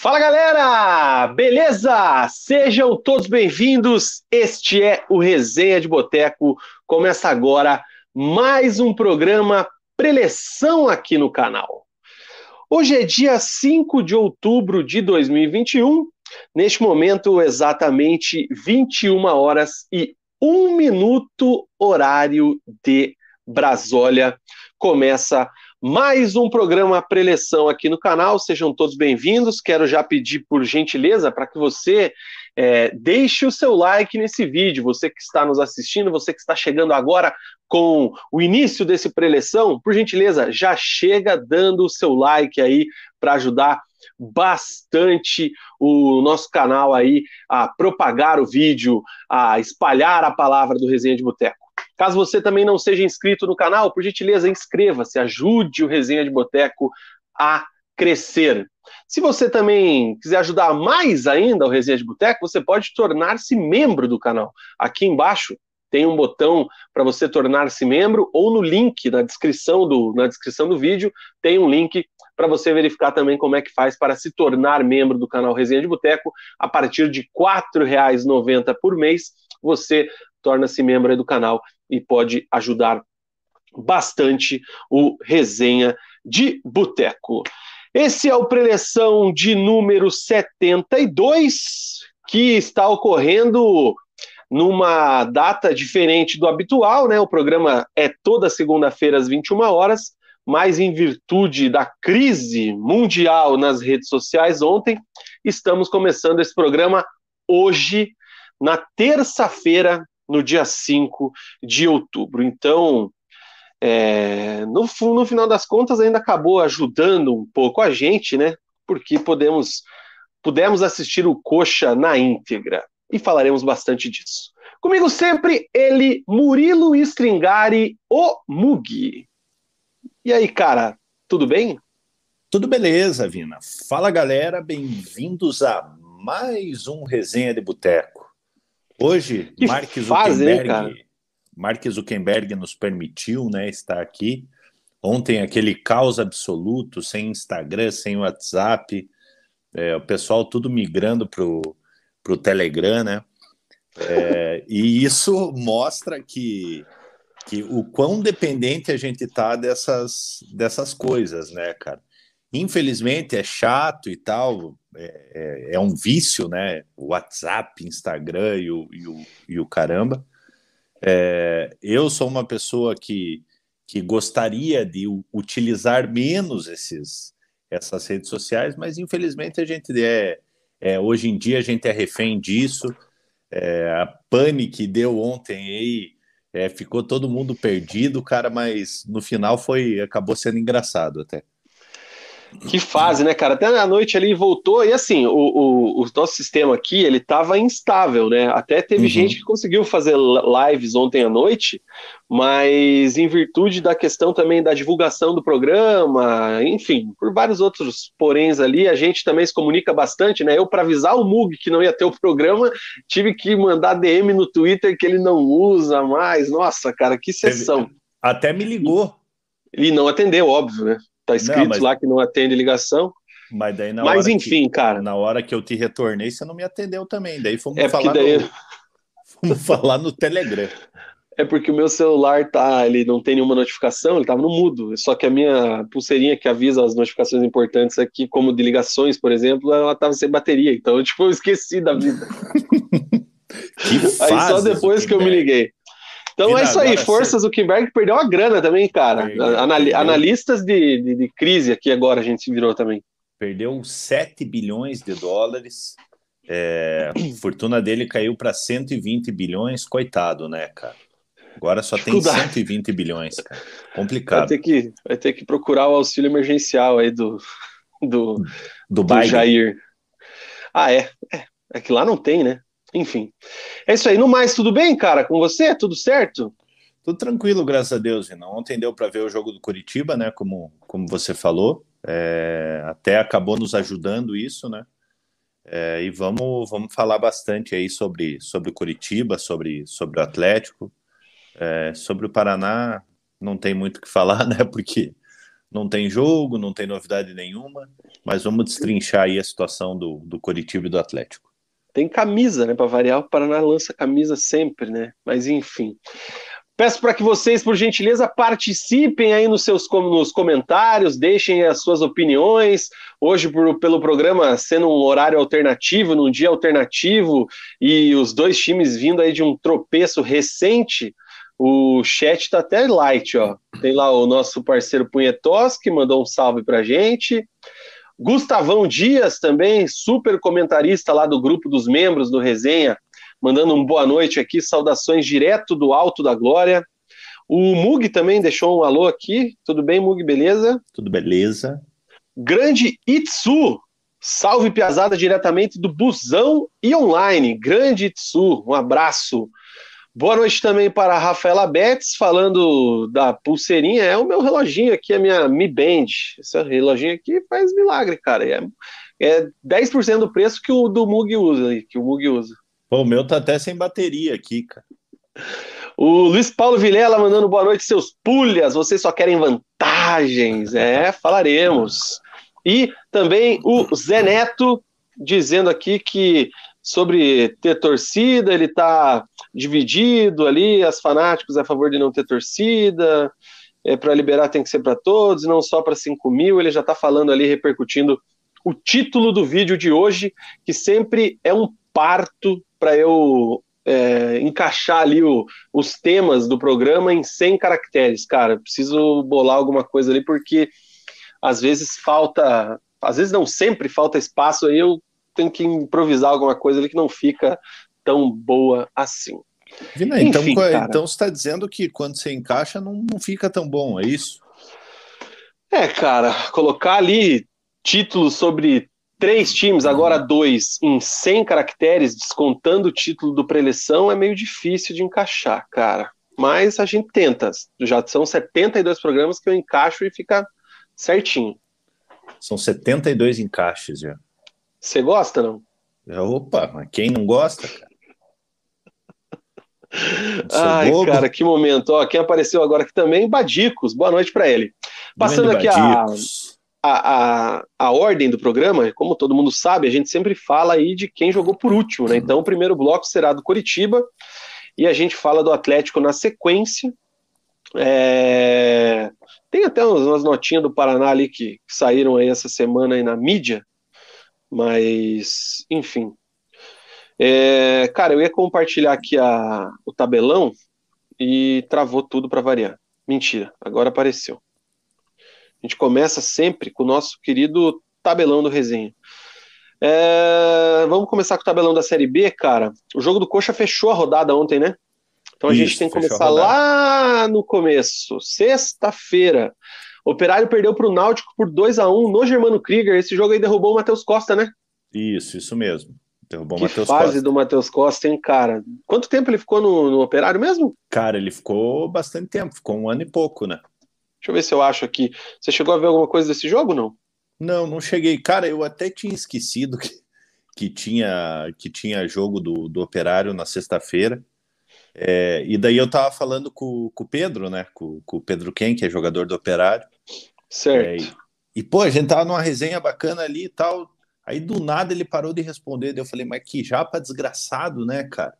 Fala galera, beleza? Sejam todos bem-vindos. Este é o Resenha de Boteco. Começa agora mais um programa preleção aqui no canal. Hoje é dia 5 de outubro de 2021. Neste momento, exatamente 21 horas e 1 minuto, horário de Brasólia. Começa mais um programa preleção aqui no canal. Sejam todos bem-vindos. Quero já pedir por gentileza para que você é, deixe o seu like nesse vídeo. Você que está nos assistindo, você que está chegando agora com o início desse preleção, por gentileza, já chega dando o seu like aí para ajudar bastante o nosso canal aí a propagar o vídeo, a espalhar a palavra do Resenha de Boteco. Caso você também não seja inscrito no canal, por gentileza, inscreva-se, ajude o Resenha de Boteco a crescer. Se você também quiser ajudar mais ainda o Resenha de Boteco, você pode tornar-se membro do canal. Aqui embaixo tem um botão para você tornar-se membro ou no link na descrição do, na descrição do vídeo tem um link para você verificar também como é que faz para se tornar membro do canal Resenha de Boteco. A partir de R$ 4,90 por mês, você torna-se membro do canal e pode ajudar bastante o Resenha de Boteco. Esse é o preleção de número 72, que está ocorrendo numa data diferente do habitual, né? O programa é toda segunda-feira às 21 horas, mas em virtude da crise mundial nas redes sociais ontem, estamos começando esse programa hoje, na terça-feira, no dia 5 de outubro. Então, é, no, no final das contas, ainda acabou ajudando um pouco a gente, né? Porque podemos, pudemos assistir o Coxa na íntegra. E falaremos bastante disso. Comigo sempre, ele, Murilo Stringari, o Mugi. E aí, cara, tudo bem? Tudo beleza, Vina. Fala, galera, bem-vindos a mais um Resenha de Boteco. Hoje, que Mark Zuckerberg, Mark Zuckerberg nos permitiu né, estar aqui. Ontem, aquele caos absoluto, sem Instagram, sem WhatsApp, é, o pessoal tudo migrando para o Telegram, né? É, e isso mostra que, que o quão dependente a gente está dessas, dessas coisas, né, cara? Infelizmente é chato e tal, é, é, é um vício, né? O WhatsApp, Instagram e o, e o, e o caramba. É, eu sou uma pessoa que, que gostaria de utilizar menos esses, essas redes sociais, mas infelizmente a gente é, é hoje em dia a gente é refém disso. É, a pane que deu ontem aí é, ficou todo mundo perdido, cara, mas no final foi acabou sendo engraçado até. Que fase, né, cara? Até a noite ali voltou, e assim, o, o, o nosso sistema aqui, ele tava instável, né? Até teve uhum. gente que conseguiu fazer lives ontem à noite, mas em virtude da questão também da divulgação do programa, enfim, por vários outros poréns ali, a gente também se comunica bastante, né? Eu, para avisar o Mug que não ia ter o programa, tive que mandar DM no Twitter que ele não usa mais. Nossa, cara, que sessão. Até me ligou. Ele não atendeu, óbvio, né? Tá escrito não, mas... lá que não atende ligação. Mas daí na mas hora enfim, que, cara. Na hora que eu te retornei, você não me atendeu também. Daí fomos é falar daí... no... fomos falar no Telegram. É porque o meu celular tá, ele não tem nenhuma notificação, ele tava no mudo. Só que a minha pulseirinha que avisa as notificações importantes aqui, como de ligações, por exemplo, ela tava sem bateria. Então, tipo, eu esqueci da vida. Aí só depois que eu me liguei. Então é isso aí, forças, o Kimberg perdeu uma grana também, cara. Perdeu, Anal perdeu. Analistas de, de, de, crise aqui agora a gente se virou também. Perdeu 7 bilhões de dólares. É, a fortuna dele caiu para 120 bilhões, coitado, né, cara? Agora só tem 120 bilhões, cara. Complicado. Vai ter que, vai ter que procurar o auxílio emergencial aí do, do, do, do Jair. Ah, é. é. É que lá não tem, né? Enfim. É isso aí. No mais, tudo bem, cara? Com você? Tudo certo? Tudo tranquilo, graças a Deus, Renan. Ontem deu para ver o jogo do Curitiba, né? Como, como você falou. É, até acabou nos ajudando isso, né? É, e vamos, vamos falar bastante aí sobre, sobre o Curitiba, sobre, sobre o Atlético. É, sobre o Paraná, não tem muito o que falar, né? Porque não tem jogo, não tem novidade nenhuma, mas vamos destrinchar aí a situação do, do Coritiba e do Atlético. Tem camisa, né? Para variar, o Paraná lança camisa sempre, né? Mas enfim. Peço para que vocês, por gentileza, participem aí nos seus nos comentários, deixem as suas opiniões. Hoje, por, pelo programa sendo um horário alternativo, num dia alternativo, e os dois times vindo aí de um tropeço recente, o chat está até light, ó. Tem lá o nosso parceiro Punhetos, que mandou um salve para gente. Gustavão Dias também, super comentarista lá do grupo dos membros do Resenha, mandando um boa noite aqui, saudações direto do Alto da Glória. O Mug também deixou um alô aqui. Tudo bem, Mug, beleza? Tudo beleza. Grande Itsu, salve Piazada diretamente do Busão e Online. Grande Itsu, um abraço. Boa noite também para a Rafaela Betts, falando da pulseirinha. É o meu reloginho aqui, a minha Mi Band. Esse reloginho aqui faz milagre, cara. É, é 10% do preço que o do Mug usa, que o Mug usa. Pô, o meu tá até sem bateria aqui, cara. O Luiz Paulo Vilela mandando boa noite, seus pulhas. Vocês só querem vantagens. É, falaremos. E também o Zé Neto dizendo aqui que sobre ter torcida, ele tá dividido ali, as fanáticos é a favor de não ter torcida, é, para liberar tem que ser para todos, não só para 5 mil. Ele já está falando ali, repercutindo o título do vídeo de hoje, que sempre é um parto para eu é, encaixar ali o, os temas do programa em 100 caracteres. Cara, preciso bolar alguma coisa ali, porque às vezes falta, às vezes não sempre falta espaço, aí eu tenho que improvisar alguma coisa ali que não fica tão boa assim. Vina, então, Enfim, então você está dizendo que quando você encaixa não, não fica tão bom, é isso? É, cara, colocar ali títulos sobre três times, agora dois, em 100 caracteres, descontando o título do preleção, é meio difícil de encaixar, cara. Mas a gente tenta. Já são 72 programas que eu encaixo e fica certinho. São 72 encaixes já. Você gosta, não? É, opa, mas quem não gosta, cara? Ai, bobo. cara, que momento. Ó, quem apareceu agora aqui também, Badicos. Boa noite para ele. Passando aqui a, a, a, a, ordem do programa, como todo mundo sabe, a gente sempre fala aí de quem jogou por último, né? Então, o primeiro bloco será do Coritiba e a gente fala do Atlético na sequência. É... Tem até umas notinhas do Paraná ali que, que saíram aí essa semana aí na mídia, mas, enfim. É... Cara, eu ia compartilhar aqui a, o tabelão e travou tudo para variar. Mentira, agora apareceu. A gente começa sempre com o nosso querido tabelão do resenha. É, vamos começar com o tabelão da Série B, cara. O jogo do Coxa fechou a rodada ontem, né? Então a Isso, gente tem que começar lá no começo. Sexta-feira. Operário perdeu para o Náutico por 2 a 1 no Germano Krieger. Esse jogo aí derrubou o Matheus Costa, né? Isso, isso mesmo. Derrubou o Matheus Costa. fase do Matheus Costa, hein, cara? Quanto tempo ele ficou no, no Operário mesmo? Cara, ele ficou bastante tempo. Ficou um ano e pouco, né? Deixa eu ver se eu acho aqui. Você chegou a ver alguma coisa desse jogo, não? Não, não cheguei. Cara, eu até tinha esquecido que, que, tinha, que tinha jogo do, do Operário na sexta-feira. É, e daí eu tava falando com, com o Pedro, né? Com, com o Pedro Ken, que é jogador do Operário. Certo. É, e, pô, a gente tava numa resenha bacana ali e tal. Aí do nada ele parou de responder. Daí eu falei, mas que japa desgraçado, né, cara?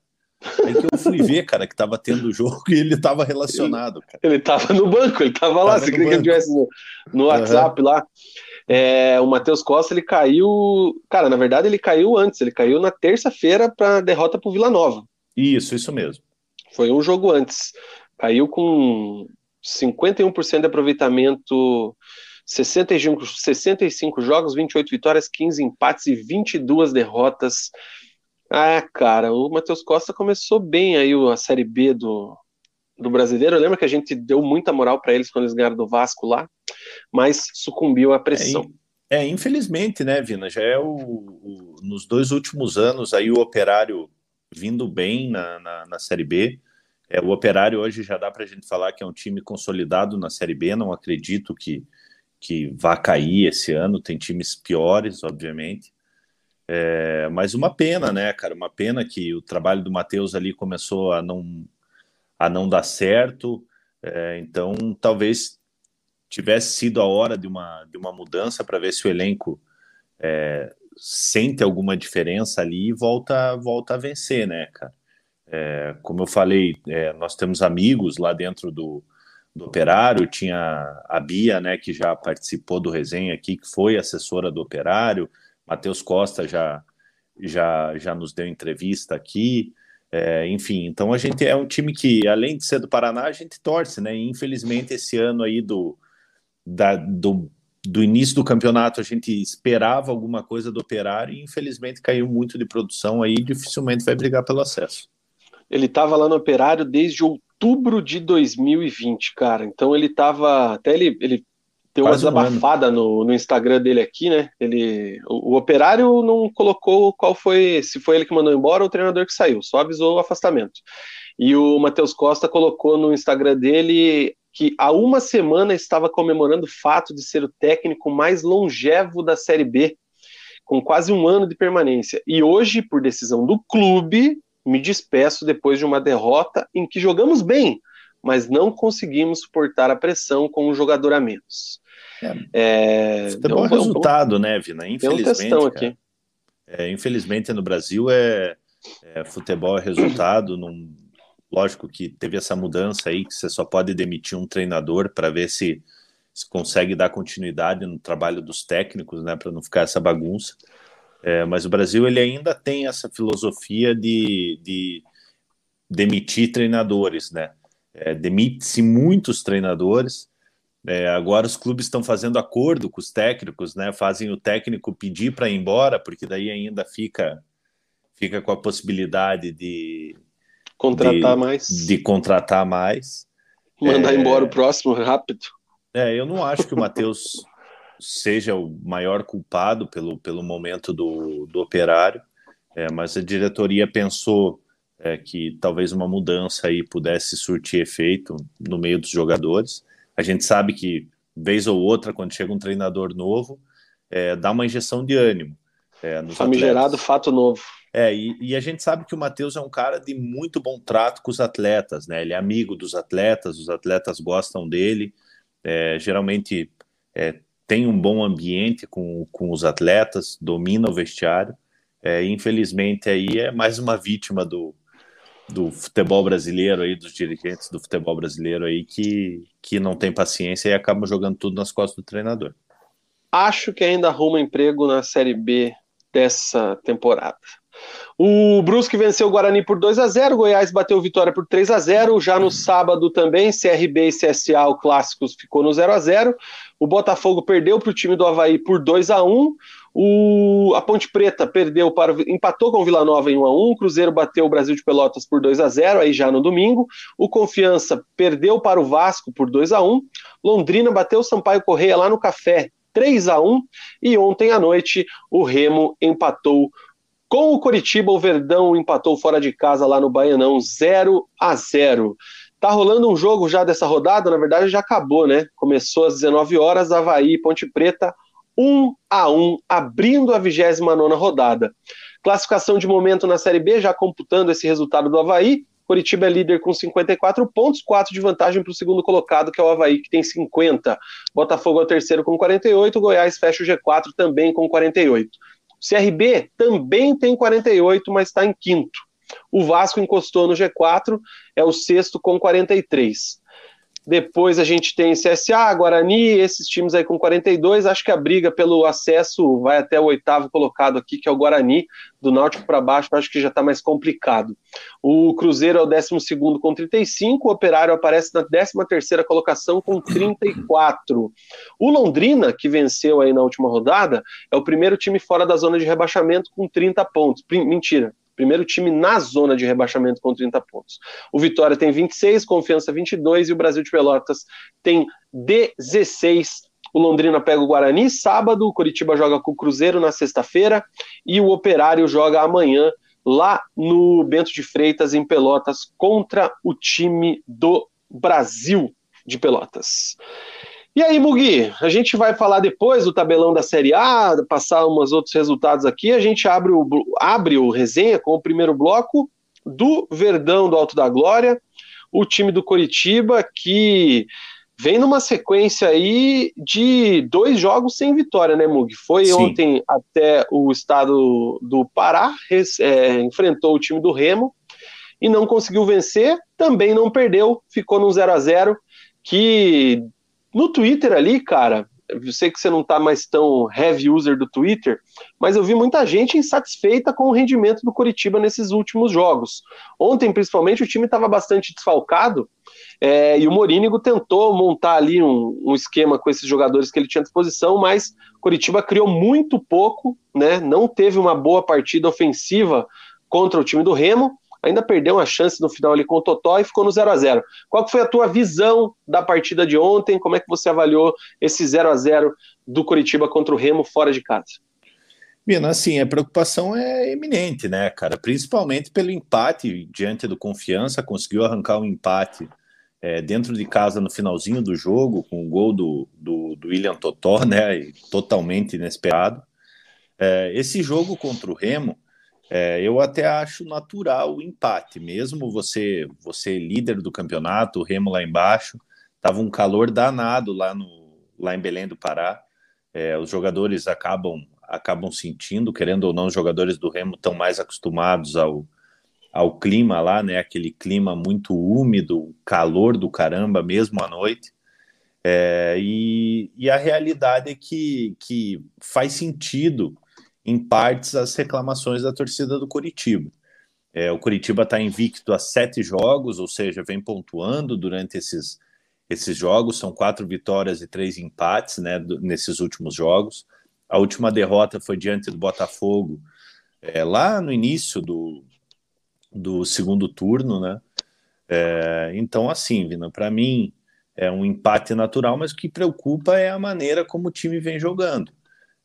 Aí que eu fui ver, cara, que tava tendo o jogo e ele tava relacionado, cara. Ele tava no banco, ele tava, tava lá. Você queria que ele estivesse no, no WhatsApp uhum. lá? É, o Matheus Costa, ele caiu. Cara, na verdade, ele caiu antes, ele caiu na terça-feira para derrota pro Vila Nova. Isso, isso mesmo. Foi um jogo antes. Caiu com 51% de aproveitamento, 65, 65 jogos, 28 vitórias, 15 empates e 22 derrotas. Ah, cara, o Matheus Costa começou bem aí a Série B do, do brasileiro. Lembra que a gente deu muita moral para eles quando eles ganharam do Vasco lá, mas sucumbiu à pressão. É, é infelizmente, né, Vina? Já é o, o, nos dois últimos anos aí o Operário vindo bem na, na, na Série B. É, o Operário hoje já dá para a gente falar que é um time consolidado na Série B. Não acredito que, que vá cair esse ano. Tem times piores, obviamente. É, mas uma pena, né, cara? Uma pena que o trabalho do Matheus ali começou a não, a não dar certo. É, então, talvez tivesse sido a hora de uma, de uma mudança para ver se o elenco é, sente alguma diferença ali e volta, volta a vencer, né, cara? É, como eu falei, é, nós temos amigos lá dentro do, do Operário, tinha a Bia, né, que já participou do resenha aqui, que foi assessora do Operário, Matheus Costa já, já, já nos deu entrevista aqui, é, enfim, então a gente é um time que, além de ser do Paraná, a gente torce, né? Infelizmente, esse ano aí do, da, do, do início do campeonato, a gente esperava alguma coisa do operário e infelizmente caiu muito de produção aí, dificilmente vai brigar pelo acesso. Ele estava lá no operário desde outubro de 2020, cara. Então ele estava. Até ele, ele deu Quase uma desabafada um no, no Instagram dele aqui, né? Ele, o, o, operário não colocou qual foi, se foi ele que mandou embora ou o treinador que saiu, só avisou o afastamento. E o Matheus Costa colocou no Instagram dele que há uma semana estava comemorando o fato de ser o técnico mais longevo da Série B, com quase um ano de permanência. E hoje, por decisão do clube, me despeço depois de uma derrota em que jogamos bem, mas não conseguimos suportar a pressão com um jogador a menos. É, é futebol é resultado, né, Vina? Infelizmente. Um aqui. É, infelizmente no Brasil é, é, futebol é resultado. Num, lógico que teve essa mudança aí que você só pode demitir um treinador para ver se, se, consegue dar continuidade no trabalho dos técnicos, né, para não ficar essa bagunça. É, mas o Brasil ele ainda tem essa filosofia de, de demitir treinadores, né? É, Demite-se muitos treinadores é, agora os clubes estão fazendo acordo com os técnicos, né? Fazem o técnico pedir para ir embora, porque daí ainda fica fica com a possibilidade de contratar de, mais, de contratar mais, mandar é, embora o próximo rápido. É, eu não acho que o Matheus seja o maior culpado pelo, pelo momento do, do operário, é, mas a diretoria pensou é, que talvez uma mudança aí pudesse surtir efeito no meio dos jogadores. A gente sabe que, vez ou outra, quando chega um treinador novo, é, dá uma injeção de ânimo. É, Famigerado atletas. fato novo. É, e, e, a gente sabe que o Matheus é um cara de muito bom trato com os atletas, né? Ele é amigo dos atletas, os atletas gostam dele, é, geralmente é, tem um bom ambiente com, com os atletas, domina o vestiário. É, infelizmente aí é mais uma vítima do, do futebol brasileiro aí, dos dirigentes do futebol brasileiro aí que, que não tem paciência e acabam jogando tudo nas costas do treinador. Acho que ainda arruma emprego na Série B dessa temporada. O Brusque venceu o Guarani por 2 a 0 Goiás bateu Vitória por 3 a 0 Já no sábado também, CRB e CSA, o Clássicos, ficou no 0 a 0 O Botafogo perdeu para o time do Havaí por 2 a 1 o, a Ponte Preta perdeu para empatou com o Vila Nova em 1 a 1, o Cruzeiro bateu o Brasil de Pelotas por 2 a 0, aí já no domingo. O Confiança perdeu para o Vasco por 2 a 1. Londrina bateu o Sampaio Correia lá no Café 3 a 1 e ontem à noite o Remo empatou com o Coritiba, o Verdão empatou fora de casa lá no Baianão 0 a 0. Tá rolando um jogo já dessa rodada, na verdade já acabou, né? Começou às 19 horas, Havaí e Ponte Preta 1 a 1, abrindo a 29 rodada. Classificação de momento na Série B, já computando esse resultado do Havaí. Curitiba é líder com 54 pontos, 4 de vantagem para o segundo colocado, que é o Havaí, que tem 50. Botafogo é o terceiro com 48, Goiás fecha o G4 também com 48. O CRB também tem 48, mas está em quinto. O Vasco encostou no G4, é o sexto com 43. Depois a gente tem CSA, Guarani, esses times aí com 42. Acho que a briga pelo acesso vai até o oitavo colocado aqui, que é o Guarani. Do Náutico para baixo, acho que já está mais complicado. O Cruzeiro é o 12 com 35, o Operário aparece na 13 colocação com 34. O Londrina, que venceu aí na última rodada, é o primeiro time fora da zona de rebaixamento com 30 pontos. Mentira, Primeiro time na zona de rebaixamento com 30 pontos. O Vitória tem 26, Confiança 22 e o Brasil de Pelotas tem 16. O Londrina pega o Guarani sábado, o Curitiba joga com o Cruzeiro na sexta-feira e o Operário joga amanhã lá no Bento de Freitas, em Pelotas, contra o time do Brasil de Pelotas. E aí, Mugi, a gente vai falar depois do tabelão da Série A, passar uns outros resultados aqui. A gente abre o, abre o resenha com o primeiro bloco do Verdão do Alto da Glória, o time do Coritiba, que vem numa sequência aí de dois jogos sem vitória, né, Mug? Foi Sim. ontem até o estado do Pará, é, enfrentou o time do Remo e não conseguiu vencer, também não perdeu, ficou no 0 a 0 que no Twitter ali, cara, eu sei que você não está mais tão heavy user do Twitter, mas eu vi muita gente insatisfeita com o rendimento do Curitiba nesses últimos jogos. Ontem, principalmente, o time estava bastante desfalcado é, e o Morínigo tentou montar ali um, um, esquema com esses jogadores que ele tinha à disposição, mas Curitiba criou muito pouco, né? Não teve uma boa partida ofensiva contra o time do Remo ainda perdeu uma chance no final ali com o Totó e ficou no 0 a 0 Qual foi a tua visão da partida de ontem? Como é que você avaliou esse 0 a 0 do Curitiba contra o Remo fora de casa? Mina, assim, a preocupação é eminente, né, cara? Principalmente pelo empate diante do Confiança, conseguiu arrancar um empate é, dentro de casa no finalzinho do jogo, com o gol do, do, do William Totó, né? Totalmente inesperado. É, esse jogo contra o Remo, é, eu até acho natural o empate, mesmo você você líder do campeonato, o Remo lá embaixo, tava um calor danado lá no lá em Belém do Pará. É, os jogadores acabam acabam sentindo, querendo ou não, os jogadores do Remo estão mais acostumados ao, ao clima lá, né? Aquele clima muito úmido, calor do caramba, mesmo à noite. É, e, e a realidade é que, que faz sentido em partes as reclamações da torcida do Curitiba. É, o Curitiba está invicto a sete jogos, ou seja, vem pontuando durante esses, esses jogos. São quatro vitórias e três empates né, nesses últimos jogos. A última derrota foi diante do Botafogo, é, lá no início do, do segundo turno. Né? É, então, assim, Vina, para mim é um empate natural, mas o que preocupa é a maneira como o time vem jogando.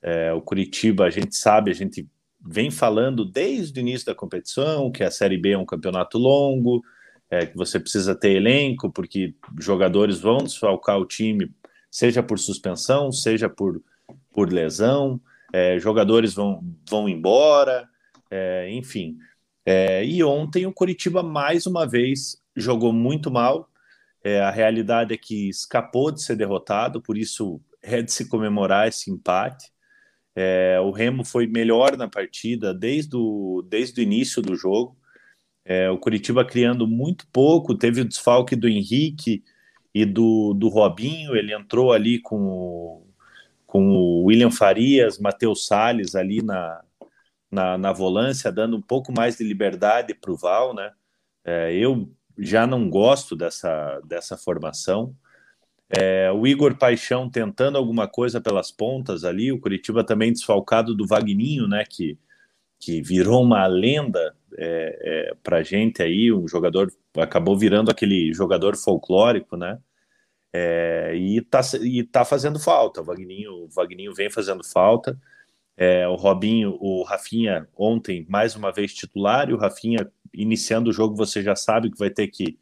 É, o Curitiba, a gente sabe, a gente vem falando desde o início da competição que a Série B é um campeonato longo, é, que você precisa ter elenco, porque jogadores vão desfalcar o time, seja por suspensão, seja por, por lesão, é, jogadores vão, vão embora, é, enfim. É, e ontem o Curitiba, mais uma vez, jogou muito mal. É, a realidade é que escapou de ser derrotado, por isso é de se comemorar esse empate. É, o Remo foi melhor na partida desde o, desde o início do jogo. É, o Curitiba criando muito pouco, teve o desfalque do Henrique e do, do Robinho, ele entrou ali com o, com o William Farias, Matheus Salles ali na, na, na volância, dando um pouco mais de liberdade para o Val, né? É, eu já não gosto dessa, dessa formação. É, o Igor Paixão tentando alguma coisa pelas pontas ali, o Curitiba também desfalcado do Vagninho, né, que, que virou uma lenda é, é, para gente aí, um jogador, acabou virando aquele jogador folclórico, né, é, e, tá, e tá fazendo falta, o Vagninho, o Vagninho vem fazendo falta, é, o Robinho, o Rafinha ontem mais uma vez titular, e o Rafinha iniciando o jogo você já sabe que vai ter que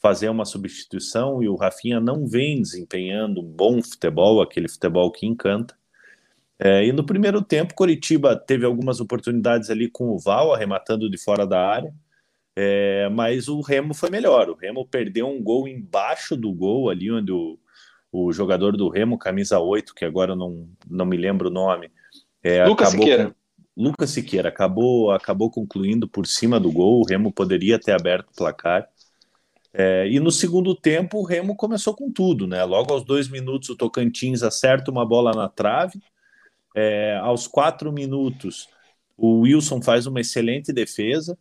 fazer uma substituição e o Rafinha não vem desempenhando um bom futebol, aquele futebol que encanta. É, e no primeiro tempo, Coritiba teve algumas oportunidades ali com o Val, arrematando de fora da área, é, mas o Remo foi melhor. O Remo perdeu um gol embaixo do gol, ali onde o, o jogador do Remo, camisa 8, que agora não, não me lembro o nome. É, Lucas Siqueira. Com, Lucas Siqueira acabou, acabou concluindo por cima do gol. O Remo poderia ter aberto o placar. É, e no segundo tempo o Remo começou com tudo, né? Logo aos dois minutos o Tocantins acerta uma bola na trave. É, aos quatro minutos o Wilson faz uma excelente defesa.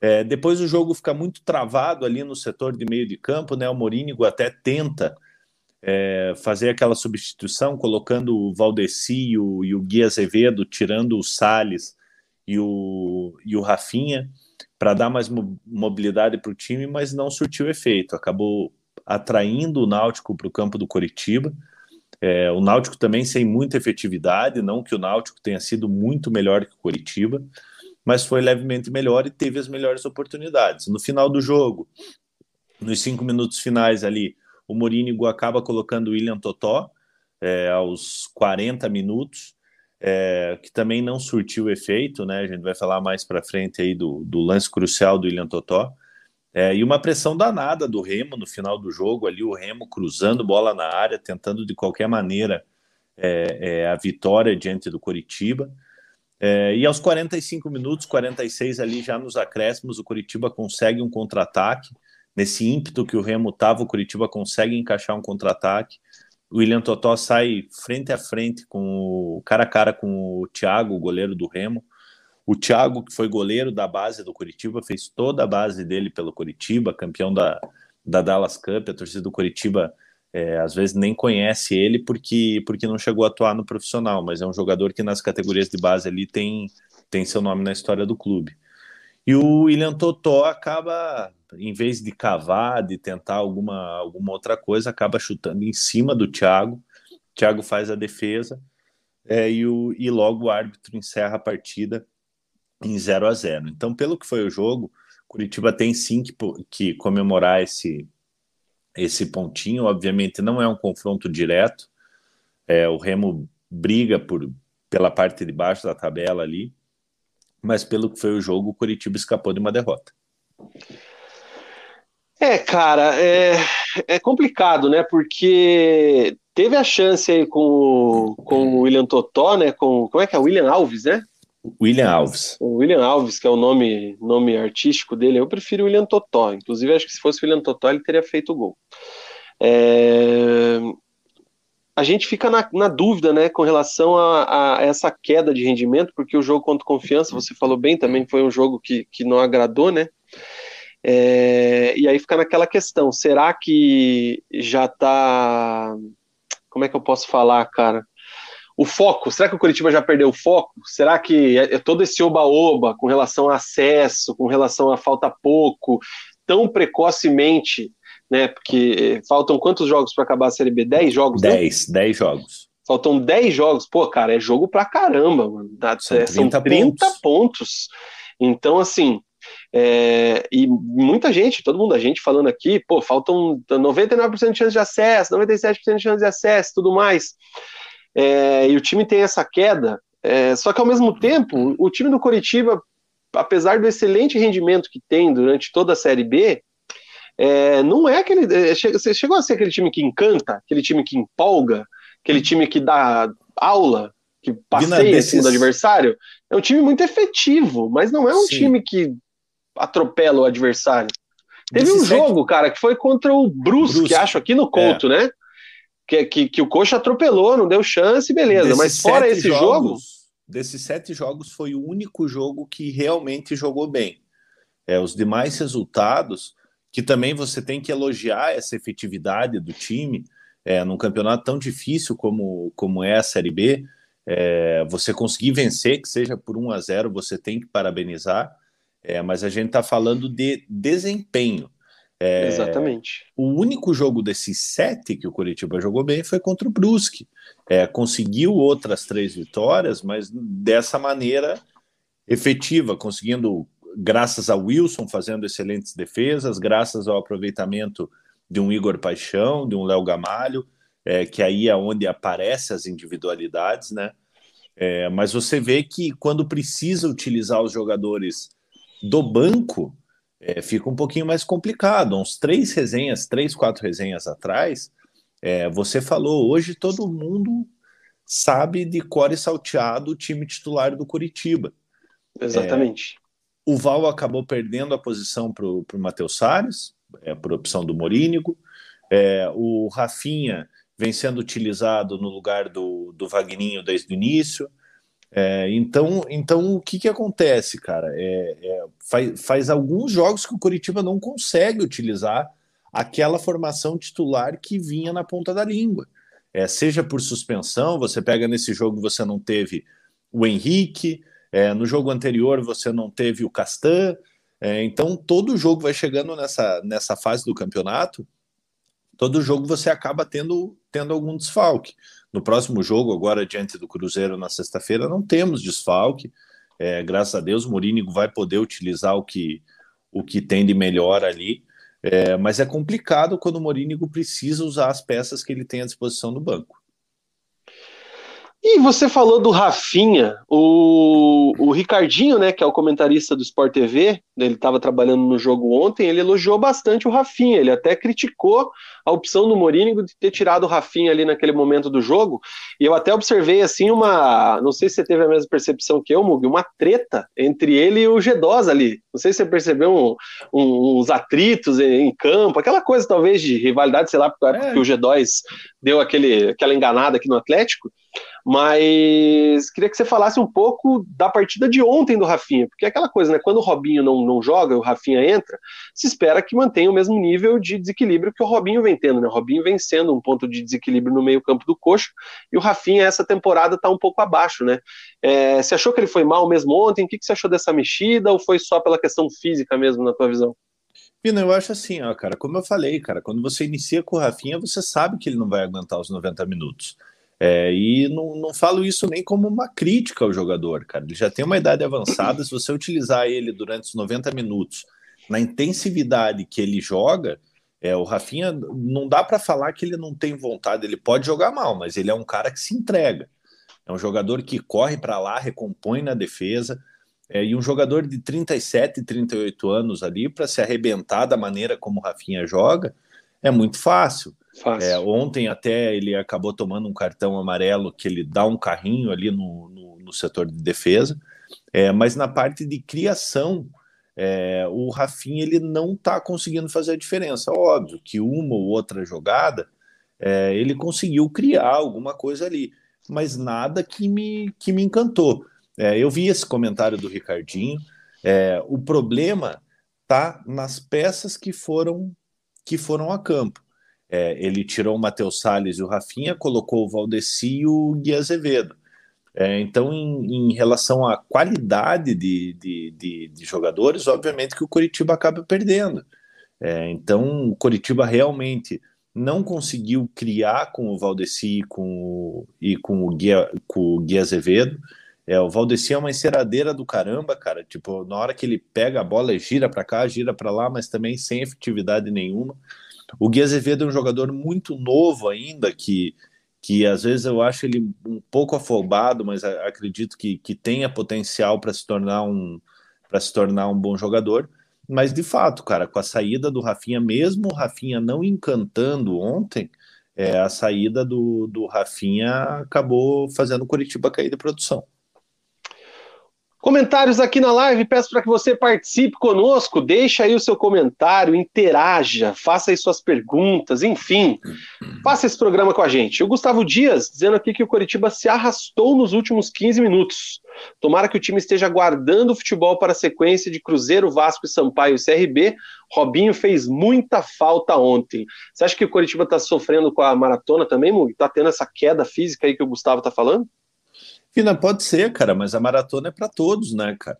É, depois o jogo fica muito travado ali no setor de meio de campo, né? O Morínigo até tenta é, fazer aquela substituição, colocando o Valdeci e o, e o Gui Azevedo, tirando o Salles e o, e o Rafinha para dar mais mobilidade para o time, mas não surtiu efeito. Acabou atraindo o Náutico para o campo do Coritiba. É, o Náutico também sem muita efetividade, não que o Náutico tenha sido muito melhor que o Coritiba, mas foi levemente melhor e teve as melhores oportunidades. No final do jogo, nos cinco minutos finais ali, o Morínigo acaba colocando o William Totó é, aos 40 minutos, é, que também não surtiu efeito, né? A gente vai falar mais para frente aí do, do lance crucial do William Totó. É, e uma pressão danada do Remo no final do jogo ali, o Remo cruzando bola na área, tentando de qualquer maneira é, é, a vitória diante do Coritiba. É, e aos 45 minutos, 46 ali já nos acréscimos, o Curitiba consegue um contra-ataque. Nesse ímpeto que o Remo estava, o Curitiba consegue encaixar um contra-ataque. O William Totó sai frente a frente com o cara a cara com o Thiago, o goleiro do Remo. O Thiago, que foi goleiro da base do Curitiba, fez toda a base dele pelo Curitiba, campeão da, da Dallas Cup. A torcida do Curitiba é, às vezes nem conhece ele porque, porque não chegou a atuar no profissional, mas é um jogador que nas categorias de base ali tem, tem seu nome na história do clube. E o William Totó acaba, em vez de cavar, de tentar alguma, alguma outra coisa, acaba chutando em cima do Thiago. Thiago faz a defesa é, e, o, e logo o árbitro encerra a partida em 0 a 0 Então, pelo que foi o jogo, Curitiba tem sim que, que comemorar esse, esse pontinho. Obviamente não é um confronto direto. É, o Remo briga por, pela parte de baixo da tabela ali, mas pelo que foi o jogo, o Curitiba escapou de uma derrota. É, cara, é, é complicado, né? Porque teve a chance aí com, com o William Totó, né? Com, como é que é? William Alves, né? William Alves. O William Alves, que é o nome, nome artístico dele, eu prefiro William Totó. Inclusive, acho que se fosse William Totó, ele teria feito o gol. É... A gente fica na, na, dúvida, né, com relação a, a, essa queda de rendimento, porque o jogo contra confiança, você falou bem, também foi um jogo que, que não agradou, né? É... E aí fica naquela questão: será que já tá. Como é que eu posso falar, cara? o foco, será que o Curitiba já perdeu o foco? Será que é, é todo esse oba-oba com relação a acesso, com relação a falta pouco, tão precocemente, né? Porque faltam quantos jogos para acabar a Série B? 10 jogos? 10, né? 10 jogos. Faltam 10 jogos. Pô, cara, é jogo pra caramba, mano. São 30, São 30 pontos. pontos. Então, assim, é, e muita gente, todo mundo, a gente falando aqui, pô, faltam 99% de chance de acesso, 97% de chance de acesso, tudo mais é, e o time tem essa queda. É, só que ao mesmo tempo, o time do Coritiba, apesar do excelente rendimento que tem durante toda a Série B, é, não é aquele. É, você chegou a ser aquele time que encanta, aquele time que empolga, aquele time que dá aula, que passeia em cima do adversário. É um time muito efetivo, mas não é um Sim. time que atropela o adversário. Teve um jogo, cara, que foi contra o Brusque, Brusque. acho, aqui no Couto, é. né? que, que, que o Coxa atropelou, não deu chance, beleza. Desses Mas fora esse jogos, jogo. Desses sete jogos, foi o único jogo que realmente jogou bem. É, os demais resultados, que também você tem que elogiar essa efetividade do time, é, num campeonato tão difícil como, como é a Série B, é, você conseguir vencer, que seja por 1 a 0 você tem que parabenizar, é, mas a gente está falando de desempenho. É, Exatamente. O único jogo desses sete que o Curitiba jogou bem foi contra o Brusque. É, conseguiu outras três vitórias, mas dessa maneira efetiva, conseguindo, graças ao Wilson fazendo excelentes defesas, graças ao aproveitamento de um Igor Paixão, de um Léo Gamalho, é, que aí é onde aparecem as individualidades, né? É, mas você vê que quando precisa utilizar os jogadores do banco, é, fica um pouquinho mais complicado. Uns três resenhas, três, quatro resenhas atrás, é, você falou, hoje todo mundo sabe de core salteado o time titular do Curitiba. Exatamente. O Val acabou perdendo a posição para o Matheus Salles, é, por opção do Morínigo. É, o Rafinha vem sendo utilizado no lugar do, do Vagninho desde o início. É, então, então, o que, que acontece, cara? É, é, faz, faz alguns jogos que o Curitiba não consegue utilizar aquela formação titular que vinha na ponta da língua. É, seja por suspensão, você pega nesse jogo, você não teve o Henrique, é, no jogo anterior você não teve o Castan. É, então, todo jogo vai chegando nessa, nessa fase do campeonato, todo jogo você acaba tendo, tendo algum desfalque. No próximo jogo, agora diante do Cruzeiro na sexta-feira, não temos desfalque. É, graças a Deus, o Morínigo vai poder utilizar o que, o que tem de melhor ali. É, mas é complicado quando o Morínigo precisa usar as peças que ele tem à disposição no banco. E você falou do Rafinha, o, o Ricardinho, né, que é o comentarista do Sport TV, ele estava trabalhando no jogo ontem, ele elogiou bastante o Rafinha, ele até criticou a opção do Morínigo de ter tirado o Rafinha ali naquele momento do jogo, e eu até observei assim uma, não sei se você teve a mesma percepção que eu, Mug, uma treta entre ele e o G2 ali, não sei se você percebeu um, um, uns atritos em, campo, aquela coisa talvez de rivalidade, sei lá, porque é. o G2 deu aquele, aquela enganada aqui no Atlético, mas queria que você falasse um pouco da partida de ontem do Rafinha, porque é aquela coisa, né? Quando o Robinho não, não joga, o Rafinha entra, se espera que mantenha o mesmo nível de desequilíbrio que o Robinho vem tendo, né? O Robinho vem sendo um ponto de desequilíbrio no meio-campo do coxo, e o Rafinha, essa temporada, está um pouco abaixo, né? É, você achou que ele foi mal mesmo ontem? O que, que você achou dessa mexida, ou foi só pela questão física mesmo, na tua visão? Pino, eu acho assim, ó, cara, como eu falei, cara, quando você inicia com o Rafinha, você sabe que ele não vai aguentar os 90 minutos. É, e não, não falo isso nem como uma crítica ao jogador, cara. Ele já tem uma idade avançada. Se você utilizar ele durante os 90 minutos na intensividade que ele joga, é, o Rafinha não dá para falar que ele não tem vontade. Ele pode jogar mal, mas ele é um cara que se entrega. É um jogador que corre para lá, recompõe na defesa. É, e um jogador de 37, 38 anos ali, para se arrebentar da maneira como o Rafinha joga, é muito fácil. É, ontem até ele acabou tomando um cartão amarelo que ele dá um carrinho ali no, no, no setor de defesa, é, mas na parte de criação é, o Rafinha ele não está conseguindo fazer a diferença. Óbvio que uma ou outra jogada é, ele conseguiu criar alguma coisa ali, mas nada que me, que me encantou. É, eu vi esse comentário do Ricardinho. É, o problema tá nas peças que foram que foram a campo. É, ele tirou o Matheus Salles e o Rafinha, colocou o Valdeci e o Gui Azevedo. É, então, em, em, relação à qualidade de, de, de, de, jogadores, obviamente que o Coritiba acaba perdendo. É, então, o Coritiba realmente não conseguiu criar com o Valdeci com o, e com o, Gui, com o Gui Azevedo. É, o Valdeci é uma enceradeira do caramba, cara. Tipo, na hora que ele pega a bola, gira para cá, gira para lá, mas também sem efetividade nenhuma. O Gui Azevedo é um jogador muito novo ainda, que, que às vezes eu acho ele um pouco afobado, mas acredito que, que tenha potencial para se tornar um para se tornar um bom jogador. Mas de fato, cara, com a saída do Rafinha, mesmo o Rafinha não encantando ontem, é, a saída do, do Rafinha acabou fazendo o Curitiba cair de produção. Comentários aqui na live, peço para que você participe conosco, deixe aí o seu comentário, interaja, faça aí suas perguntas, enfim, faça esse programa com a gente. O Gustavo Dias dizendo aqui que o Coritiba se arrastou nos últimos 15 minutos. Tomara que o time esteja guardando o futebol para a sequência de Cruzeiro, Vasco e Sampaio e CRB. Robinho fez muita falta ontem. Você acha que o Coritiba está sofrendo com a maratona também, Mug? Está tendo essa queda física aí que o Gustavo está falando? Fina, pode ser, cara, mas a maratona é para todos, né, cara?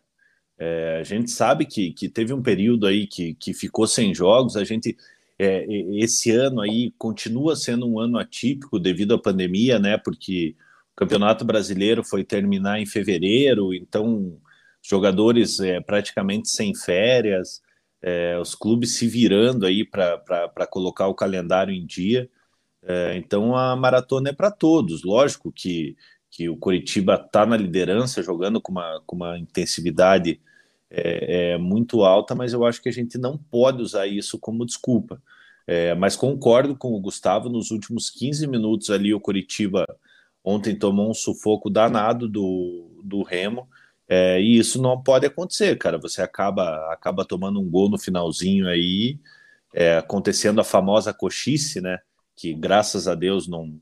É, a gente sabe que, que teve um período aí que, que ficou sem jogos, a gente. É, esse ano aí continua sendo um ano atípico devido à pandemia, né? Porque o Campeonato Brasileiro foi terminar em fevereiro, então jogadores é, praticamente sem férias, é, os clubes se virando aí para colocar o calendário em dia. É, então a maratona é para todos. Lógico que que o Coritiba está na liderança, jogando com uma, com uma intensidade é, é, muito alta, mas eu acho que a gente não pode usar isso como desculpa. É, mas concordo com o Gustavo, nos últimos 15 minutos ali o Coritiba ontem tomou um sufoco danado do, do Remo, é, e isso não pode acontecer, cara. Você acaba, acaba tomando um gol no finalzinho aí, é, acontecendo a famosa coxice, né? Que graças a Deus não,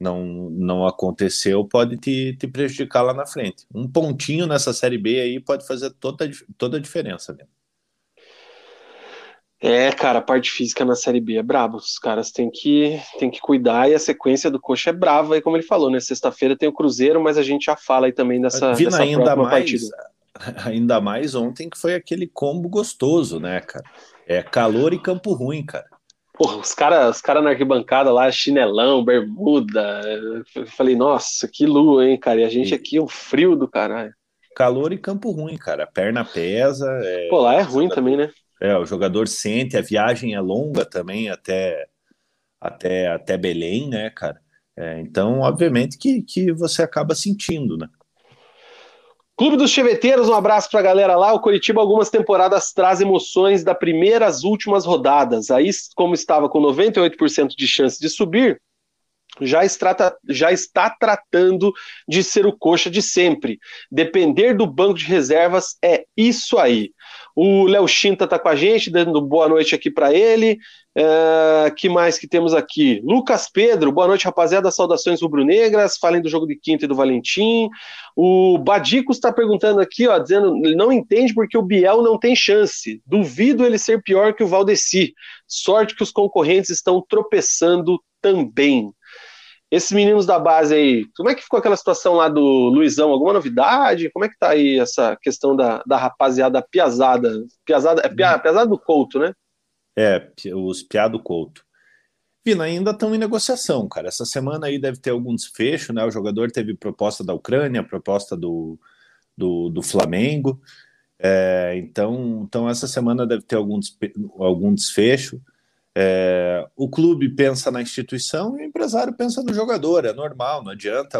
não, não aconteceu, pode te, te prejudicar lá na frente. Um pontinho nessa Série B aí pode fazer toda, toda a diferença. Mesmo. É, cara, a parte física na Série B é brabo. Os caras têm que, têm que cuidar e a sequência do Coxa é brava, aí como ele falou, né? Sexta-feira tem o Cruzeiro, mas a gente já fala aí também dessa, Vina, dessa ainda mais, partida. Ainda mais ontem que foi aquele combo gostoso, né, cara? É calor e campo ruim, cara. Porra, os caras os cara na arquibancada lá, chinelão, bermuda. Eu falei, nossa, que lua, hein, cara? E a gente aqui, um frio do caralho. Calor e campo ruim, cara. A perna pesa. É... Pô, lá é ruim também, né? É, o jogador sente, a viagem é longa também até, até, até Belém, né, cara? É, então, obviamente que, que você acaba sentindo, né? Clube dos Cheveteiros, um abraço para a galera lá. O Coritiba, algumas temporadas, traz emoções da primeira às últimas rodadas. Aí, como estava com 98% de chance de subir, já já está tratando de ser o coxa de sempre. Depender do banco de reservas é isso aí. O Léo Chinta está com a gente, dando boa noite aqui para ele. Uh, que mais que temos aqui? Lucas Pedro, boa noite, rapaziada. Saudações rubro-negras. Falem do jogo de quinta e do Valentim. O Badico está perguntando aqui, ó, dizendo não entende porque o Biel não tem chance. Duvido ele ser pior que o Valdeci. Sorte que os concorrentes estão tropeçando também. Esses meninos da base aí, como é que ficou aquela situação lá do Luizão? Alguma novidade? Como é que tá aí essa questão da, da rapaziada piazada? Piazada, é pia, uhum. piazada do Couto, né? É, os piá do Couto. Vina, ainda estão em negociação, cara. Essa semana aí deve ter algum desfecho, né? O jogador teve proposta da Ucrânia, proposta do, do, do Flamengo. É, então, então, essa semana deve ter algum, algum desfecho. É, o clube pensa na instituição e o empresário pensa no jogador, é normal, não adianta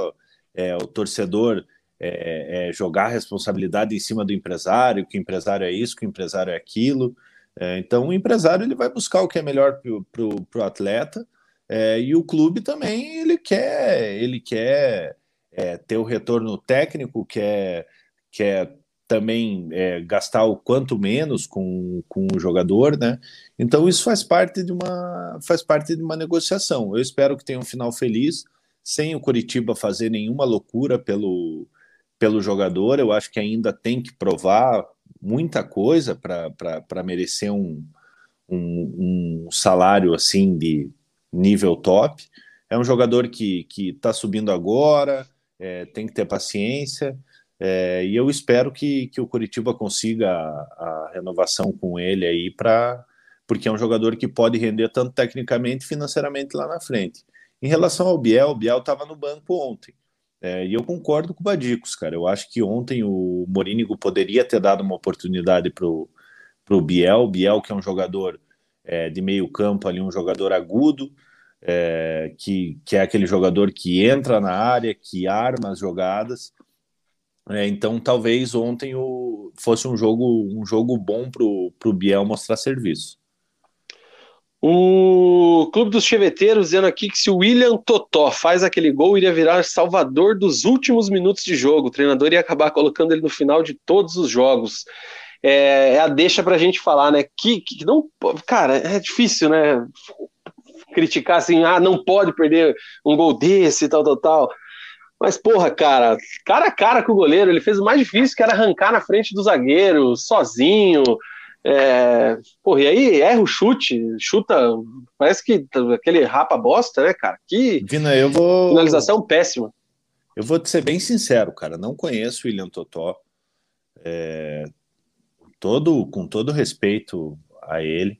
é, o torcedor é, é jogar a responsabilidade em cima do empresário, que o empresário é isso, que o empresário é aquilo. É, então o empresário ele vai buscar o que é melhor para o atleta é, e o clube também ele quer ele quer ter o retorno técnico, quer, quer também é, gastar o quanto menos com, com o jogador, né? Então isso faz parte de uma faz parte de uma negociação. Eu espero que tenha um final feliz, sem o Curitiba fazer nenhuma loucura pelo pelo jogador. Eu acho que ainda tem que provar muita coisa para merecer um, um, um salário assim de nível top. É um jogador que está subindo agora, é, tem que ter paciência. É, e eu espero que, que o Curitiba consiga a, a renovação com ele aí para porque é um jogador que pode render tanto tecnicamente financeiramente lá na frente. Em relação ao Biel, o Biel estava no banco ontem. É, e eu concordo com o Badicos, cara. Eu acho que ontem o Morínigo poderia ter dado uma oportunidade para o Biel. Biel, que é um jogador é, de meio campo ali, um jogador agudo, é, que, que é aquele jogador que entra na área, que arma as jogadas. É, então, talvez ontem o, fosse um jogo, um jogo bom para o Biel mostrar serviço. O Clube dos Cheveteiros dizendo aqui que se o William Totó faz aquele gol, iria virar salvador dos últimos minutos de jogo. O treinador ia acabar colocando ele no final de todos os jogos. É, é a deixa para a gente falar, né? Que, que não, cara, é difícil, né? Criticar assim, ah, não pode perder um gol desse, tal, tal, tal. Mas, porra, cara, cara a cara com o goleiro, ele fez o mais difícil, que era arrancar na frente do zagueiro, sozinho. É, porra, e aí erra o chute, chuta, parece que aquele rapa bosta, né, cara? Que Vina, eu vou... finalização péssima. Eu vou te ser bem sincero, cara, não conheço o William Totó. É, todo, com todo respeito a ele,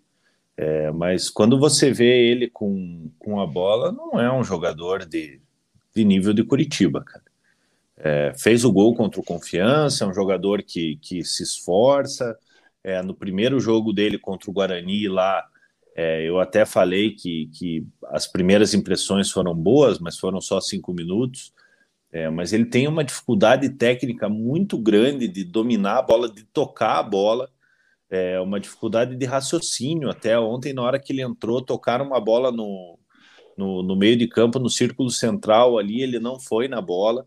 é, mas quando você vê ele com, com a bola, não é um jogador de de nível de Curitiba, cara. É, fez o gol contra o Confiança, é um jogador que, que se esforça. É, no primeiro jogo dele contra o Guarani lá, é, eu até falei que, que as primeiras impressões foram boas, mas foram só cinco minutos. É, mas ele tem uma dificuldade técnica muito grande de dominar a bola, de tocar a bola. É uma dificuldade de raciocínio. Até ontem, na hora que ele entrou, tocaram uma bola no, no, no meio de campo, no círculo central ali, ele não foi na bola,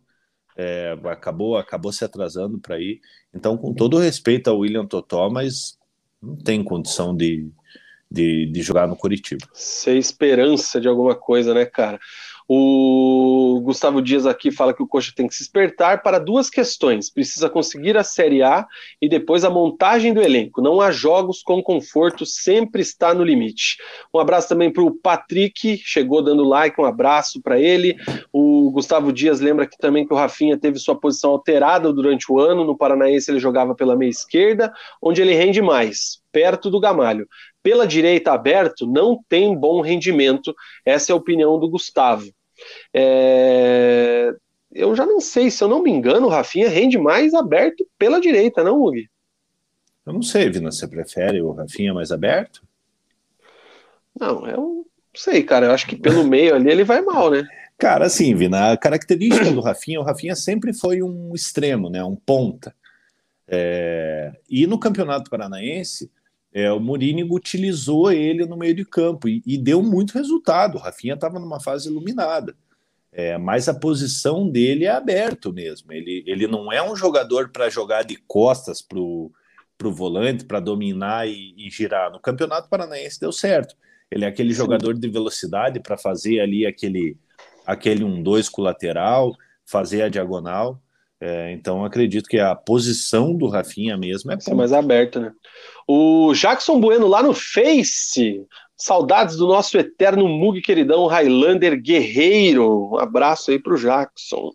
é, acabou, acabou se atrasando para ir. Então, com todo respeito ao William Totó, mas não tem condição de, de, de jogar no Curitiba. Ser esperança de alguma coisa, né, cara? O Gustavo Dias aqui fala que o Coxa tem que se espertar para duas questões: precisa conseguir a Série A e depois a montagem do elenco. Não há jogos com conforto, sempre está no limite. Um abraço também para o Patrick, chegou dando like, um abraço para ele. O Gustavo Dias lembra que também que o Rafinha teve sua posição alterada durante o ano. No Paranaense ele jogava pela meia esquerda, onde ele rende mais, perto do Gamalho pela direita aberto não tem bom rendimento. Essa é a opinião do Gustavo. É... Eu já não sei, se eu não me engano, o Rafinha rende mais aberto pela direita, não, Hugo? Eu não sei, Vina, você prefere o Rafinha mais aberto? Não, eu não sei, cara. Eu acho que pelo meio ali ele vai mal, né? Cara, assim, Vina, a característica do Rafinha, o Rafinha sempre foi um extremo, né? Um ponta. É, e no Campeonato Paranaense, é, o Mourinho utilizou ele no meio de campo e, e deu muito resultado. O Rafinha estava numa fase iluminada. É, mas a posição dele é aberto mesmo. Ele, ele não é um jogador para jogar de costas para o volante, para dominar e, e, girar. No Campeonato Paranaense deu certo. Ele é aquele jogador de velocidade para fazer ali aquele, aquele 1-2 com o lateral, fazer a diagonal. É, então acredito que a posição do Rafinha mesmo é, é mais aberta, né? O Jackson Bueno lá no Face. Saudades do nosso eterno Mug queridão Highlander Guerreiro. Um abraço aí pro Jackson.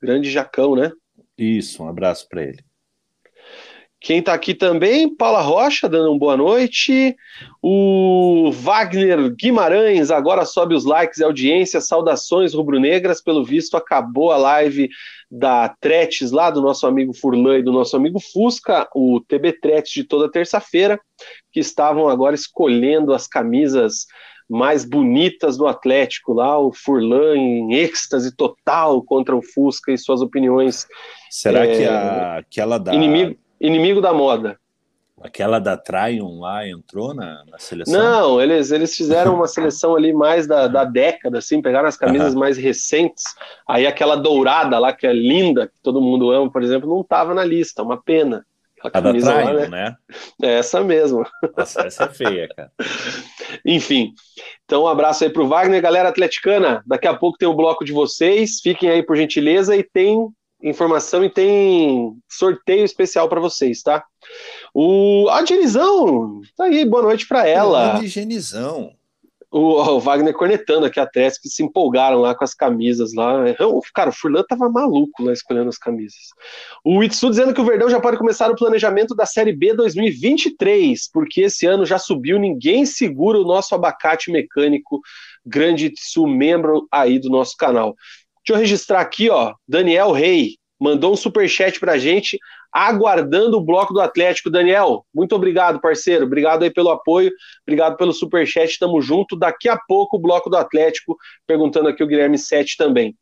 Grande Jacão, né? Isso, um abraço para ele. Quem está aqui também, Paula Rocha, dando uma boa noite. O Wagner Guimarães, agora sobe os likes e audiência. Saudações rubro-negras. Pelo visto, acabou a live da Tretes, lá do nosso amigo Furlan e do nosso amigo Fusca, o TB Tretes de toda terça-feira, que estavam agora escolhendo as camisas mais bonitas do Atlético lá, o Furlan em êxtase total contra o Fusca e suas opiniões. Será é, que a, aquela da. Inimigo, inimigo da moda. Aquela da Tryon lá entrou na, na, seleção? Não, eles, eles fizeram uma seleção ali mais da, da década, assim, pegaram as camisas uhum. mais recentes. Aí aquela dourada lá, que é linda, que todo mundo ama, por exemplo, não estava na lista, uma pena. A da Tryon, lá, né? né? É essa mesmo. Nossa, essa é feia, cara. Enfim, então um abraço aí pro Wagner, galera atleticana. Daqui a pouco tem o um bloco de vocês, fiquem aí por gentileza e tem informação e tem sorteio especial para vocês, tá? O a Genizão, tá aí, boa noite para ela. Grande Genizão. O, o, Wagner cornetando aqui atrás, que se empolgaram lá com as camisas lá. Cara, o Furlan tava maluco lá escolhendo as camisas. O Itsu dizendo que o Verdão já pode começar o planejamento da Série B 2023, porque esse ano já subiu, ninguém segura o nosso abacate mecânico. Grande Itsu, membro aí do nosso canal. Deixa eu registrar aqui, ó. Daniel Rei mandou um super chat pra gente, aguardando o bloco do Atlético. Daniel, muito obrigado, parceiro. Obrigado aí pelo apoio, obrigado pelo super chat. Tamo junto. Daqui a pouco o bloco do Atlético, perguntando aqui o Guilherme Sete também.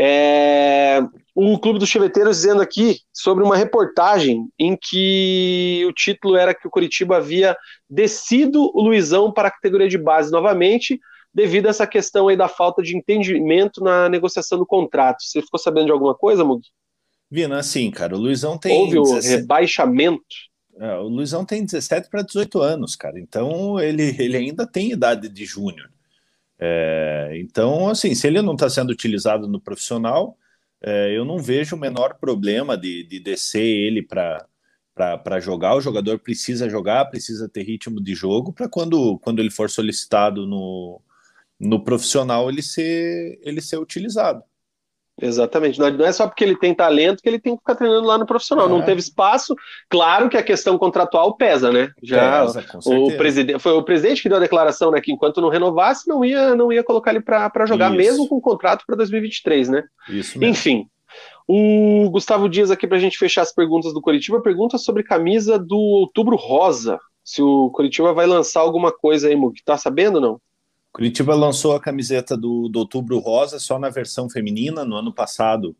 É... O Clube dos Cheveteiros dizendo aqui sobre uma reportagem em que o título era que o Curitiba havia descido o Luizão para a categoria de base novamente devido a essa questão aí da falta de entendimento na negociação do contrato. Você ficou sabendo de alguma coisa, Mug? Vina, assim, cara, o Luizão tem. Houve 17... o rebaixamento. É, o Luizão tem 17 para 18 anos, cara, então ele, ele ainda tem idade de júnior. É, então, assim, se ele não está sendo utilizado no profissional, é, eu não vejo o menor problema de, de descer ele para para jogar, o jogador precisa jogar, precisa ter ritmo de jogo para quando, quando ele for solicitado no, no profissional ele ser, ele ser utilizado. Exatamente. Não é só porque ele tem talento que ele tem que ficar treinando lá no profissional. É. Não teve espaço. Claro que a questão contratual pesa, né? Já pesa, o presidente foi o presidente que deu a declaração, né? Que enquanto não renovasse, não ia, não ia colocar ele para jogar, Isso. mesmo com o contrato para 2023, né? Isso mesmo. Enfim. O Gustavo Dias aqui para a gente fechar as perguntas do Curitiba pergunta sobre camisa do Outubro Rosa. Se o Curitiba vai lançar alguma coisa aí, Mug. Tá sabendo ou não? Curitiba lançou a camiseta do, do Outubro Rosa só na versão feminina no ano passado,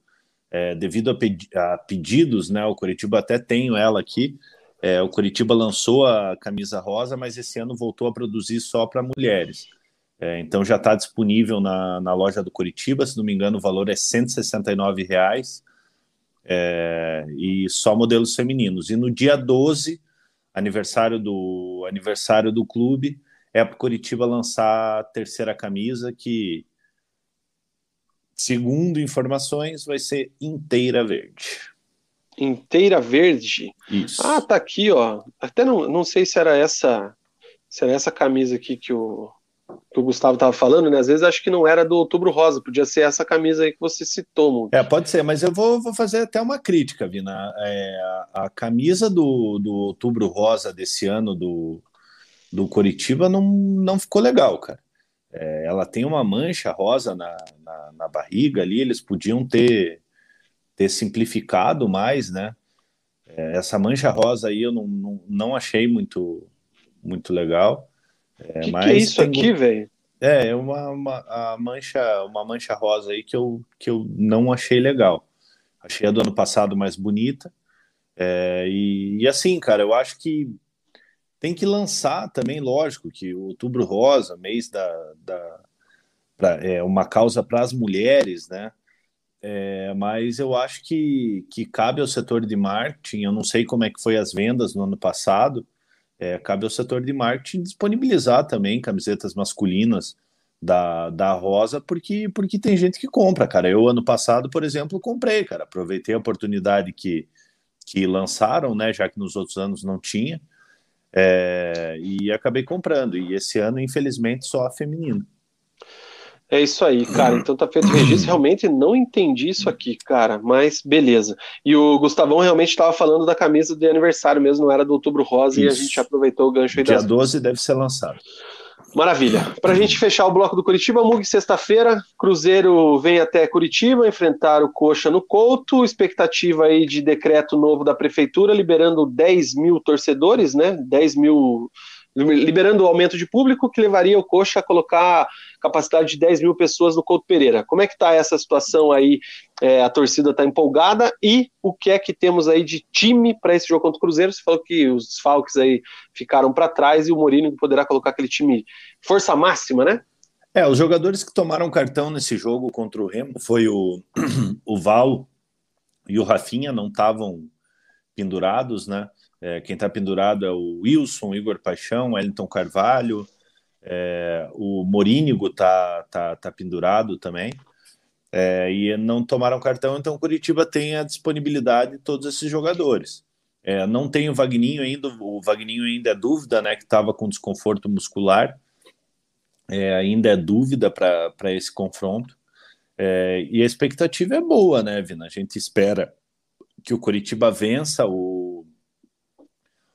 é, devido a, pedi a, pedidos, né? O Curitiba até tem ela aqui. É, o Curitiba lançou a camisa rosa, mas esse ano voltou a produzir só para mulheres. É, então já está disponível na, na loja do Curitiba, se não me engano, o valor é 169 reais, é, e só modelos femininos. E no dia 12, aniversário do aniversário do clube, é para Curitiba lançar a terceira camisa, que, segundo informações, vai ser inteira verde. Inteira verde? Isso. Ah, tá aqui, ó. Até não, não sei se era essa, se era essa camisa aqui que o, que o Gustavo estava falando, né? Às vezes acho que não era do Outubro Rosa, podia ser essa camisa aí que você citou, Monte. É, pode ser, mas eu vou, vou fazer até uma crítica, Vina. É, a, a camisa do, do Outubro Rosa desse ano do, do Coritiba não, não ficou legal, cara. É, ela tem uma mancha rosa na, na, na, barriga ali, eles podiam ter, ter simplificado mais, né? É, essa mancha rosa aí eu não, não, não achei muito, muito legal. É, que, que é isso aqui, velho? É, é uma, uma, a mancha, uma mancha rosa aí que eu, que eu não achei legal. Achei a do ano passado mais bonita. É, e, e, assim, cara, eu acho que tem que lançar também, lógico, que o Outubro Rosa, mês da, da pra, é uma causa para as mulheres, né? É, mas eu acho que, que cabe ao setor de marketing, eu não sei como é que foi as vendas no ano passado, é, cabe ao setor de marketing disponibilizar também camisetas masculinas da, da Rosa, porque, porque tem gente que compra, cara. Eu, ano passado, por exemplo, comprei, cara. Aproveitei a oportunidade que, que lançaram, né? Já que nos outros anos não tinha. É, e acabei comprando. E esse ano, infelizmente, só a feminina. É isso aí, cara. Então tá feito o registro. Realmente não entendi isso aqui, cara, mas beleza. E o Gustavão realmente estava falando da camisa de aniversário mesmo, não era do Outubro Rosa, isso. e a gente aproveitou o gancho aí Dia das... 12 deve ser lançado. Maravilha. Para a gente fechar o bloco do Curitiba, Mug, sexta-feira, Cruzeiro vem até Curitiba enfrentar o Coxa no Couto, expectativa aí de decreto novo da Prefeitura, liberando 10 mil torcedores, né? 10 mil liberando o aumento de público que levaria o Coxa a colocar capacidade de 10 mil pessoas no Couto Pereira. Como é que está essa situação aí? É, a torcida está empolgada e o que é que temos aí de time para esse jogo contra o Cruzeiro? Você falou que os Falcons aí ficaram para trás e o Mourinho poderá colocar aquele time força máxima, né? É, os jogadores que tomaram cartão nesse jogo contra o Remo foi o, o Val e o Rafinha, não estavam pendurados, né? É, quem está pendurado é o Wilson, Igor Paixão, Wellington Carvalho, é, o Morínigo está tá, tá pendurado também. É, e não tomaram cartão, então o Curitiba tem a disponibilidade de todos esses jogadores. É, não tem o Vagninho ainda, o Vagninho ainda é dúvida, né? Que estava com desconforto muscular. É, ainda é dúvida para esse confronto. É, e a expectativa é boa, né, Vina? A gente espera que o Curitiba vença o,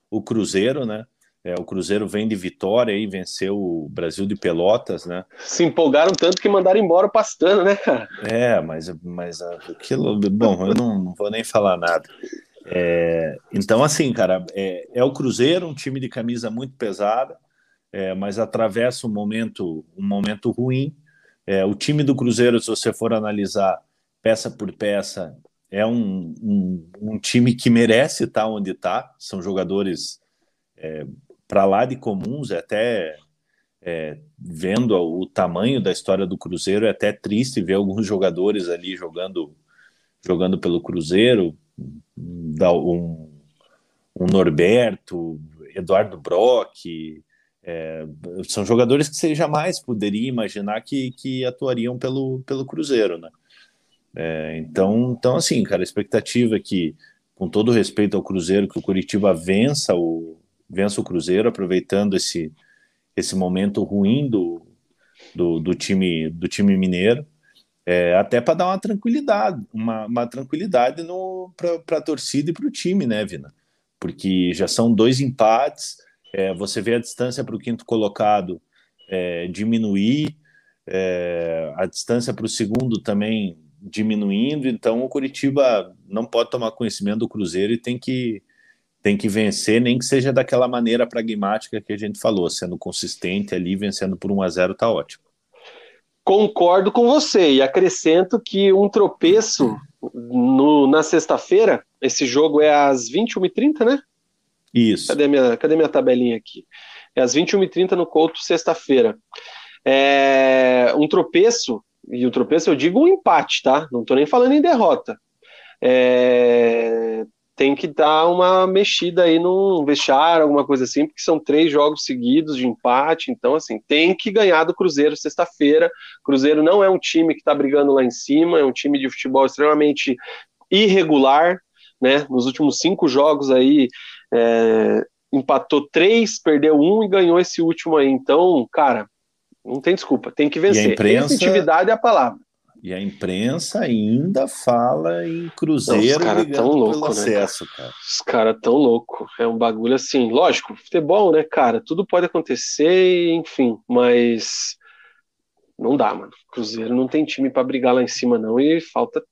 o Cruzeiro, né? É, o Cruzeiro vem de vitória e venceu o Brasil de Pelotas, né? Se empolgaram tanto que mandaram embora o Pastano, né, cara? É, mas, mas aquilo. Bom, eu não, não vou nem falar nada. É, então, assim, cara, é, é, o Cruzeiro, um time de camisa muito pesada, é, mas atravessa um momento, um momento ruim. É, o time do Cruzeiro, se você for analisar peça por peça, é um, um, um time que merece estar onde está. São jogadores é, para lá de comuns, é até é, vendo o tamanho da história do Cruzeiro, é até triste ver alguns jogadores ali jogando jogando pelo Cruzeiro, um, um Norberto, Eduardo Brock, é, são jogadores que você jamais poderia imaginar que, que atuariam pelo, pelo Cruzeiro, né? É, então, então, assim, cara, a expectativa é que, com todo respeito ao Cruzeiro, que o Curitiba vença o, vença o Cruzeiro, aproveitando esse, esse momento ruim do, do, do time do time mineiro, é, até para dar uma tranquilidade, uma, uma tranquilidade para a torcida e para o time, né, Vina? Porque já são dois empates, é, você vê a distância para o quinto colocado é, diminuir, é, a distância para o segundo também diminuindo, então o Curitiba não pode tomar conhecimento do Cruzeiro e tem que tem que vencer, nem que seja daquela maneira pragmática que a gente falou, sendo consistente ali, vencendo por 1 a 0 tá ótimo. Concordo com você e acrescento que um tropeço no, na sexta-feira, esse jogo é às 21h30, né? Isso. Cadê minha, cadê minha tabelinha aqui? É às 21h30 no Couto, sexta-feira. É, um tropeço, e o tropeço eu digo um empate, tá? Não tô nem falando em derrota. É, tem que dar uma mexida aí no vestiário, alguma coisa assim, porque são três jogos seguidos de empate, então assim, tem que ganhar do Cruzeiro sexta-feira. Cruzeiro não é um time que está brigando lá em cima, é um time de futebol extremamente irregular, né? Nos últimos cinco jogos aí é, empatou três, perdeu um e ganhou esse último aí. Então, cara, não tem desculpa, tem que vencer. E a imprensa... é a palavra. E a imprensa ainda fala em Cruzeiro Não, os tão louco, pelo né, acesso, cara. Os caras tão louco. É um bagulho assim, lógico, futebol, né, cara? Tudo pode acontecer, enfim, mas não dá, mano. Cruzeiro não tem time para brigar lá em cima, não, e falta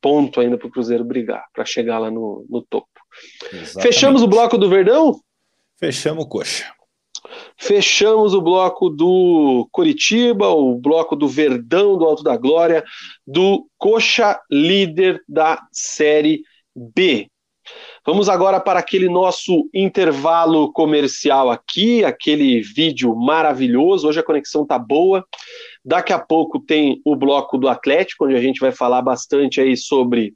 ponto ainda pro Cruzeiro brigar, para chegar lá no, no topo. Exatamente. Fechamos o bloco do Verdão? Fechamos, coxa. Fechamos o bloco do Curitiba, o bloco do Verdão do Alto da Glória, do Coxa líder da Série B. Vamos agora para aquele nosso intervalo comercial aqui, aquele vídeo maravilhoso. Hoje a conexão tá boa. Daqui a pouco tem o bloco do Atlético, onde a gente vai falar bastante aí sobre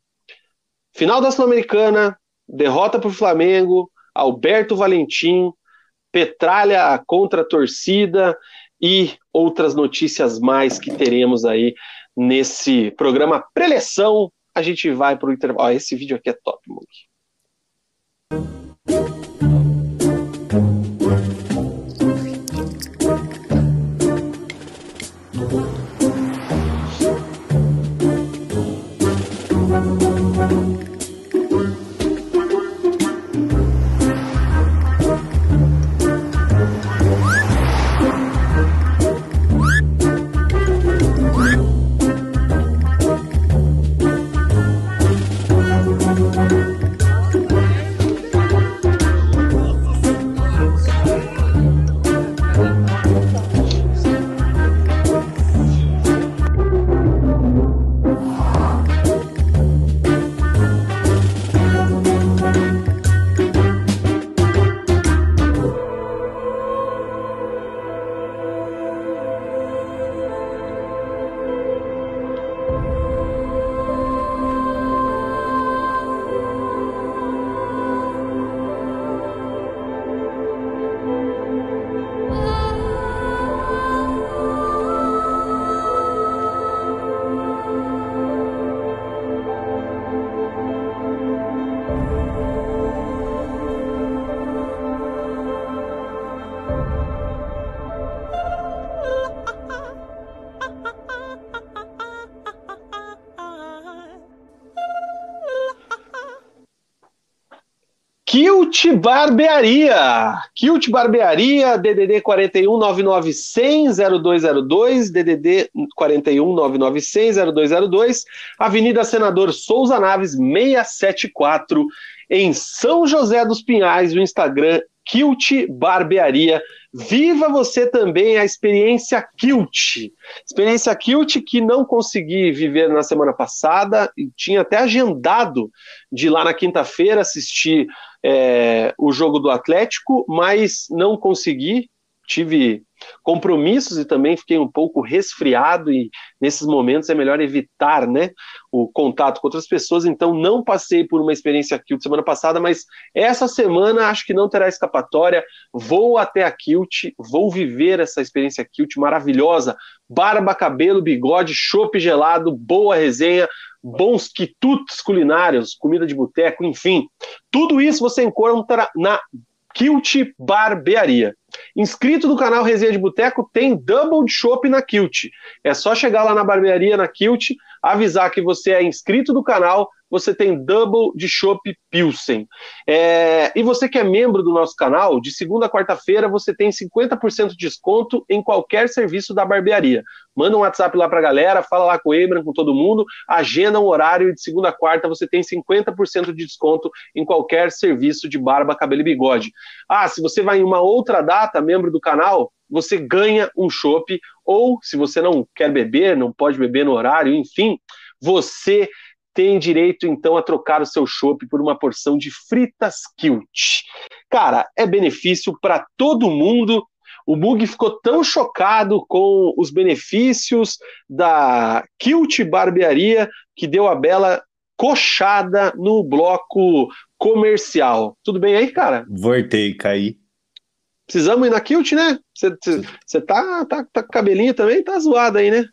final da Sul-Americana, derrota para o Flamengo, Alberto Valentim, Petralha contra a torcida e outras notícias mais que teremos aí nesse programa preleção. A gente vai para o intervalo. Esse vídeo aqui é top, Monk. Kilt Barbearia. Kilt Barbearia, DDD 41 9900 0202, DDD 41 9900 0202, Avenida Senador Souza Naves 674, em São José dos Pinhais, o Instagram Kilt Barbearia. Viva você também a experiência Kilt. Experiência Kilt que não consegui viver na semana passada e tinha até agendado de ir lá na quinta-feira assistir é, o jogo do Atlético, mas não consegui. Tive compromissos e também fiquei um pouco resfriado e nesses momentos é melhor evitar, né, o contato com outras pessoas. Então não passei por uma experiência Kilt semana passada, mas essa semana acho que não terá escapatória. Vou até a Kilt, vou viver essa experiência Kilt maravilhosa. Barba, cabelo, bigode, chopp gelado, boa resenha, bons quitutes culinários, comida de boteco, enfim. Tudo isso você encontra na Kilt Barbearia. Inscrito do canal Resenha de Boteco tem double chopp na Kilt. É só chegar lá na barbearia na Kilt, avisar que você é inscrito do canal, você tem double de chopp Pilsen. É, e você que é membro do nosso canal, de segunda a quarta-feira você tem 50% de desconto em qualquer serviço da barbearia. Manda um WhatsApp lá pra galera, fala lá com o Ebram, com todo mundo, agenda um horário e de segunda a quarta você tem 50% de desconto em qualquer serviço de barba, cabelo e bigode. Ah, se você vai em uma outra data, membro do canal, você ganha um chopp, ou se você não quer beber, não pode beber no horário, enfim, você tem direito então a trocar o seu chopp por uma porção de fritas Kilt. Cara, é benefício para todo mundo. O Mug ficou tão chocado com os benefícios da Kilt Barbearia que deu a bela coxada no bloco comercial. Tudo bem aí, cara? Voltei, caí. Precisamos ir na Kilt, né? Você tá, tá, tá com cabelinho também? Tá zoado aí, né?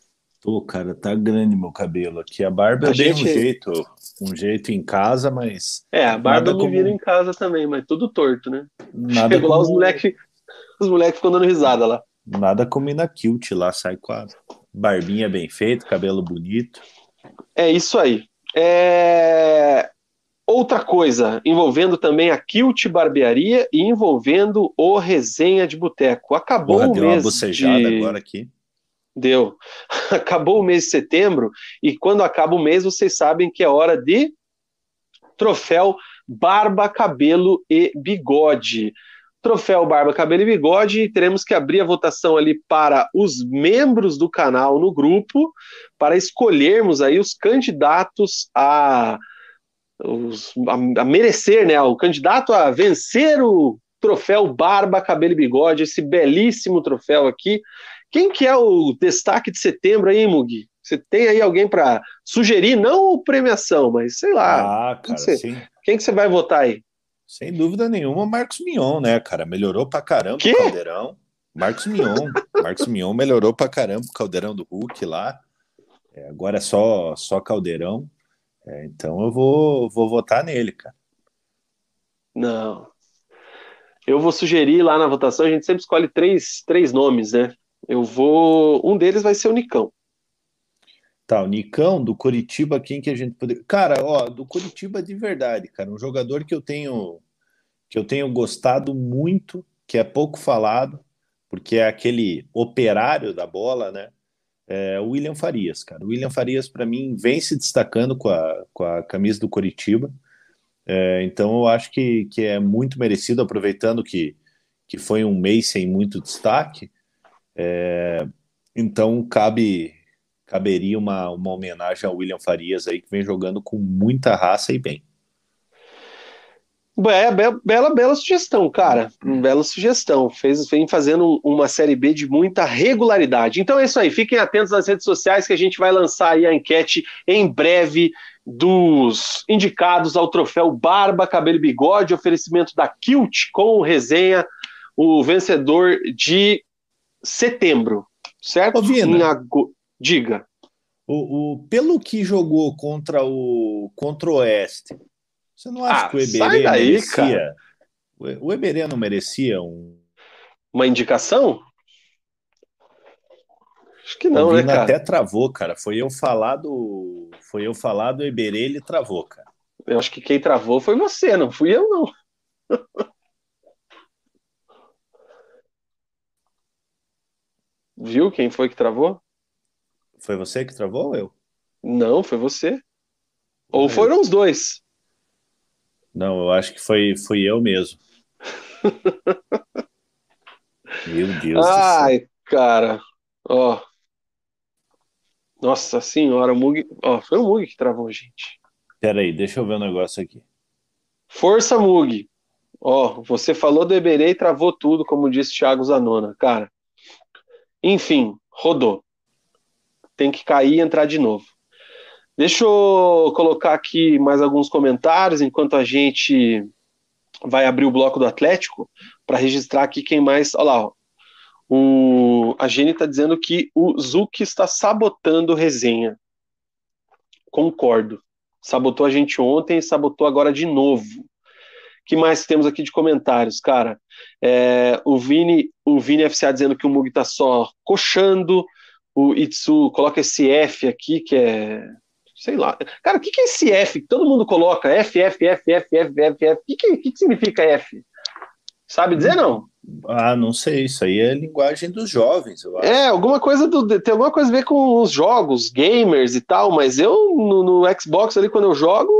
Tô, cara, tá grande meu cabelo aqui. A barba a eu gente... dei um jeito, um jeito em casa, mas. É, a barba me como... vira em casa também, mas tudo torto, né? Nada Chegou como... lá, os moleques os moleque ficam dando risada lá. Nada como ir na kilt lá, sai com a barbinha bem feita, cabelo bonito. É isso aí. É... Outra coisa, envolvendo também a Kilt Barbearia e envolvendo o Resenha de Boteco. Acabou Porra, o mês deu uma bocejada de... agora aqui. Deu. Acabou o mês de setembro e quando acaba o mês, vocês sabem que é hora de troféu barba, cabelo e bigode. Troféu Barba, Cabelo e Bigode. Teremos que abrir a votação ali para os membros do canal no grupo, para escolhermos aí os candidatos a, os, a, a merecer, né? O candidato a vencer o troféu Barba, Cabelo e Bigode, esse belíssimo troféu aqui. Quem que é o destaque de setembro aí, Mugi? Você tem aí alguém para sugerir, não premiação, mas sei lá. Ah, cara, quem, que você, quem que você vai votar aí? Sem dúvida nenhuma, Marcos Mion, né, cara? Melhorou pra caramba que? o Caldeirão. Marcos Mion. Marcos Mion melhorou pra caramba o Caldeirão do Hulk lá. É, agora é só, só Caldeirão. É, então eu vou, vou votar nele, cara. Não. Eu vou sugerir lá na votação, a gente sempre escolhe três, três nomes, né? Eu vou. Um deles vai ser o Nicão. Tá, o Nicão do Curitiba, quem que a gente poderia. Cara, ó, do Curitiba de verdade, cara, um jogador que eu tenho que eu tenho gostado muito, que é pouco falado, porque é aquele operário da bola, né? É o William Farias, cara. O William Farias, para mim, vem se destacando com a, com a camisa do Curitiba. É, então eu acho que, que é muito merecido, aproveitando que, que foi um mês sem muito destaque. É, então cabe caberia uma, uma homenagem ao William Farias aí, que vem jogando com muita raça e bem. É, bela, bela sugestão, cara. Bela sugestão. Fez, vem fazendo uma série B de muita regularidade. Então é isso aí. Fiquem atentos nas redes sociais que a gente vai lançar aí a enquete em breve dos indicados ao troféu Barba, Cabelo e Bigode, oferecimento da Kilt com resenha, o vencedor de setembro, certo? Ô, Vina, Diga. O, o, pelo que jogou contra o contra o Oeste, você não acha Ah, que o Eberê daí, merecia? cara. O Eberê não merecia um. Uma indicação? Acho que não, o né, Vina cara? até travou, cara. Foi eu falar do. Foi eu falar do Eberê, ele travou, cara. Eu acho que quem travou foi você, não fui eu, não. Viu quem foi que travou? Foi você que travou ou eu? Não, foi você. Ou foram os dois. Não, eu acho que foi, foi eu mesmo. Meu Deus do céu. Ai, cara. Ó. Nossa senhora, o Mug. Ó, foi o Mug que travou, gente. Peraí, deixa eu ver um negócio aqui. Força, Mug. Ó, você falou do Eberê e travou tudo, como disse Thiago Zanona, cara. Enfim, rodou. Tem que cair e entrar de novo. Deixa eu colocar aqui mais alguns comentários enquanto a gente vai abrir o bloco do Atlético para registrar aqui quem mais. Olha lá. O, a Jenny está dizendo que o Zuki está sabotando resenha. Concordo. Sabotou a gente ontem e sabotou agora de novo. O que mais temos aqui de comentários, cara? É, o Vini, o Vini FCA dizendo que o Mug tá só coxando. O Itsu coloca esse F aqui, que é. Sei lá. Cara, o que, que é esse F que todo mundo coloca? F, F, F, F, F, F, F. O que, que, que significa F? Sabe dizer não? Ah, não sei, isso aí é linguagem dos jovens, eu acho. É, alguma coisa do, tem alguma coisa a ver com os jogos, gamers e tal, mas eu no, no Xbox ali quando eu jogo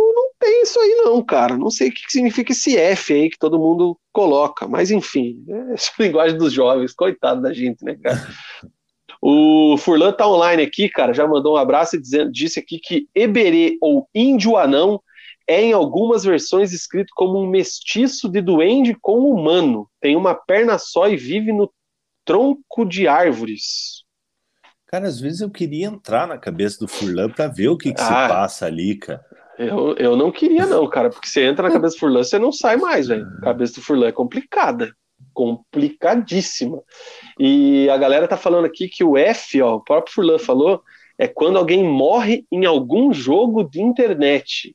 tem isso aí não, cara. Não sei o que significa esse F aí que todo mundo coloca, mas enfim, é essa linguagem dos jovens, coitado da gente, né, cara? O Furlan tá online aqui, cara, já mandou um abraço e dizendo, disse aqui que Eberê ou Índio Anão é em algumas versões escrito como um mestiço de duende com humano. Tem uma perna só e vive no tronco de árvores. Cara, às vezes eu queria entrar na cabeça do Furlan pra ver o que, que se Ah. passa ali, cara. Eu, eu não queria, não, cara, porque você entra na cabeça do Furlan, você não sai mais, velho. A cabeça do Furlan é complicada. Complicadíssima. E a galera tá falando aqui que o F, ó, o próprio Furlan falou, é quando alguém morre em algum jogo de internet.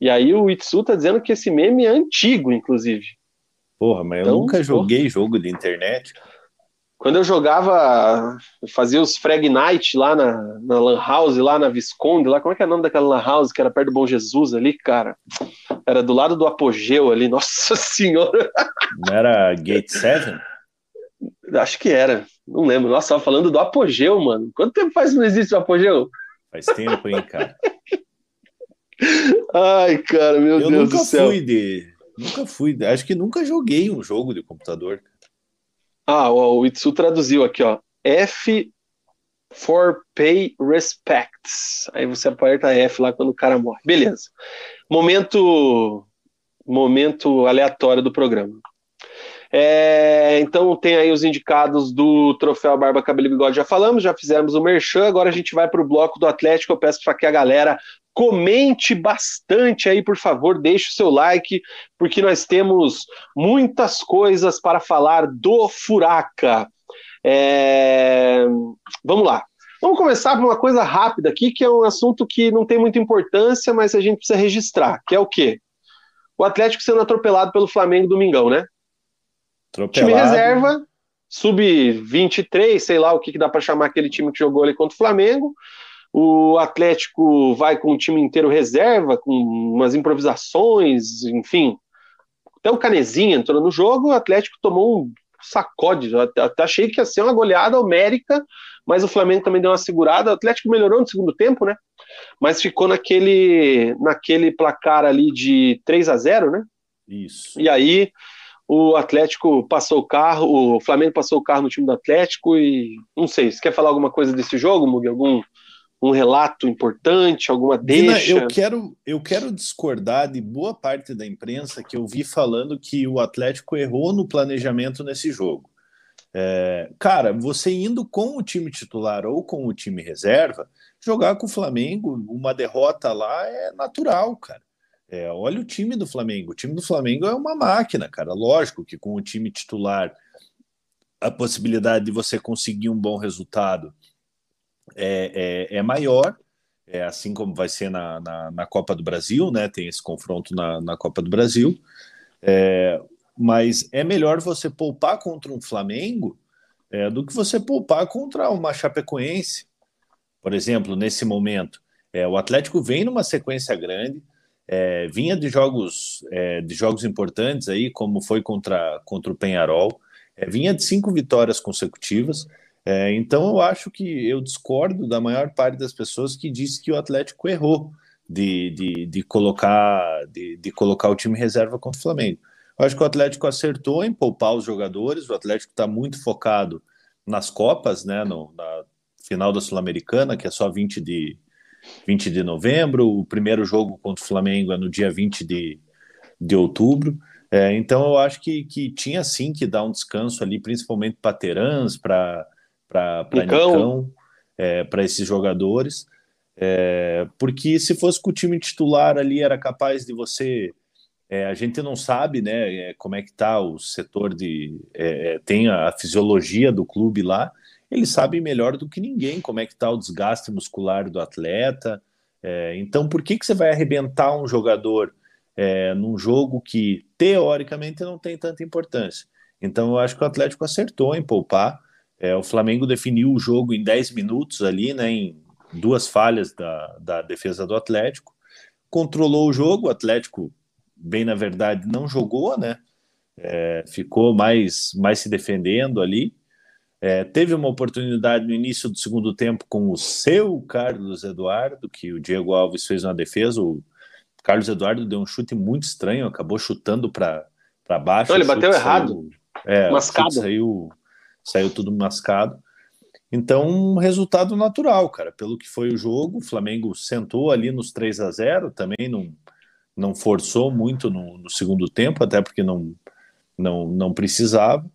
E aí o Itsu tá dizendo que esse meme é antigo, inclusive. Porra, mas eu Então, nunca pô. joguei jogo de internet. Quando eu jogava, eu fazia os Frag Night lá na, na Lan House, lá na Visconde, lá, como é que é o nome daquela Lan House que era perto do Bom Jesus ali, cara? Era do lado do apogeu ali, nossa senhora, Não era Gate 7? acho que era, não lembro. Nossa, tava falando do apogeu, mano. Quanto tempo faz que não existe o apogeu? Faz tempo, hein, cara. Ai, cara, meu Eu Deus nunca do céu. fui de. Nunca fui, acho que nunca joguei um jogo de computador. Ah, o, Itsu traduziu aqui, ó. F for pay respects. Aí você aperta F lá quando o cara morre. Beleza. Momento momento aleatório do programa. É, então tem aí os indicados do troféu Barba Cabelo e Bigode, já falamos, já fizemos o merchan, agora a gente vai para o bloco do Atlético. Eu peço para que a galera comente bastante aí, por favor, deixe o seu like, porque nós temos muitas coisas para falar do Furaca. É... Vamos lá. Vamos começar por uma coisa rápida aqui, que é um assunto que não tem muita importância, mas a gente precisa registrar, que é o quê? O Atlético sendo atropelado pelo Flamengo domingão, né? Atropelado. Time reserva, sub-23, sei lá o que, que dá para chamar aquele time que jogou ali contra o Flamengo. O Atlético vai com o time inteiro reserva, com umas improvisações, enfim. Até o Canezinha entrou no jogo, o Atlético tomou um sacode. Eu até achei que ia ser uma goleada homérica, mas o Flamengo também deu uma segurada. O Atlético melhorou no segundo tempo, né? Mas ficou naquele, naquele placar ali de 3 a 0 né? Isso. E aí o Atlético passou o carro, o Flamengo passou o carro no time do Atlético e não sei, você quer falar alguma coisa desse jogo, Mugi? Algum um relato importante, alguma deixa? Dina, eu quero, eu quero discordar de boa parte da imprensa que eu vi falando que o Atlético errou no planejamento nesse jogo. É, cara, você indo com o time titular ou com o time reserva, jogar com o Flamengo, uma derrota lá é natural, cara. É, olha o time do Flamengo. O time do Flamengo é uma máquina, cara. Lógico que com o time titular, a possibilidade de você conseguir um bom resultado é, é, é maior, é assim como vai ser na, na, na, Copa do Brasil, né? Tem esse confronto na, na Copa do Brasil. É, mas é melhor você poupar contra um Flamengo é, do que você poupar contra uma Chapecoense. Por exemplo, nesse momento, é, o Atlético vem numa sequência grande, é, vinha de jogos é, de jogos importantes aí, como foi contra, contra o Penharol, é, vinha de cinco vitórias consecutivas. É, então eu acho que eu discordo da maior parte das pessoas que diz que o Atlético errou de, de, de colocar de, de, colocar o time reserva contra o Flamengo. Eu acho que o Atlético acertou em poupar os jogadores, o Atlético está muito focado nas Copas, né, no, na final da Sul-Americana, que é só 20 de, 20 de novembro, o primeiro jogo contra o Flamengo é no dia 20 de, de outubro. É, então eu acho que, que tinha sim que dar um descanso ali, principalmente para Terãs, para Nicão, é, para esses jogadores. É, porque se fosse com o time titular ali, era capaz de você. É, a gente não sabe né, é, como é que está o setor de. É, é, tem a, fisiologia do clube lá, eles sabem melhor do que ninguém como é que está o desgaste muscular do atleta. É, então, por que, que você vai arrebentar um jogador num jogo que, teoricamente, não tem tanta importância? Então, eu acho que o Atlético acertou em poupar. É, o Flamengo definiu o jogo em 10 minutos ali, né, em duas falhas da, da defesa do Atlético. Controlou o jogo, o Atlético, bem na verdade, não jogou, né? É, ficou mais, mais se defendendo ali. É, teve uma oportunidade no início do segundo tempo com o seu Carlos Eduardo, que o Diego Alves fez uma defesa. O Carlos Eduardo deu um chute muito estranho, acabou chutando para baixo. Não, ele bateu errado. Saiu, é, mascado. Saiu, saiu tudo mascado. Então, um resultado natural, cara. Pelo que foi o jogo, o Flamengo sentou ali nos 3 a 0 também não, não forçou muito no, no segundo tempo, até porque não, não, não precisava.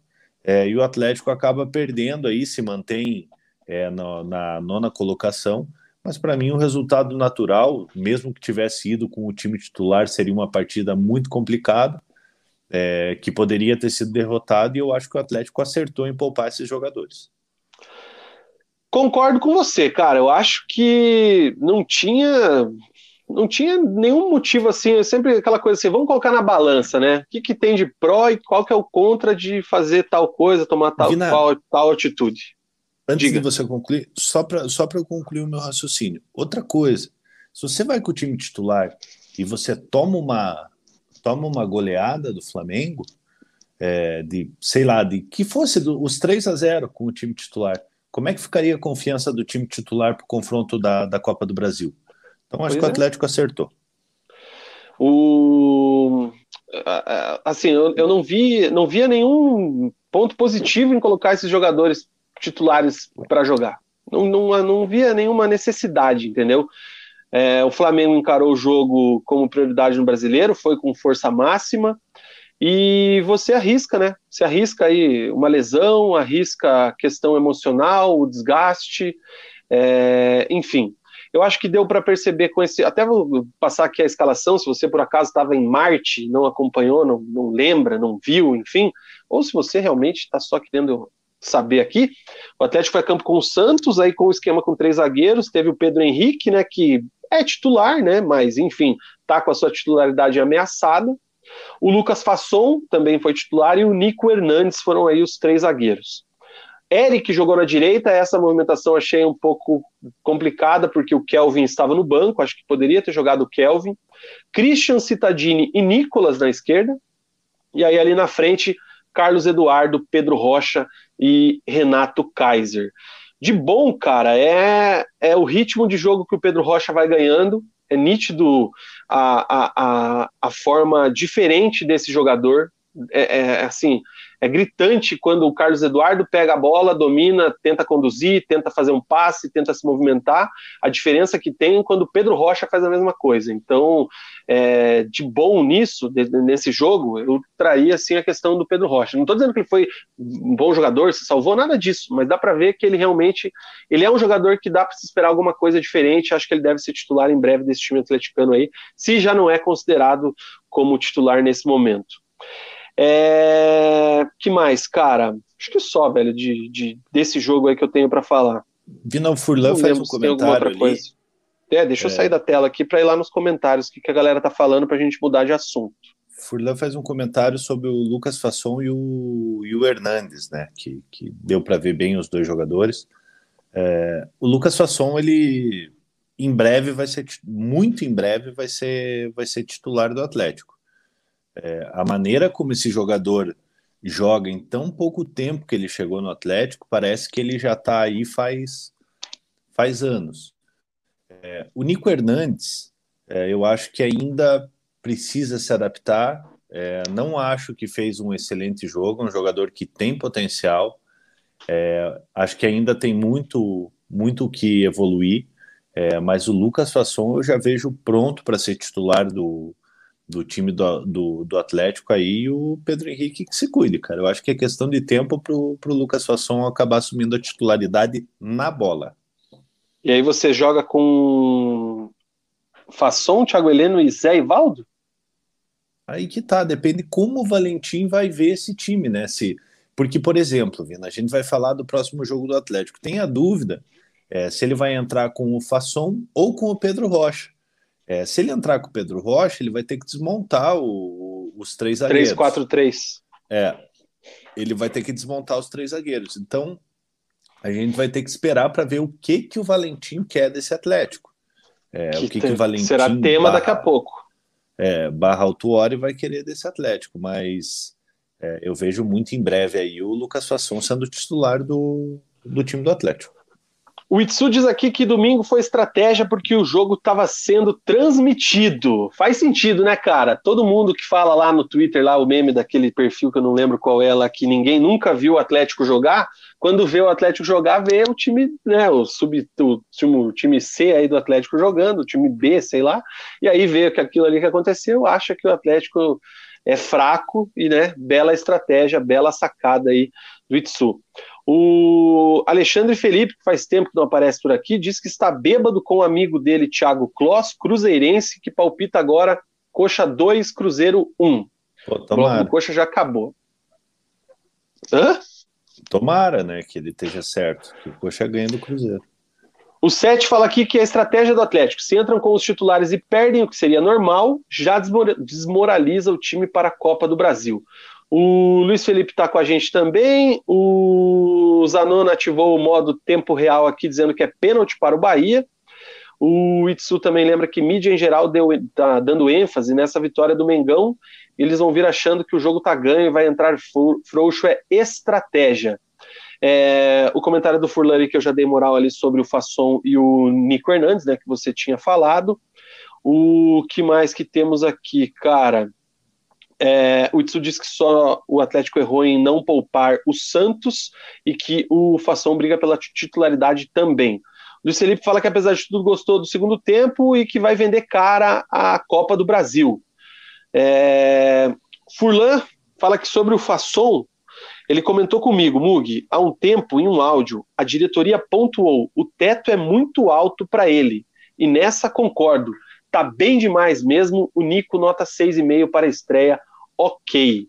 É, e o Atlético acaba perdendo aí, se mantém é, na, na nona colocação. Mas para mim, um resultado natural, mesmo que tivesse ido com o time titular, seria uma partida muito complicada, é, que poderia ter sido derrotado. E eu acho que o Atlético acertou em poupar esses jogadores. Concordo com você, cara. Eu acho que não tinha não tinha nenhum motivo assim, é sempre aquela coisa assim, vamos colocar na balança, né? O que, que tem de pró e qual que é o contra de fazer tal coisa, tomar tal, Vina, tal, tal atitude. Antes Diga. de você concluir, só para só eu concluir o meu raciocínio. Outra coisa, se você vai com o time titular e você toma uma, toma uma goleada do Flamengo, é, de, sei lá, de que fosse do, os 3 a 0 com o time titular, como é que ficaria a confiança do time titular para o confronto da, da Copa do Brasil? Então acho pois que o é. Atlético é. acertou. O... assim, eu, eu, não vi, não via nenhum ponto positivo em colocar esses jogadores titulares para jogar. Não, não, não via nenhuma necessidade, entendeu? É, o Flamengo encarou o jogo como prioridade no brasileiro, foi com força máxima. E você arrisca, né? Você arrisca aí uma lesão, arrisca a questão emocional, o desgaste, é, enfim. Eu acho que deu para perceber com esse. Até vou passar aqui a escalação, se você por acaso estava em Marte, não acompanhou, não, não lembra, não viu, enfim, ou se você realmente está só querendo saber aqui. O Atlético foi a campo com o Santos, aí com o esquema com três zagueiros, teve o Pedro Henrique, né, que é titular, né, mas enfim, tá com a sua titularidade ameaçada. O Lucas Fasson também foi titular e o Nico Hernandes foram aí os três zagueiros. Eric jogou na direita, essa movimentação achei um pouco complicada, porque o Kelvin estava no banco, acho que poderia ter jogado o Kelvin. Christian Cittadini e Nicolas na esquerda. E aí ali na frente, Carlos Eduardo, Pedro Rocha e Renato Kaiser. De bom, cara, é, é o ritmo de jogo que o Pedro Rocha vai ganhando é nítido a, a, a, forma diferente desse jogador. É, é, assim, é gritante quando o Carlos Eduardo pega a bola, domina, tenta conduzir, tenta fazer um passe, tenta se movimentar. A diferença que tem quando o Pedro Rocha faz a mesma coisa. Então, é, de bom nisso, de, nesse jogo, eu traía assim a questão do Pedro Rocha. Não estou dizendo que ele foi um bom jogador, se salvou nada disso, mas dá para ver que ele realmente ele é um jogador que dá para se esperar alguma coisa diferente. Acho que ele deve ser titular em breve desse time atleticano aí, se já não é considerado como titular nesse momento. É... que mais, cara? Acho que só, velho, de, de desse jogo aí que eu tenho para falar. Vinal Furlan faz um comentário ali. Coisa. É, deixa eu é. sair da tela aqui para ir lá nos comentários o que, que a galera tá falando para a gente mudar de assunto. Furlan faz um comentário sobre o Lucas Fasson e o, e o Hernandes, né? Que, que deu para ver bem os dois jogadores. É, o Lucas Fasson, ele em breve vai ser, muito em breve, vai ser, vai ser titular do Atlético. É, a maneira como esse jogador joga em tão pouco tempo que ele chegou no Atlético, parece que ele já está aí faz, faz anos. É, o Nico Hernandes, é, eu acho que ainda precisa se adaptar. É, não acho que fez um excelente jogo, um jogador que tem potencial. É, acho que ainda tem muito, muito que evoluir. É, mas o Lucas Fasson eu já vejo pronto para ser titular do, do time do, do, do, Atlético aí, o Pedro Henrique que se cuide, cara. Eu acho que é questão de tempo pro, pro Lucas Fasson acabar assumindo a titularidade na bola. E aí você joga com Fasson, Thiago Heleno e Zé Ivaldo? Aí que tá, depende como o Valentim vai ver esse time, né? Se, porque, por exemplo, Vina, a gente vai falar do próximo jogo do Atlético. Tem a dúvida é, se ele vai entrar com o Fasson ou com o Pedro Rocha. É, se ele entrar com o Pedro Rocha, ele vai ter que desmontar o, os três zagueiros. 3-4-3. É. Ele vai ter que desmontar os três zagueiros. Então, a gente vai ter que esperar para ver o que, que o Valentim quer desse Atlético. É, que o que, que o Valentim. Será tema barra, daqui a pouco. É, barra Altuori vai querer desse Atlético, mas é, eu vejo muito em breve aí o Lucas Fasson sendo titular do, do time do Atlético. O Itsu diz aqui que domingo foi estratégia porque o jogo estava sendo transmitido. Faz sentido, né, cara? Todo mundo que fala lá no Twitter, lá o meme daquele perfil que eu não lembro qual é lá, que ninguém nunca viu o Atlético jogar, quando vê o Atlético jogar, vê o time, né, o, sub, o, o time C aí do Atlético jogando, o time B, sei lá, e aí vê que aquilo ali que aconteceu, acha que o Atlético é fraco e, né, bela estratégia, bela sacada aí do Itsu. O Alexandre Felipe, que faz tempo que não aparece por aqui, diz que está bêbado com o um amigo dele, Thiago Kloss, cruzeirense, que palpita agora Coxa 2, Cruzeiro 1. Pô, o bloco do Coxa já acabou. Hã? Tomara, né, que ele esteja certo, que o Coxa ganha do Cruzeiro. O 7 fala aqui que a estratégia do Atlético, se entram com os titulares e perdem o que seria normal, já desmoraliza o time para a Copa do Brasil. O Luiz Felipe está com a gente também. O Zanona ativou o modo tempo real aqui, dizendo que é pênalti para o Bahia. O Itsu também lembra que mídia em geral está dando ênfase nessa vitória do Mengão. Eles vão vir achando que o jogo está ganho e vai entrar frouxo. É estratégia. É, o comentário do Furlari que eu já dei moral ali sobre o Fasson e o Nico Hernandes, né, que você tinha falado. O que mais que temos aqui, cara? É, o Itsu diz que só o Atlético errou em não poupar o Santos e que o Fação briga pela titularidade também. Luiz Felipe fala que apesar de tudo gostou do segundo tempo e que vai vender cara a Copa do Brasil. É, Furlan fala que sobre o Fasson, ele comentou comigo, Mug, há um tempo, em um áudio, a diretoria pontuou: o teto é muito alto para ele. E nessa concordo. Tá bem demais mesmo. O Nico nota 6,5 para a estreia. Ok.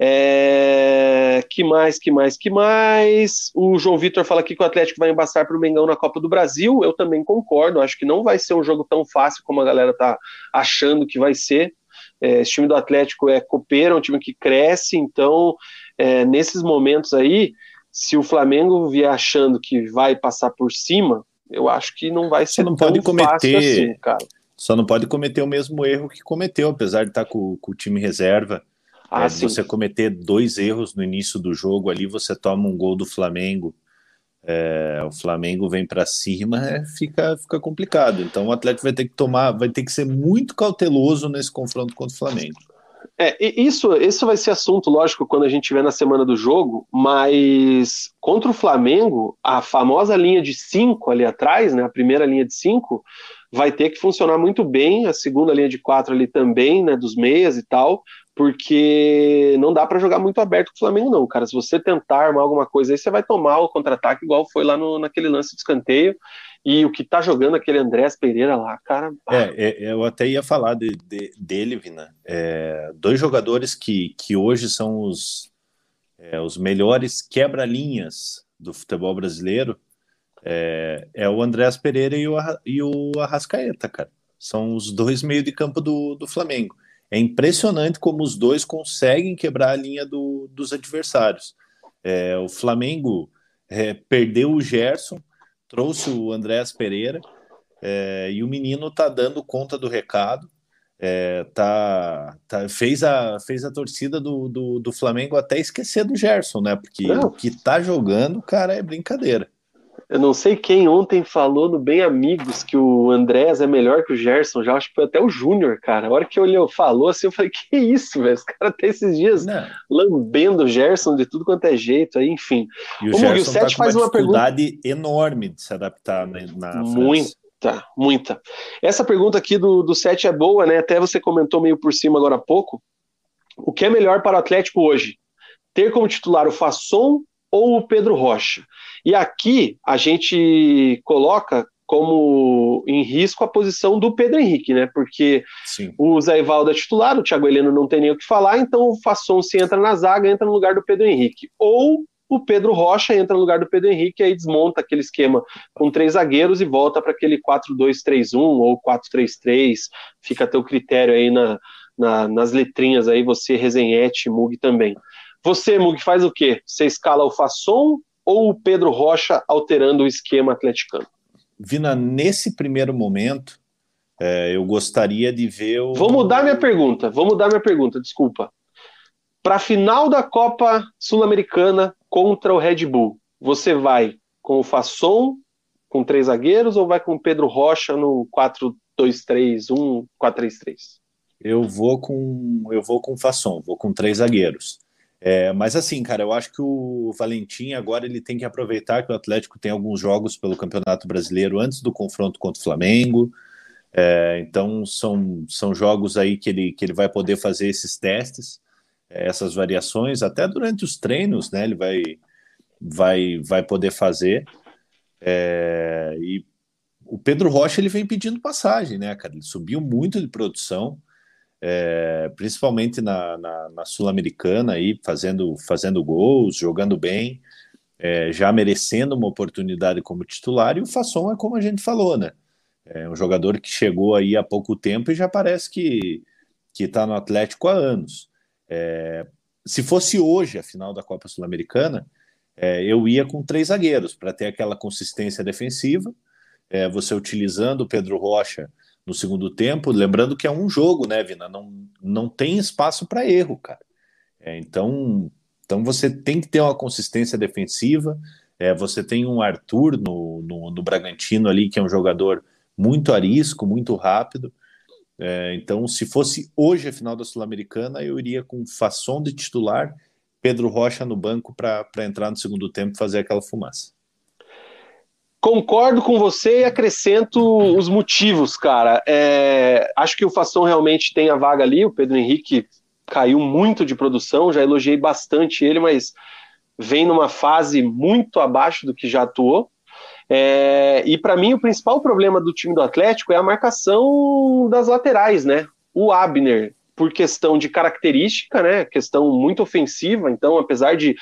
É... Que mais, que mais, que mais? O João Vitor fala aqui que o Atlético vai embaçar para o Mengão na Copa do Brasil. Eu também concordo. Acho que não vai ser um jogo tão fácil como a galera tá achando que vai ser. É, esse time do Atlético é copeiro, é um time que cresce, então é, nesses momentos aí, se o Flamengo vier achando que vai passar por cima, eu acho que não vai ser não tão pode cometer, assim, cara. Só não pode cometer o mesmo erro que cometeu, apesar de estar com, com o time reserva. Ah, é, você cometer dois erros no início do jogo ali, você toma um gol do Flamengo, é, o Flamengo vem para cima, é, fica, fica complicado. Então o Atlético vai ter que tomar, vai ter que ser muito cauteloso nesse confronto contra o Flamengo. É, isso, isso vai ser assunto, lógico, quando a gente tiver na semana do jogo, mas contra o Flamengo, a famosa linha de cinco ali atrás, né, a primeira linha de cinco, vai ter que funcionar muito bem, a segunda linha de quatro ali também, né, dos meias e tal, porque não dá para jogar muito aberto com o Flamengo, não, cara. Se você tentar armar alguma coisa aí, você vai tomar o contra-ataque, igual foi lá no, naquele lance de escanteio. E o que tá jogando aquele Andrés Pereira lá, cara. É, é eu até ia falar de, de, dele, Vina. É, dois jogadores que, que hoje são os, é, os melhores quebra-linhas do futebol brasileiro é, é o Andrés Pereira e o, e o Arrascaeta, cara. São os dois meio de campo do, do Flamengo. É impressionante como os dois conseguem quebrar a linha do, dos adversários. É, o Flamengo é, perdeu o Gerson, trouxe o Andrés Pereira, é, e o menino tá dando conta do recado. É, tá, tá, fez, a, fez a torcida do, do, do Flamengo até esquecer do Gerson, né? Porque Não. o que tá jogando, cara, é brincadeira. Eu não sei quem ontem falou no Bem Amigos que o Andrés é melhor que o Gerson, já acho que foi até o Júnior, cara. A hora que eu falou assim, eu falei, que isso, velho? Os caras até esses dias não. lambendo o Gerson de tudo quanto é jeito, aí, enfim. E o, Gerson o tá faz uma, uma dificuldade pergunta... enorme de se adaptar né, na Muita, França. muita. Essa pergunta aqui do, do Sete é boa, né? Até você comentou meio por cima agora há pouco. O que é melhor para o Atlético hoje? Ter como titular o Fasson ou o Pedro Rocha. E aqui a gente coloca como em risco a posição do Pedro Henrique, né? Porque Sim. o Zé Ivaldo é titular, o Thiago Heleno não tem nem o que falar, então o Fasson se entra na zaga, entra no lugar do Pedro Henrique. Ou o Pedro Rocha entra no lugar do Pedro Henrique e aí desmonta aquele esquema com três zagueiros e volta para aquele 4-2-3-1 ou 4-3-3. Fica a teu critério aí na, na, nas letrinhas aí, você, Resenhete, Mug também. Você, Mug, faz o quê? Você escala o Fasson ou o Pedro Rocha alterando o esquema atleticano? Vina, nesse primeiro momento, é, eu gostaria de ver o. Vou mudar minha pergunta. Vou mudar minha pergunta, desculpa. Para a final da Copa Sul-Americana contra o Red Bull, você vai com o Fasson, com três zagueiros, ou vai com o Pedro Rocha no 4-2-3-1, 4-3-3? Eu vou com eu vou com Fasson, vou com três zagueiros. É, mas assim, cara, eu acho que o Valentim agora ele tem que aproveitar que o Atlético tem alguns jogos pelo Campeonato Brasileiro antes do confronto contra o Flamengo. É, então são, são jogos aí que ele, que ele vai poder fazer esses testes, é, essas variações, até durante os treinos, né? Ele vai, vai, vai poder fazer. É, e o Pedro Rocha ele vem pedindo passagem, né, cara? Ele subiu muito de produção é, principalmente na, na, na Sul-Americana, aí, fazendo, fazendo gols, jogando bem, é, já merecendo uma oportunidade como titular, e o Fasson é como a gente falou, né? É um jogador que chegou aí há pouco tempo e já parece que que está no Atlético há anos. É, se fosse hoje a final da Copa Sul-Americana, é, eu ia com três zagueiros para ter aquela consistência defensiva. É, você utilizando o Pedro Rocha no segundo tempo, lembrando que é um jogo, né, Vina? Não, não tem espaço para erro, cara. É, então, então você tem que ter uma consistência defensiva. É, você tem um Arthur no, no, no, Bragantino ali, que é um jogador muito arisco, muito rápido. É, então, se fosse hoje a final da Sul-Americana, eu iria com Fasson de titular, Pedro Rocha no banco para entrar no segundo tempo e fazer aquela fumaça. Concordo com você e acrescento os motivos, cara. É, acho que o Fasson realmente tem a vaga ali. O Pedro Henrique caiu muito de produção, já elogiei bastante ele, mas vem numa fase muito abaixo do que já atuou. É, e para mim, o principal problema do time do Atlético é a marcação das laterais, né? O Abner, por questão de característica, né? Questão muito ofensiva, então, apesar de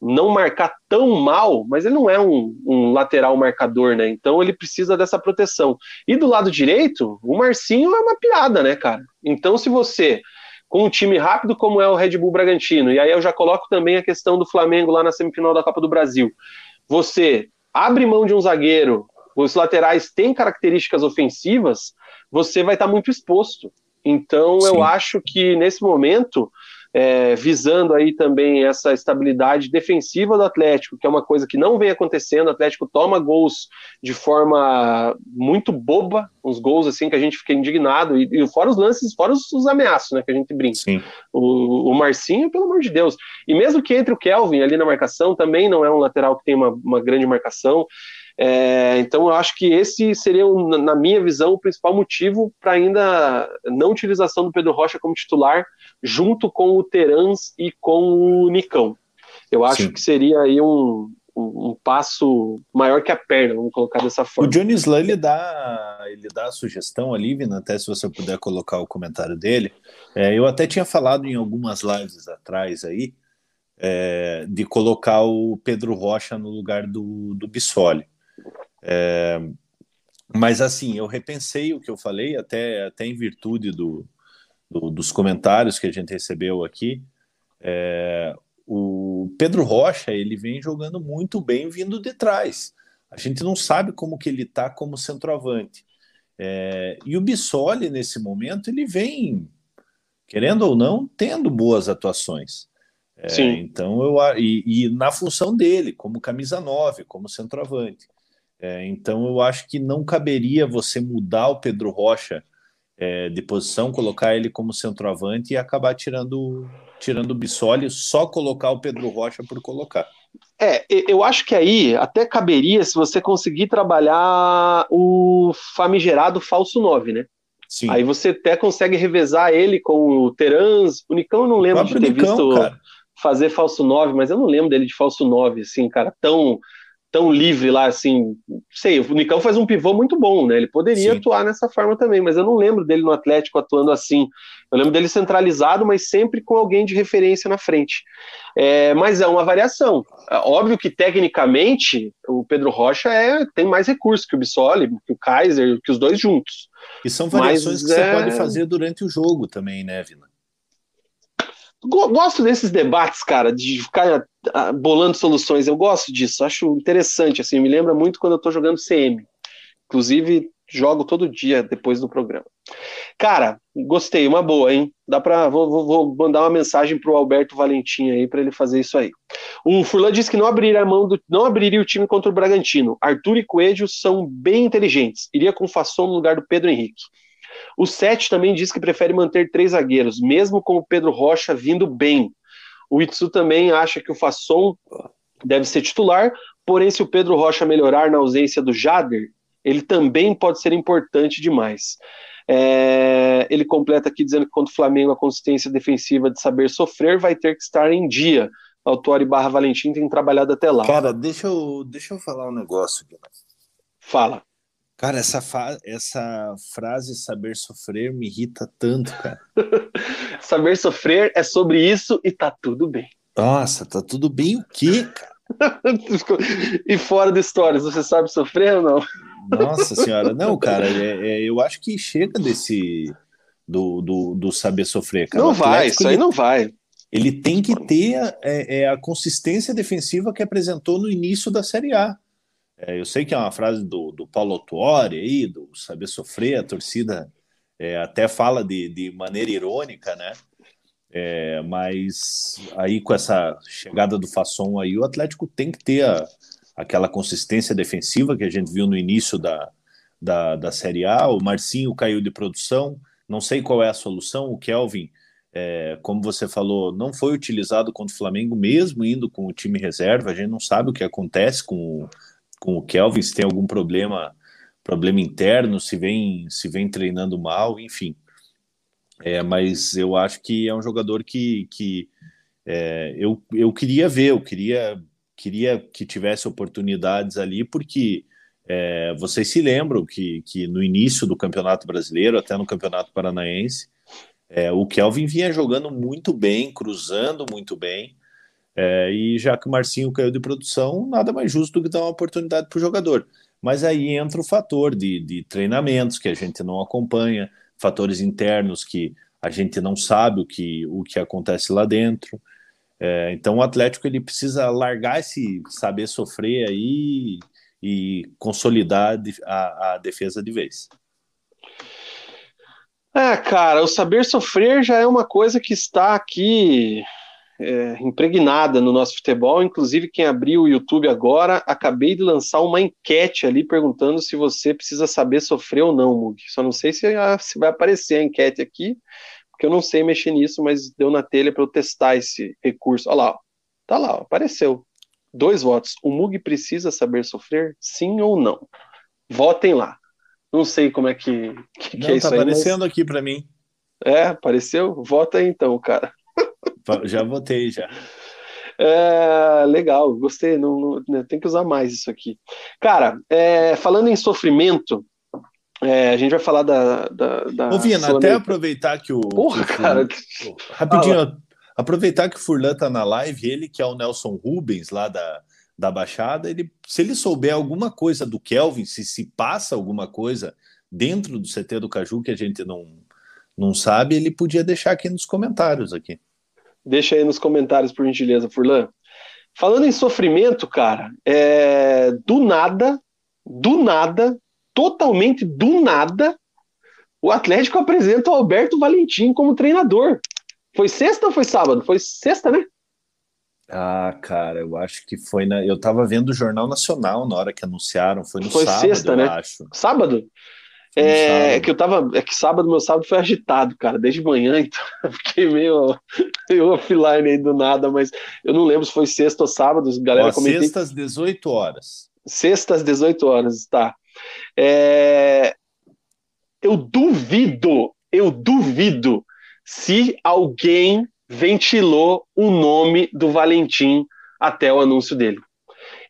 não marcar tão mal, mas ele não é um, um, lateral marcador, né? Então ele precisa dessa proteção. E do lado direito, o Marcinho é uma piada, né, cara? Então, se você, com um time rápido como é o Red Bull Bragantino, e aí eu já coloco também a questão do Flamengo lá na semifinal da Copa do Brasil, você abre mão de um zagueiro, os laterais têm características ofensivas, você vai estar muito exposto. Então, Sim. eu acho que nesse momento é, visando aí também essa estabilidade defensiva do Atlético, que é uma coisa que não vem acontecendo. O Atlético toma gols de forma muito boba, uns gols assim que a gente fica indignado, e, e fora os lances, fora os, os, ameaços, né, que a gente brinca. Sim. O, o Marcinho, pelo amor de Deus. E mesmo que entre o Kelvin ali na marcação, também não é um lateral que tem uma, uma grande marcação. É, então, eu acho que esse seria, na minha visão, o principal motivo para ainda não utilização do Pedro Rocha como titular, junto com o Terans e com o Nicão. Eu acho Sim. que seria aí um, um, um, passo maior que a perna, vamos colocar dessa forma. O Johnny Slan, ele dá, ele dá a sugestão ali, Vina, até se você puder colocar o comentário dele. É, eu até tinha falado em algumas lives atrás aí, é, de colocar o Pedro Rocha no lugar do, do Bissoli. É, mas assim, eu repensei o que eu falei, até, até em virtude do, do dos comentários que a gente recebeu aqui. É, o Pedro Rocha ele vem jogando muito bem vindo de trás. A gente não sabe como que ele está como centroavante. É, e o Bissoli, nesse momento, ele vem, querendo ou não, tendo boas atuações. É, Sim. Então eu e, e, na função dele, como camisa 9, como centroavante. É, então eu acho que não caberia você mudar o Pedro Rocha é, de posição, colocar ele como centroavante e acabar tirando tirando o Bissoli, só colocar o Pedro Rocha por colocar. É, eu acho que aí até caberia se você conseguir trabalhar o famigerado falso 9, né? Sim. Aí você até consegue revezar ele com o Terans. O Nicão eu não lembro de ter Nicão, visto cara. fazer falso 9, mas eu não lembro dele de falso 9, assim, cara, tão tão livre lá, assim, sei, o Nicão faz um pivô muito bom, né? Ele poderia Sim. atuar nessa forma também, mas eu não lembro dele no Atlético atuando assim. Eu lembro dele centralizado, mas sempre com alguém de referência na frente. É, mas é uma variação. É óbvio que tecnicamente o Pedro Rocha é, tem mais recursos que o Bissoli, que o Kaiser, que os dois juntos. E são variações mas, que é... você pode fazer durante o jogo também, né, Vina? Gosto desses debates, cara, de ficar ah, bolando soluções. Eu gosto disso, acho interessante. Assim, me lembra muito quando eu tô jogando CM. Inclusive, jogo todo dia depois do programa. Cara, gostei, uma boa, hein? Dá para vou, vou, mandar uma mensagem pro Alberto Valentim aí para ele fazer isso aí. O Furlan disse que não abriria mão do, não abriria o time contra o Bragantino. Arthur e Coelho são bem inteligentes. Iria com Fasson no lugar do Pedro Henrique. O Sete também diz que prefere manter três zagueiros, mesmo com o Pedro Rocha vindo bem. O Itsu também acha que o Fasson deve ser titular, porém, se o Pedro Rocha melhorar na ausência do Jader, ele também pode ser importante demais. É, ele completa aqui dizendo que contra o Flamengo a consistência defensiva de saber sofrer vai ter que estar em dia. Autori barra Valentim tem trabalhado até lá. Cara, deixa eu, deixa eu falar um negócio. Fala. Cara, essa, essa frase saber sofrer me irrita tanto, cara. saber sofrer é sobre isso e tá tudo bem. Nossa, tá tudo bem o quê, cara? e fora de histórias, você sabe sofrer ou não? Nossa senhora, não, cara, é, é, eu acho que chega desse do, do, do saber sofrer, cara. Não vai, isso aí não vai. Ele tem que ter a, é, é, a consistência defensiva que apresentou no início da Série A. É, eu sei que é uma frase do, do Paulo Tuori aí, do saber sofrer, a torcida é, até fala de, de maneira irônica, né? É, mas aí com essa chegada do Fasson aí, o Atlético tem que ter a, aquela consistência defensiva que a gente viu no início da, da, da Série A. O Marcinho caiu de produção, não sei qual é a solução. O Kelvin, é, como você falou, não foi utilizado contra o Flamengo, mesmo indo com o time reserva. A gente não sabe o que acontece com o, com o Kelvin, se tem algum problema problema interno, se vem se vem treinando mal, enfim. É, mas eu acho que é um jogador que, que é, eu, eu queria ver, eu queria, queria que tivesse oportunidades ali, porque é, vocês se lembram que, que no início do Campeonato Brasileiro, até no Campeonato Paranaense, é, o Kelvin vinha jogando muito bem, cruzando muito bem, é, e já que o Marcinho caiu de produção, nada mais justo do que dar uma oportunidade para o jogador. Mas aí entra o fator de, de treinamentos que a gente não acompanha, fatores internos que a gente não sabe o que, o que acontece lá dentro. É, então o Atlético ele precisa largar esse saber sofrer aí e consolidar a, a defesa de vez. É, cara, o saber sofrer já é uma coisa que está aqui é, impregnada no nosso futebol. Inclusive, quem abriu o YouTube agora, acabei de lançar uma enquete ali perguntando se você precisa saber sofrer ou não, Mug. Só não sei se, se vai aparecer a enquete aqui, porque eu não sei mexer nisso, mas deu na telha para eu testar esse recurso. Olha lá, ó. tá lá, ó, apareceu. Dois votos. O Mug precisa saber sofrer? Sim ou não? Votem lá. Não sei como é que, que, não, que é isso tá aí. aparecendo mas... aqui para mim. É, apareceu? Vota aí então, cara. Já votei, já. É, legal, gostei. Não, não, né, tem que usar mais isso aqui. Cara, é, falando em sofrimento, é, a gente vai falar da. da, da Ô, Vina, até aproveitar que o. Porra, que o cara. rapidinho, aproveitar que o Furlan tá na live, ele que é o Nelson Rubens lá da, da Baixada, ele, se ele souber alguma coisa do Kelvin, se se passa alguma coisa dentro do CT do Caju que a gente não, não sabe, ele podia deixar aqui nos comentários aqui. Deixa aí nos comentários, por gentileza, Furlan. Falando em sofrimento, cara, é... do nada, do nada, totalmente do nada, o Atlético apresenta o Alberto Valentim como treinador. Foi sexta ou foi sábado? Foi sexta, né? Ah, cara, eu acho que foi na. Eu tava vendo o Jornal Nacional na hora que anunciaram, foi no foi sábado, sexta, né? acho. Sábado? É, é, que eu tava. É que sábado, meu sábado foi agitado, cara, desde manhã, então eu fiquei meio, meio offline aí do nada, mas eu não lembro se foi sexta ou sábado, galera Ó, comentei. Sexta às 18 horas. Sexta às 18 horas, tá. É, eu duvido, eu duvido se alguém ventilou o nome do Valentim até o anúncio dele.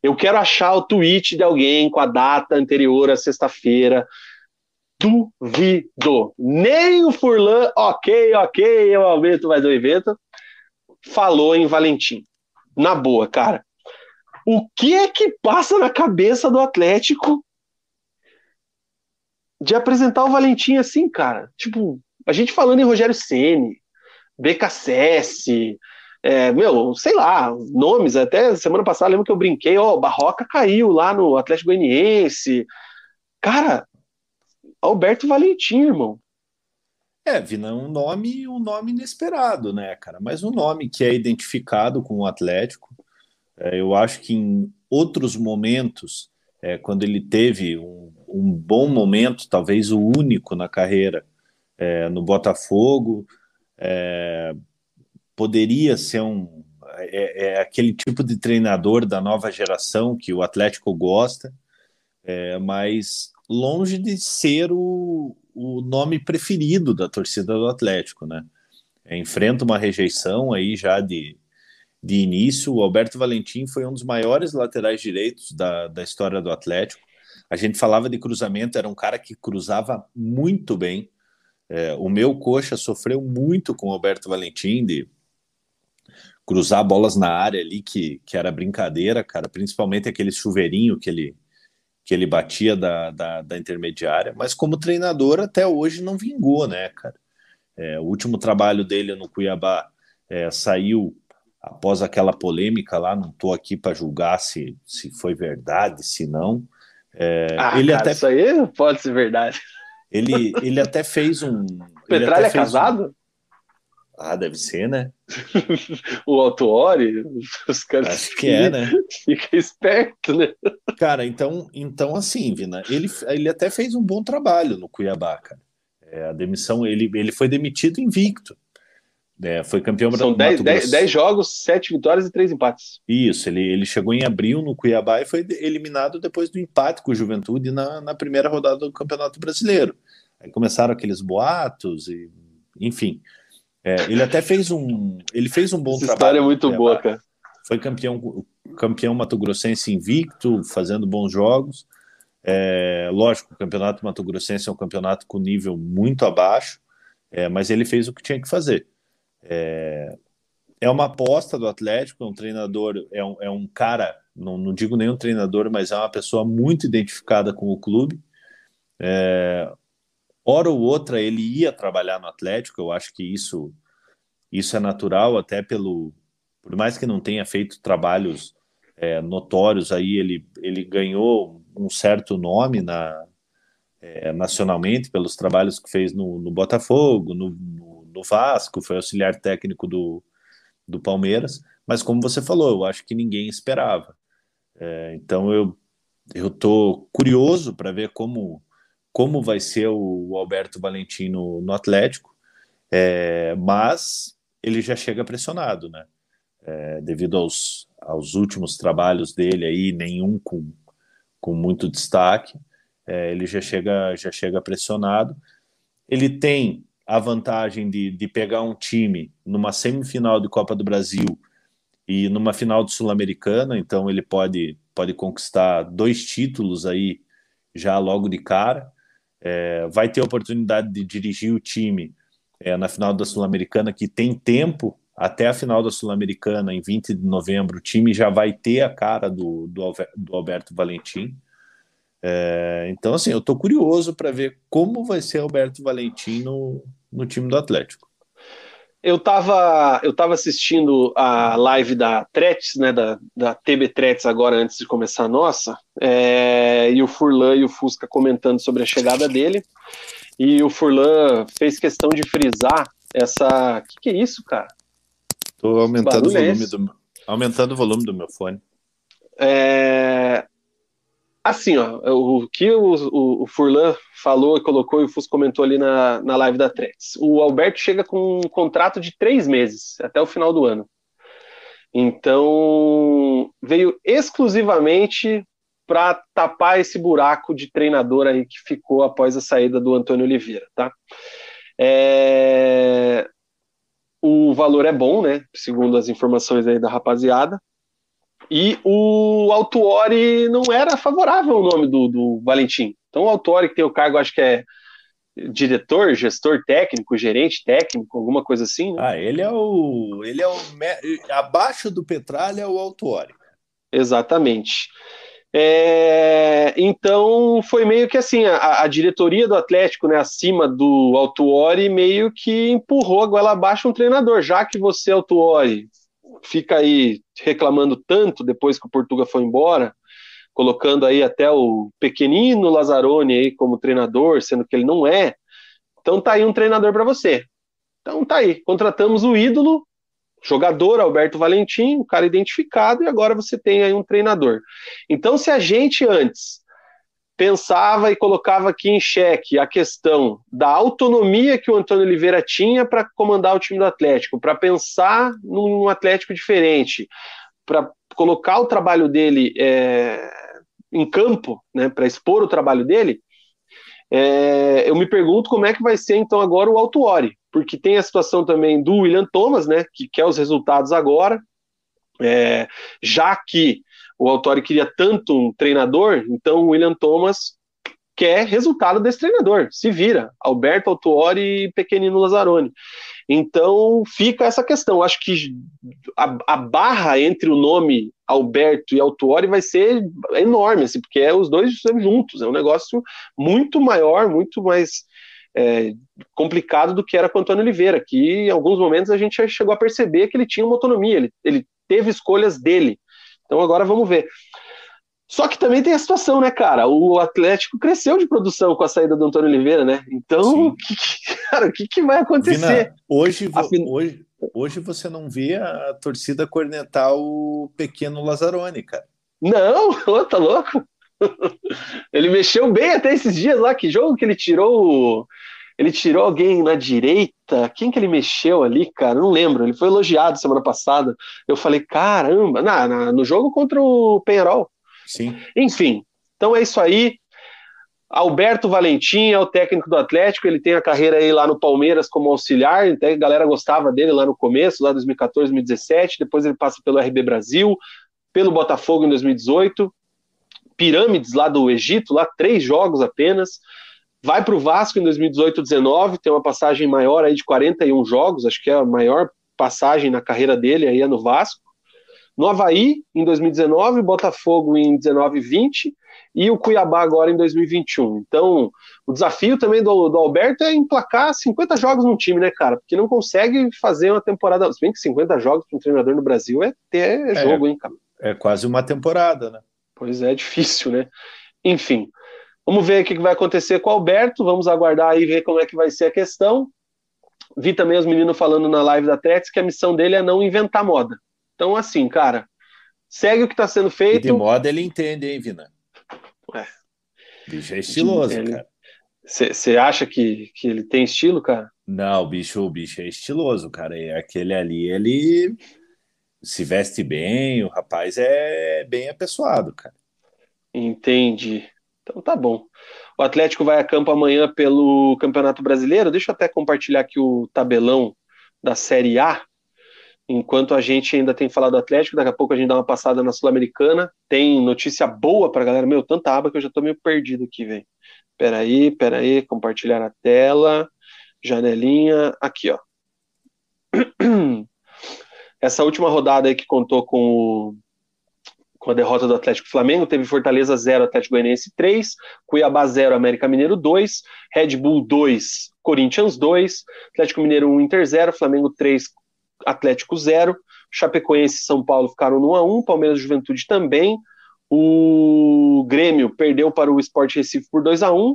Eu quero achar o tweet de alguém com a data anterior à sexta-feira duvido. Nem o Furlan, ok, ok, eu aumento mais um evento, falou em Valentim. Na boa, cara. O que é que passa na cabeça do Atlético de apresentar o Valentim assim, cara? Tipo, a gente falando em Rogério Ceni, BKSS, é, meu, sei lá, nomes, até semana passada lembro que eu brinquei, ó, Barroca caiu lá no Atlético Goianiense. Cara, Alberto Valentim, irmão. É, Vina, um nome, um nome inesperado, né, cara? Mas um nome que é identificado com o Atlético. É, eu acho que em outros momentos, é, quando ele teve um, um, bom momento, talvez o único na carreira é, no Botafogo, é, poderia ser um é, é, aquele tipo de treinador da nova geração que o Atlético gosta, é, mas longe de ser o, o nome preferido da torcida do Atlético, né? É, enfrenta uma rejeição aí já de, de início. O Alberto Valentim foi um dos maiores laterais direitos da, da história do Atlético. A gente falava de cruzamento, era um cara que cruzava muito bem. É, o meu coxa sofreu muito com o Alberto Valentim de cruzar bolas na área ali, que, que era brincadeira, cara, principalmente aquele chuveirinho que ele, que ele batia da, da, da, intermediária, mas como treinador até hoje não vingou, né, cara? É, o último trabalho dele no Cuiabá é, saiu após aquela polêmica lá, não estou aqui para julgar se, se foi verdade, se não. É, ah, ele cara, até isso aí pode ser verdade. Ele, ele até fez um. Petralha é casado? Um, ah, deve ser, né? o Autuori, os caras. Acho que é, né? Fica esperto, né? Cara, então, então assim, Vina, ele, ele até fez um bom trabalho no Cuiabá, cara. É, a demissão, ele, ele foi demitido invicto. É, foi campeão São 10 jogos, 7 vitórias e 3 empates. Isso, ele, ele chegou em abril no Cuiabá e foi eliminado depois do empate com o Juventude na, na primeira rodada do Campeonato Brasileiro. Aí começaram aqueles boatos, e, enfim. É, ele até fez um. Ele fez um bom Essa trabalho. história é muito boa, cara. Foi campeão, campeão mato-grossense invicto, fazendo bons jogos. É, lógico, o campeonato mato-grossense é um campeonato com nível muito abaixo, é, mas ele fez o que tinha que fazer. É, é uma aposta do Atlético, é um treinador, é um, é um cara, não, não digo nenhum treinador, mas é uma pessoa muito identificada com o clube. É, hora ou outra ele ia trabalhar no Atlético, eu acho que isso, isso é natural, até pelo. Por mais que não tenha feito trabalhos é, notórios aí, ele, ele ganhou um certo nome na, é, nacionalmente pelos trabalhos que fez no, no Botafogo, no, no no Vasco, foi auxiliar técnico do, do Palmeiras, mas como você falou, eu acho que ninguém esperava. É, então eu eu tô curioso para ver como como vai ser o Alberto Valentino no Atlético, é, mas ele já chega pressionado, né? É, devido aos, aos últimos trabalhos dele aí, nenhum com, com muito destaque, é, ele já chega já chega pressionado. Ele tem a vantagem de, de pegar um time numa semifinal de Copa do Brasil e numa final de Sul-Americana, então ele pode, pode conquistar dois títulos aí já logo de cara. É, vai ter oportunidade de dirigir o time é, na final da Sul-Americana, que tem tempo até a final da Sul-Americana, em 20 de novembro, o time já vai ter a cara do, do, do Alberto Valentim. É, então, assim, eu estou curioso para ver como vai ser Alberto Valentim no, no time do Atlético. Eu estava eu tava assistindo a live da Tretes, né, da, da TB Tretes agora antes de começar a nossa, é, e o Furlan e o Fusca comentando sobre a chegada dele, e o Furlan fez questão de frisar essa... O que, que é isso, cara? Estou aumentando, o volume do, aumentando o volume do meu fone. É, Assim, ó, o que o, o, Furlan falou e colocou e o Fus comentou ali na, na live da Tretes. O Alberto chega com um contrato de três meses, até o final do ano. Então, veio exclusivamente para tapar esse buraco de treinador aí que ficou após a saída do Antônio Oliveira, tá? É... O valor é bom, né? Segundo as informações aí da rapaziada. E o Autuori não era favorável ao nome do, do Valentim. Então o Autuori, que tem o cargo, acho que é diretor, gestor técnico, gerente técnico, alguma coisa assim. Né? Ah, ele é o. Ele é o. Abaixo do Petralha é o Autuori. Exatamente. É, então foi meio que assim, a, a, diretoria do Atlético, né, acima do Autuori, meio que empurrou a goela abaixo um treinador, já que você, Autuori, fica aí reclamando tanto depois que o Portuga foi embora, colocando aí até o pequenino Lazzaroni aí como treinador, sendo que ele não é. Então tá aí um treinador para você. Então tá aí, contratamos o ídolo, jogador Alberto Valentim, um cara identificado, e agora você tem aí um treinador. Então se a gente antes pensava e colocava aqui em xeque a questão da autonomia que o Antônio Oliveira tinha para comandar o time do Atlético, para pensar num Atlético diferente, para colocar o trabalho dele é, em campo, né, para expor o trabalho dele. É, eu me pergunto como é que vai ser então agora o Altuori, porque tem a situação também do William Thomas, né, que quer os resultados agora, é, já que o Autori queria tanto um treinador, então o William Thomas quer resultado desse treinador. Se vira. Alberto Autori e Pequenino Lazzaroni. Então fica essa questão. Acho que a, a, barra entre o nome Alberto e Autuori vai ser enorme, assim, porque é os dois juntos. É um negócio muito maior, muito mais é, complicado do que era com o Antônio Oliveira, que em alguns momentos a gente chegou a perceber que ele tinha uma autonomia, ele, ele teve escolhas dele. Então agora vamos ver. Só que também tem a situação, né, cara? O Atlético cresceu de produção com a saída do Antônio Oliveira, né? Então, que, cara, o que, que, vai acontecer? Vina, hoje, hoje, hoje você não vê a torcida cornetar o pequeno Lazzaroni, cara. Não, ô, tá louco? Ele mexeu bem até esses dias lá. Que jogo que ele tirou o Ele tirou alguém na direita. Quem que ele mexeu ali, cara? Não lembro. Ele foi elogiado semana passada. Eu falei, caramba, na, na, no jogo contra o Penharol. Sim. Enfim, então é isso aí. Alberto Valentim é o técnico do Atlético, ele tem a carreira aí lá no Palmeiras como auxiliar, até a galera gostava dele lá no começo, lá 2014, 2017, depois ele passa pelo RB Brasil, pelo Botafogo em 2018, Pirâmides lá do Egito, lá três jogos apenas, vai para o Vasco em 2018-19, tem uma passagem maior aí de 41 jogos, acho que é a maior passagem na carreira dele aí é no Vasco, no Havaí em 2019, Botafogo em 19 e 20 e o Cuiabá agora em 2021. Então, o desafio também do, do Alberto é emplacar 50 jogos no time, né, cara? Porque não consegue fazer uma temporada. Se bem que 50 jogos para um treinador no Brasil é ter é, jogo, hein, cara? É quase uma temporada, né? Pois é, é difícil, né? Enfim, vamos ver o que vai acontecer com o Alberto. Vamos aguardar aí ver como é que vai ser a questão. Vi também os meninos falando na live da Trex que a missão dele é não inventar moda. Então, assim, cara, segue o que está sendo feito. E de moda ele entende, hein, Vina? É. Bicho é estiloso, ele... cara. Você acha que, que ele tem estilo, cara? Não, o bicho, o bicho é estiloso, cara. E aquele ali, ele se veste bem, o rapaz é bem apessoado, cara. Entendi. Então tá bom. O Atlético vai a campo amanhã pelo Campeonato Brasileiro. Deixa eu até compartilhar aqui o tabelão da Série A enquanto a gente ainda tem falado do Atlético, daqui a pouco a gente dá uma passada na Sul-Americana. Tem notícia boa pra galera. Meu, tanta aba que eu já tô meio perdido aqui, velho. Peraí, peraí, compartilhar a tela, janelinha, aqui, ó. Essa última rodada aí que contou com, o, com a derrota do Atlético Flamengo, teve Fortaleza 0, Atlético Goianiense 3, Cuiabá 0, América Mineiro 2, Red Bull 2, Corinthians 2, Atlético Mineiro 1, Inter 0, Flamengo 3, Atlético 0, Chapecoense e São Paulo ficaram no 1 a 1, Palmeiras Juventude também. O Grêmio perdeu para o Sport Recife por 2 a 1.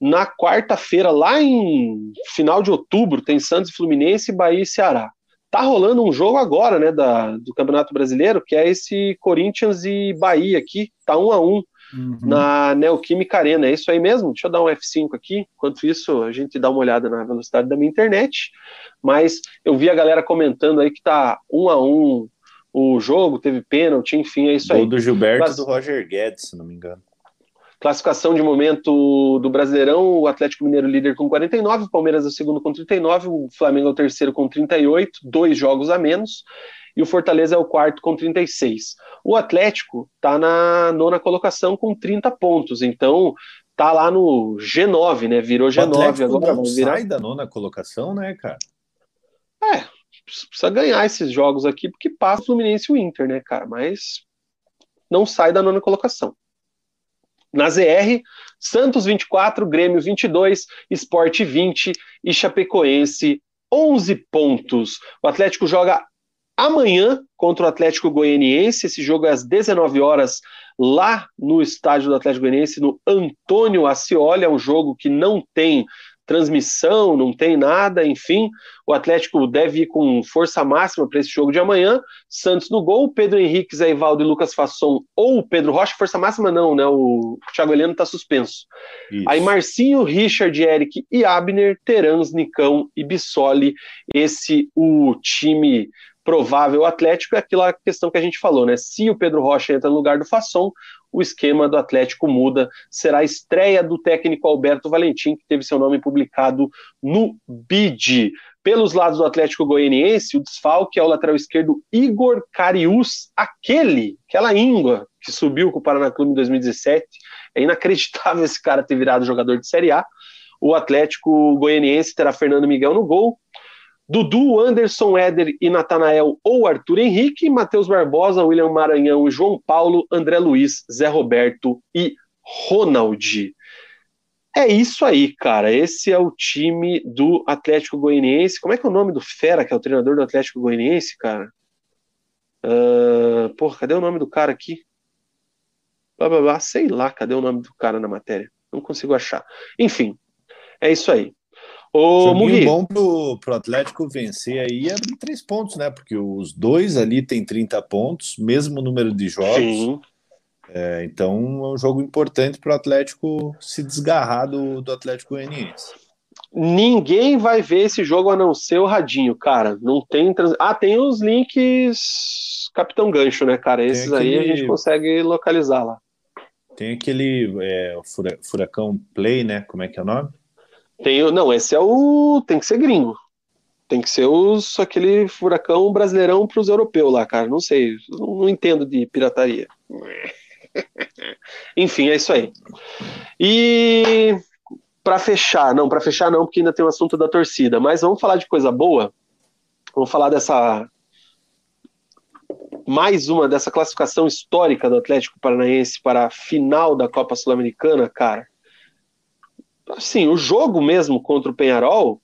Na quarta-feira, lá em final de outubro, tem Santos e Fluminense, Bahia e Ceará. Tá rolando um jogo agora, né, da, do Campeonato Brasileiro, que é esse Corinthians e Bahia aqui, tá 1 a 1 uhum. na Neoquímica Arena. É isso aí mesmo? Deixa eu dar um F5 aqui. Enquanto isso, a gente dá uma olhada na velocidade da minha internet. Mas eu vi a galera comentando aí que tá um a um o jogo, teve pênalti, enfim, é isso Gol aí. do Gilberto Class... do Roger Guedes, se não me engano. Classificação de momento do Brasileirão, o Atlético Mineiro líder com 49, o Palmeiras é o segundo com 39, o Flamengo é o terceiro com 38, dois jogos a menos e o Fortaleza é o quarto com 36. O Atlético está na nona colocação com 30 pontos, então tá lá no G9, né? Virou G9 agora. Não virar... sai da nona colocação, né, cara? É, precisa ganhar esses jogos aqui porque passa o Fluminense e o Inter, né, cara? Mas não sai da nona colocação. Na ZR, Santos 24, Grêmio 22, Sport 20 e Chapecoense 11 pontos. O Atlético joga amanhã contra o Atlético Goianiense. Esse jogo é às 19 horas lá no estádio do Atlético Goianiense, no Antônio Ascioli. É um jogo que não tem transmissão, não tem nada, enfim. O Atlético deve ir com força máxima para esse jogo de amanhã. Santos no gol, Pedro Henrique, Zé Ivaldo e Lucas Fasson ou Pedro Rocha, força máxima não, né? O Thiago Heleno está suspenso. Isso. Aí Marcinho, Richard, Eric e Abner, Terans, Nicão e Bissoli. Esse o time provável Atlético é aquela questão que a gente falou, né? Se o Pedro Rocha entra no lugar do Fasson, o esquema do Atlético muda. Será a estreia do técnico Alberto Valentim, que teve seu nome publicado no BID. Pelos lados do Atlético Goianiense, o desfalque é o lateral esquerdo Igor Carius, aquele, aquela íngua que subiu com o Paraná Clube em 2017. É inacreditável esse cara ter virado jogador de Série A. O Atlético Goianiense terá Fernando Miguel no gol, Dudu, Anderson, Éder e Natanael ou Arthur Henrique, Matheus Barbosa, William Maranhão João Paulo, André Luiz, Zé Roberto e Ronald. É isso aí, cara. Esse é o time do Atlético Goianiense. Como é que é o nome do Fera, que é o treinador do Atlético Goianiense, cara? Uh, porra, cadê o nome do cara aqui? Blá, blá, blá, sei lá, cadê o nome do cara na matéria? Não consigo achar. Enfim, é isso aí. Ô, Joguinho bom pro, pro Atlético vencer aí é abrir três pontos, né? Porque os dois ali têm 30 pontos, mesmo número de jogos. É, então é um jogo importante para o Atlético se desgarrar do, do Atlético Goianiense. Ninguém vai ver esse jogo a não ser o Radinho, cara. Não tem. Trans... Ah, tem os links Capitão Gancho, né, cara? Esses aquele... aí a gente consegue localizar lá. Tem aquele é, Furacão Play, né? Como é que é o nome? Tem, não, esse é o. Tem que ser gringo. Tem que ser os, aquele furacão brasileirão para os europeus lá, cara. Não sei, não, não entendo de pirataria. Enfim, é isso aí. E para fechar, não, para fechar não, porque ainda tem o assunto da torcida, mas vamos falar de coisa boa. Vamos falar dessa mais uma dessa classificação histórica do Atlético Paranaense para a final da Copa Sul-Americana, cara. Assim, o jogo mesmo contra o Penharol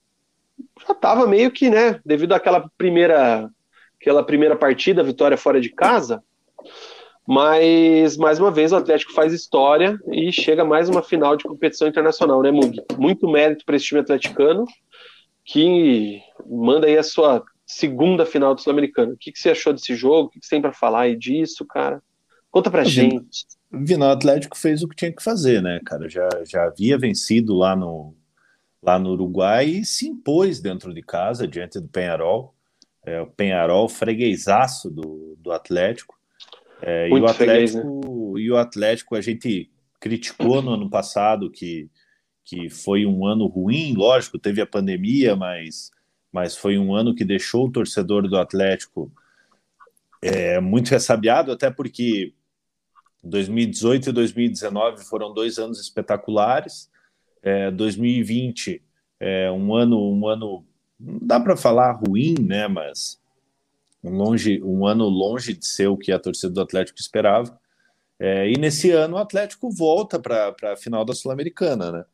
já estava meio que, né, devido àquela primeira aquela primeira partida, vitória fora de casa, mas, mais uma vez, o Atlético faz história e chega mais uma final de competição internacional, né, Mug? Muito mérito para esse time atleticano, que manda aí a sua segunda final do Sul-Americano. O que, que, você achou desse jogo? O que, que você tem para falar aí disso, cara? Conta pra gente. O Atlético fez o que tinha que fazer, né, cara? Já, já havia vencido lá no, lá no Uruguai e se impôs dentro de casa, diante do Penharol. É, o Penharol, freguesaço do, do Atlético. É, e, o Atlético, freguês, né? e o Atlético, a gente criticou no ano passado que, que foi um ano ruim, lógico, teve a pandemia, mas, mas foi um ano que deixou o torcedor do Atlético é, muito ressabiado, até porque 2018 e 2019 foram dois anos espetaculares. É, 2020 é um ano, um ano, não dá para falar ruim, né? Mas longe, um ano longe de ser o que a torcida do Atlético esperava. É, e nesse ano o Atlético volta para a final da Sul-Americana, né?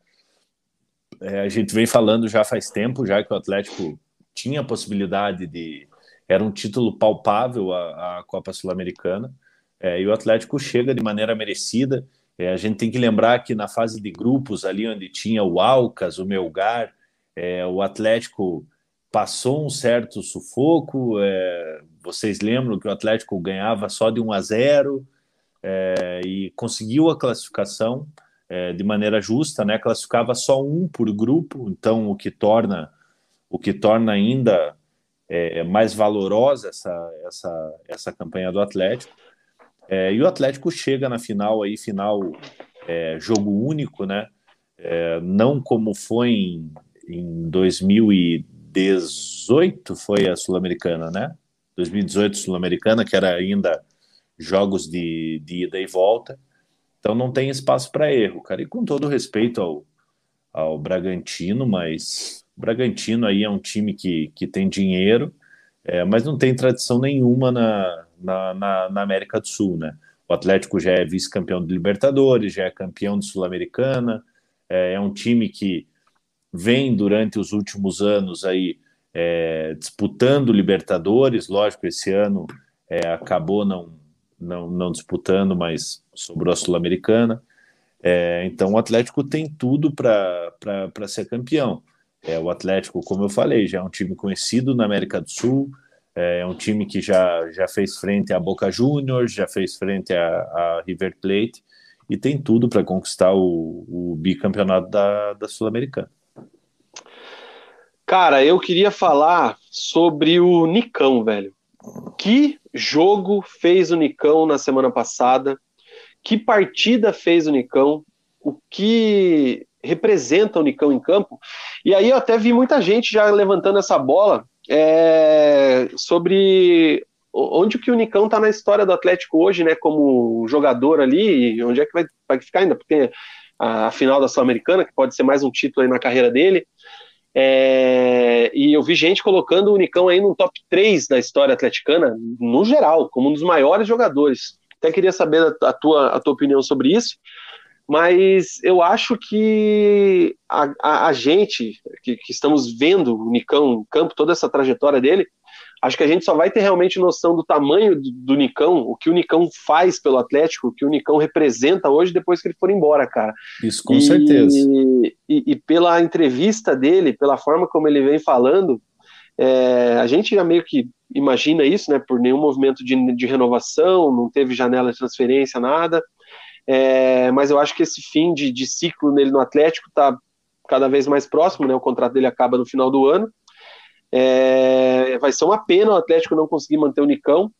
É, a gente vem falando já faz tempo, já que o Atlético tinha a possibilidade de. Era um título palpável a, a Copa Sul-Americana. É, e o Atlético chega de maneira merecida. É, a gente tem que lembrar que na fase de grupos, ali onde tinha o Alcas, o Melgar, é, o Atlético passou um certo sufoco. É, vocês lembram que o Atlético ganhava só de 1 a 0 é, e conseguiu a classificação é, de maneira justa, né? Classificava só um por grupo, então o que torna o que torna ainda é, mais valorosa essa, essa, essa campanha do Atlético. É, e o Atlético chega na final aí, final é, jogo único, né? não como foi em, em 2000 e 2018 foi a Sul-Americana, né? 2018 Sul-Americana, que era ainda jogos de, de ida e volta. Então não tem espaço para erro, cara. E com todo respeito ao, ao Bragantino, mas o Bragantino aí é um time que, que tem dinheiro, é, mas não tem tradição nenhuma na, na, na, na América do Sul, né? O Atlético já é vice-campeão de Libertadores, já é campeão de Sul-Americana, é, é um time que vem durante os últimos anos aí é, disputando Libertadores, lógico, esse ano é, acabou não, não, não disputando, mas sobrou a Sul-Americana. É, então o Atlético tem tudo para ser campeão. É, o Atlético, como eu falei, já é um time conhecido na América do Sul, é, é um time que já, já fez frente a Boca Juniors, já fez frente a River Plate e tem tudo para conquistar o, o bicampeonato da, da Sul-Americana. Cara, eu queria falar sobre o Nicão, velho. Que jogo fez o Nicão na semana passada? Que partida fez o Nicão? O que representa o Nicão em campo? E aí eu até vi muita gente já levantando essa bola é, sobre onde que o Nicão tá na história do Atlético hoje, né? Como jogador ali, onde é que vai, vai ficar ainda? Porque a, a final da Sul-Americana, que pode ser mais um título aí na carreira dele. É, e eu vi gente colocando o Unicão aí no top 3 da história atleticana, no geral, como um dos maiores jogadores. Até queria saber a, tua, a tua opinião sobre isso, mas eu acho que a, a, a gente, que, que, estamos vendo o Nicão em campo, toda essa trajetória dele, acho que a gente só vai ter realmente noção do tamanho do, do, Nicão, o que o Nicão faz pelo Atlético, o que o Nicão representa hoje depois que ele for embora, cara. Isso, com e, certeza. E, e, pela entrevista dele, pela forma como ele vem falando, é, a gente já meio que imagina isso, né? Por nenhum movimento de, de renovação, não teve janela de transferência, nada. É, mas eu acho que esse fim de, de ciclo nele no Atlético tá cada vez mais próximo, né? O contrato dele acaba no final do ano. É, vai ser uma pena o Atlético não conseguir manter o Nicão.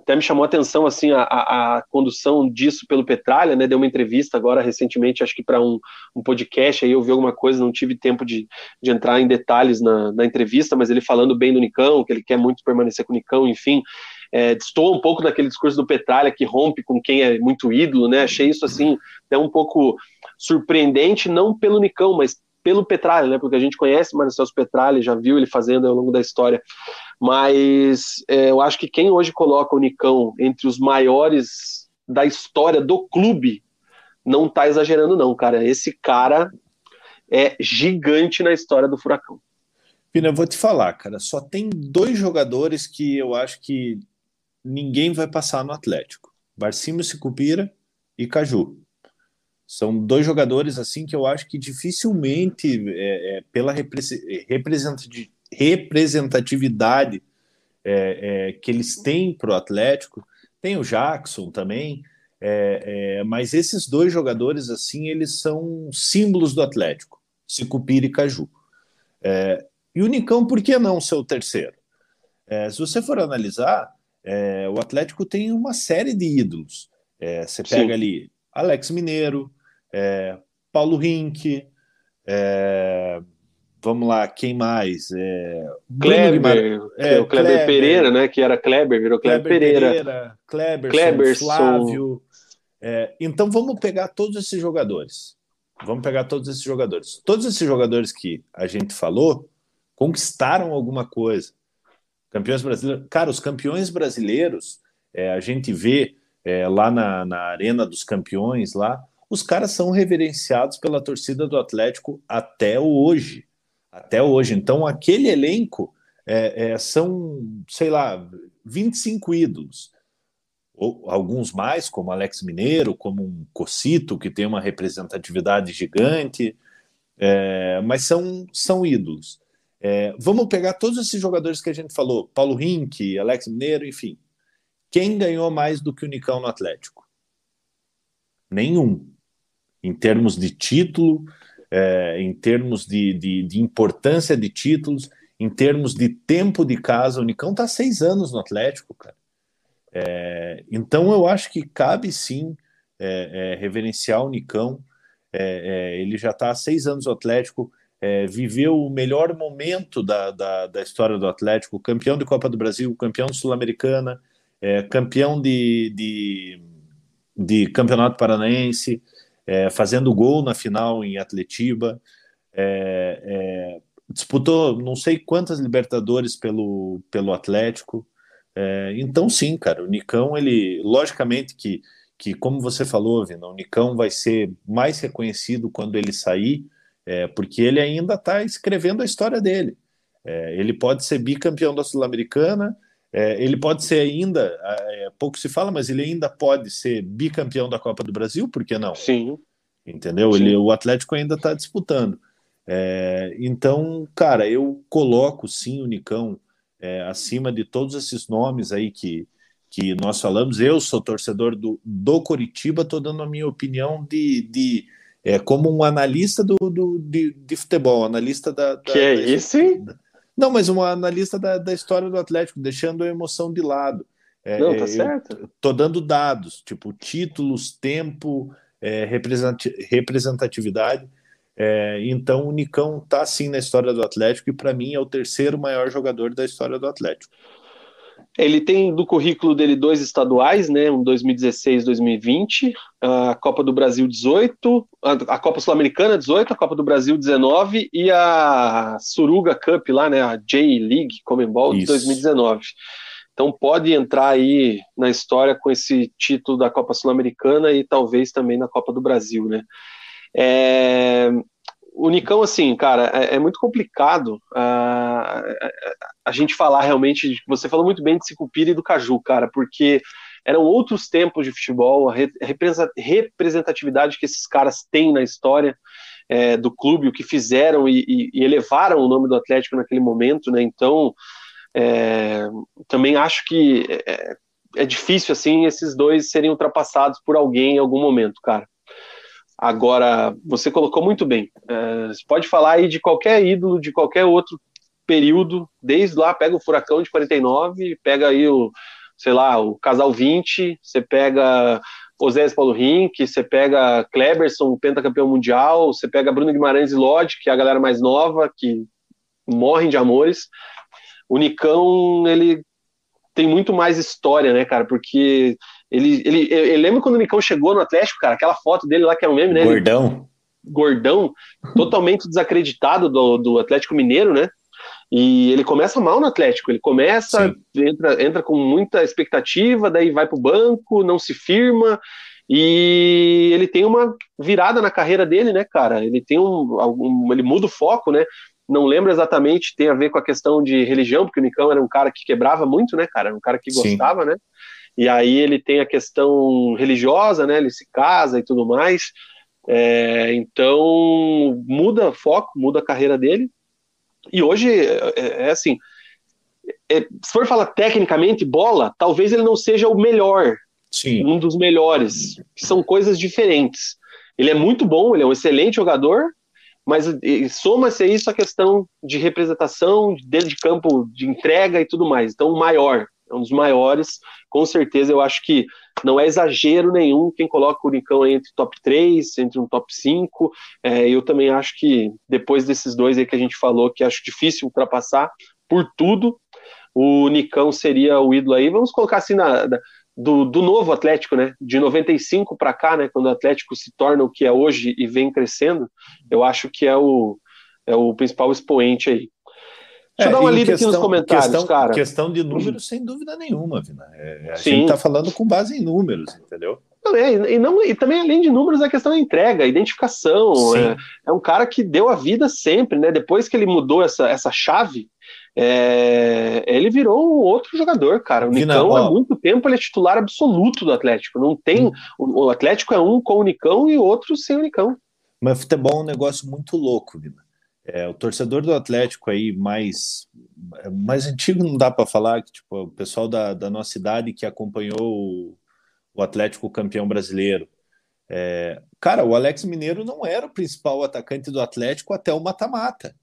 Até me chamou a atenção assim a, a, a condução disso pelo Petralha, né? Deu uma entrevista agora recentemente, acho que para um, um, podcast, aí eu vi alguma coisa, não tive tempo de, de entrar em detalhes na, na, entrevista, mas ele falando bem do Nicão, que ele quer muito permanecer com o Nicão, enfim. É, destoa um pouco daquele discurso do Petralha que rompe com quem é muito ídolo, né? Achei isso assim até um pouco surpreendente, não pelo Nicão, mas pelo Petralha, né? Porque a gente conhece o Marcelo Petralha, já viu ele fazendo ao longo da história. Mas é, eu acho que quem hoje coloca o Nicão entre os maiores da história do clube não tá exagerando, não, cara. Esse cara é gigante na história do Furacão. Pina, eu vou te falar, cara. Só tem dois jogadores que eu acho que ninguém vai passar no Atlético: Barcimo Sicupira e Caju. São dois jogadores assim que eu acho que dificilmente, é, é, pela representatividade é, é, que eles têm para o Atlético, tem o Jackson também, é, é, mas esses dois jogadores assim eles são símbolos do Atlético, Sicupira e Caju. e o Nicão, por que não ser o terceiro? se você for analisar, o Atlético tem uma série de ídolos. você pega Sim. ali Alex Mineiro, é, Paulo Rink, é, vamos lá, quem mais? É, Kleber, é, o Kleber, Kleber, Pereira, né? Que era Kleber, virou Kleber, Kleber Pereira. Pereira Kleberson, Kleberson. Flávio. É, então vamos pegar todos esses jogadores. Vamos pegar todos esses jogadores. Todos esses jogadores que a gente falou conquistaram alguma coisa. Campeões brasileiros. Cara, os campeões brasileiros, é, a gente vê é, lá na, na Arena dos Campeões, lá, os caras são reverenciados pela torcida do Atlético até hoje. Até hoje. Então, aquele elenco é, é, são, sei lá, 25 ídolos. Ou, alguns mais, como Alex Mineiro, como um Cocito, que tem uma representatividade gigante, é, mas são, são ídolos. É, vamos pegar todos esses jogadores que a gente falou, Paulo Rink, Alex Mineiro, enfim. Quem ganhou mais do que o Nicão no Atlético? Nenhum em termos de título, é, em termos de, de, de, importância de títulos, em termos de tempo de casa. O Nicão está seis anos no Atlético, cara. É, então eu acho que cabe sim é, é reverenciar o Nicão. É, ele já está há seis anos no Atlético, viveu o melhor momento da, da, da, história do Atlético, campeão de Copa do Brasil, campeão Sul-Americana, campeão de, de, de Campeonato Paranaense é, fazendo gol na final em Atletiba, é, é, disputou não sei quantas Libertadores pelo, pelo Atlético. É, então, sim, cara, o Nicão, ele, logicamente que, que como você falou, Vina, o Nicão vai ser mais reconhecido quando ele sair, é, porque ele ainda está escrevendo a história dele. É, ele pode ser bicampeão da Sul-Americana, é, ele pode ser ainda, é, pouco se fala, mas ele ainda pode ser bicampeão da Copa do Brasil, por que não? Sim. Entendeu? Sim. Ele, o Atlético ainda está disputando. É, então, cara, eu coloco sim o Nicão é, acima de todos esses nomes aí que, que nós falamos. Eu sou torcedor do, do Coritiba, estou dando a minha opinião de, de é, como um analista do, do de, de futebol, analista da. da que é da, isso? Não, mas um analista da, da história do Atlético, deixando a emoção de lado. É, Não, tá certo. Tô dando dados, tipo títulos, tempo, é, representatividade. É, então o Nicão está sim na história do Atlético e para mim é o terceiro maior jogador da história do Atlético. Ele tem do currículo dele dois estaduais, né? Um 2016, 2020, a Copa do Brasil 18, a Copa Sul-Americana 18, a Copa do Brasil 19 e a Suruga Cup lá, né? A J-League Comembol de 2019. Então pode entrar aí na história com esse título da Copa Sul-Americana e talvez também na Copa do Brasil, né? É, o Nicão, assim, cara, é, é muito complicado uh, a gente falar realmente. Você falou muito bem de Sicupira e do Caju, cara, porque eram outros tempos de futebol, a representatividade que esses caras têm na história é, do clube, o que fizeram e, e, e, elevaram o nome do Atlético naquele momento, né? Então, é, também acho que é, é difícil assim esses dois serem ultrapassados por alguém em algum momento, cara. Agora, você colocou muito bem. Você pode falar aí de qualquer ídolo, de qualquer outro período, desde lá, pega o Furacão de 49, pega aí o, sei lá, o Casal 20, você pega Osés Paulo Rink, você pega Kleberson, pentacampeão mundial, você pega Bruno Guimarães e Lodge, que é a galera mais nova, que morrem de amores. O Nicão, ele tem muito mais história, né, cara? Porque ele, ele, ele lembra quando o Nicão chegou no Atlético, cara, aquela foto dele lá que é um meme, né? Gordão. Ele, gordão, totalmente desacreditado do, do Atlético Mineiro, né? E ele começa mal no Atlético, ele começa, entra, entra com muita expectativa, daí vai para o banco, não se firma, e ele tem uma virada na carreira dele, né, cara? Ele tem um, um, ele muda o foco, né? Não lembro exatamente, tem a ver com a questão de religião, porque o Nicão era um cara que quebrava muito, né, cara? Era um cara que gostava, Sim. né? E aí ele tem a questão religiosa, né? Ele se casa e tudo mais. É, então muda foco, muda a carreira dele. E hoje é, é, é assim, é, se for falar tecnicamente bola, talvez ele não seja o melhor, Sim. um dos melhores, são coisas diferentes. Ele é muito bom, ele é um excelente jogador, mas soma-se a isso a questão de representação, dentro de campo, de entrega e tudo mais. Então, o maior, é um dos maiores, com certeza eu acho que não é exagero nenhum quem coloca o Unicão entre top 3, entre um top 5. É, eu também acho que depois desses dois aí que a gente falou, que acho difícil ultrapassar por tudo, o Nicão seria o ídolo aí. Vamos colocar assim na, do, do novo Atlético, né? De 95 para cá, né? Quando o Atlético se torna o que é hoje e vem crescendo, eu acho que é o, é o principal expoente aí. Deixa é, eu dar uma lida questão, aqui nos comentários, questão, cara. Questão de números, sem dúvida nenhuma, Vina. É, a Sim. gente está falando com base em números, entendeu? É, e, não, e também, além de números, a questão da entrega, identificação. É, é, um cara que deu a vida sempre, né? Depois que ele mudou essa, essa chave, é, ele virou um outro jogador, cara. O Vina, Nicão, ó, há muito tempo, ele é titular absoluto do Atlético. Não tem. Hum. O, o Atlético é um com o Nicão e outro sem o Nicão. Mas futebol é um negócio muito louco, Vina. É, o torcedor do Atlético aí mais, mais antigo não dá para falar, que tipo, o pessoal da, da nossa idade que acompanhou o, o Atlético campeão brasileiro. É, cara, o Alex Mineiro não era o principal atacante do Atlético até o mata-mata.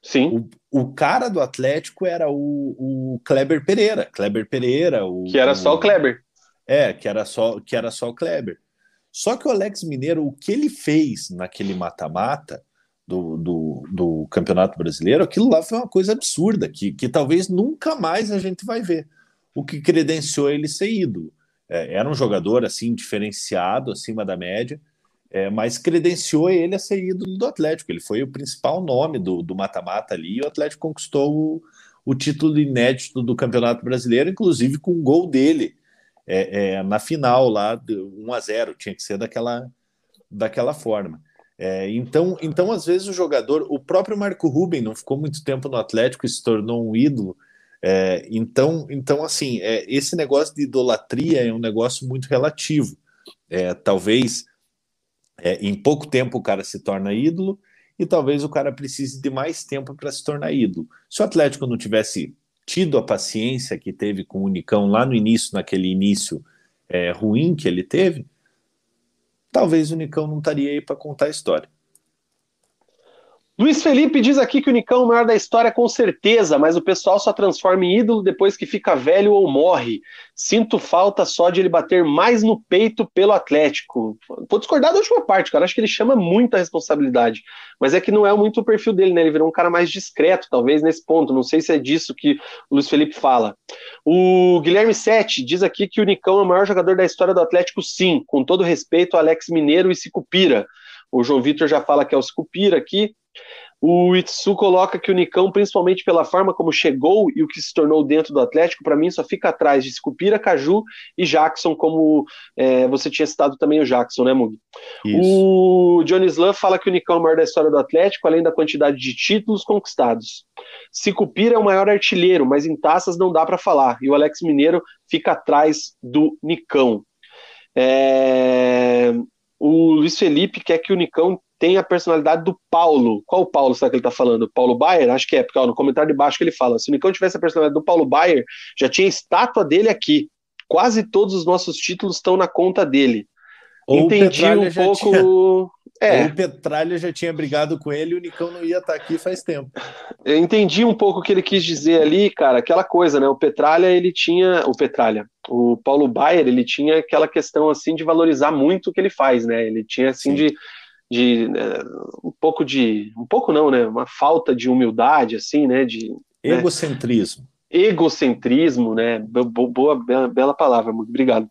Sim. O, o, cara do Atlético era o, o Kleber Pereira. Kleber Pereira. O, que era só o Kleber. É, que era só, que era só o Kleber. Só que o Alex Mineiro, o que ele fez naquele mata-mata, do, do, do, Campeonato Brasileiro, aquilo lá foi uma coisa absurda, que, que talvez nunca mais a gente vai ver. O que credenciou ele ser ídolo. É, era um jogador assim diferenciado, acima da média, é, mas credenciou ele a ser ídolo do Atlético. Ele foi o principal nome do mata-mata ali, e o Atlético conquistou o, o, título inédito do Campeonato Brasileiro, inclusive com o gol dele é, é na final lá, 1 a 0 tinha que ser daquela, daquela forma. É, então, então, às vezes, o jogador, o próprio Marco Ruben não ficou muito tempo no Atlético e se tornou um ídolo. É, então, então, assim, é, esse negócio de idolatria é um negócio muito relativo. É, talvez é, em pouco tempo o cara se torna ídolo e talvez o cara precise de mais tempo para se tornar ídolo. Se o Atlético não tivesse tido a paciência que teve com o Unicão lá no início, naquele início é, ruim que ele teve, talvez o Nicão não estaria aí para contar a história. Luiz Felipe diz aqui que o Nicão é o maior da história com certeza, mas o pessoal só transforma em ídolo depois que fica velho ou morre. Sinto falta só de ele bater mais no peito pelo Atlético. Vou discordar da última parte, cara. Acho que ele chama muita responsabilidade. Mas é que não é muito o perfil dele, né? Ele virou um cara mais discreto, talvez, nesse ponto. Não sei se é disso que o Luiz Felipe fala. O Guilherme Sete diz aqui que o Nicão é o maior jogador da história do Atlético, sim. Com todo respeito, Alex Mineiro e Sicupira. O João Vitor já fala que é o Sicupira aqui. O Itsu coloca que o Nicão, principalmente pela forma como chegou e o que se tornou dentro do Atlético, para mim só fica atrás de Scupira, Caju e Jackson, como é, você tinha citado também o Jackson, né, Mug? O Johnny Slam fala que o Nicão é o maior da história do Atlético, além da quantidade de títulos conquistados. Sicupira é o maior artilheiro, mas em taças não dá para falar. E o Alex Mineiro fica atrás do Nicão. É... O Luiz Felipe quer que o Nicão tem a personalidade do Paulo. Qual o Paulo será que ele está falando? Paulo Baier? Acho que é, porque ó, no comentário de baixo que ele fala: se o Nicão tivesse a personalidade do Paulo Baier, já tinha estátua dele aqui. Quase todos os nossos títulos estão na conta dele. Ou Entendi um pouco. Tinha... É. O Petralha já tinha brigado com ele e o Nicão não ia estar tá aqui faz tempo. Eu entendi um pouco o que ele quis dizer ali, cara, aquela coisa, né? O Petralha, ele tinha. O Petralha, o Paulo Baier, ele tinha aquela questão assim de valorizar muito o que ele faz, né? Ele tinha assim Sim. de. De é, um pouco de. Um pouco não, né? Uma falta de humildade, assim, né? De. Né? Egocentrismo. Né? Egocentrismo, né? Boa, bela, bela palavra, muito obrigado.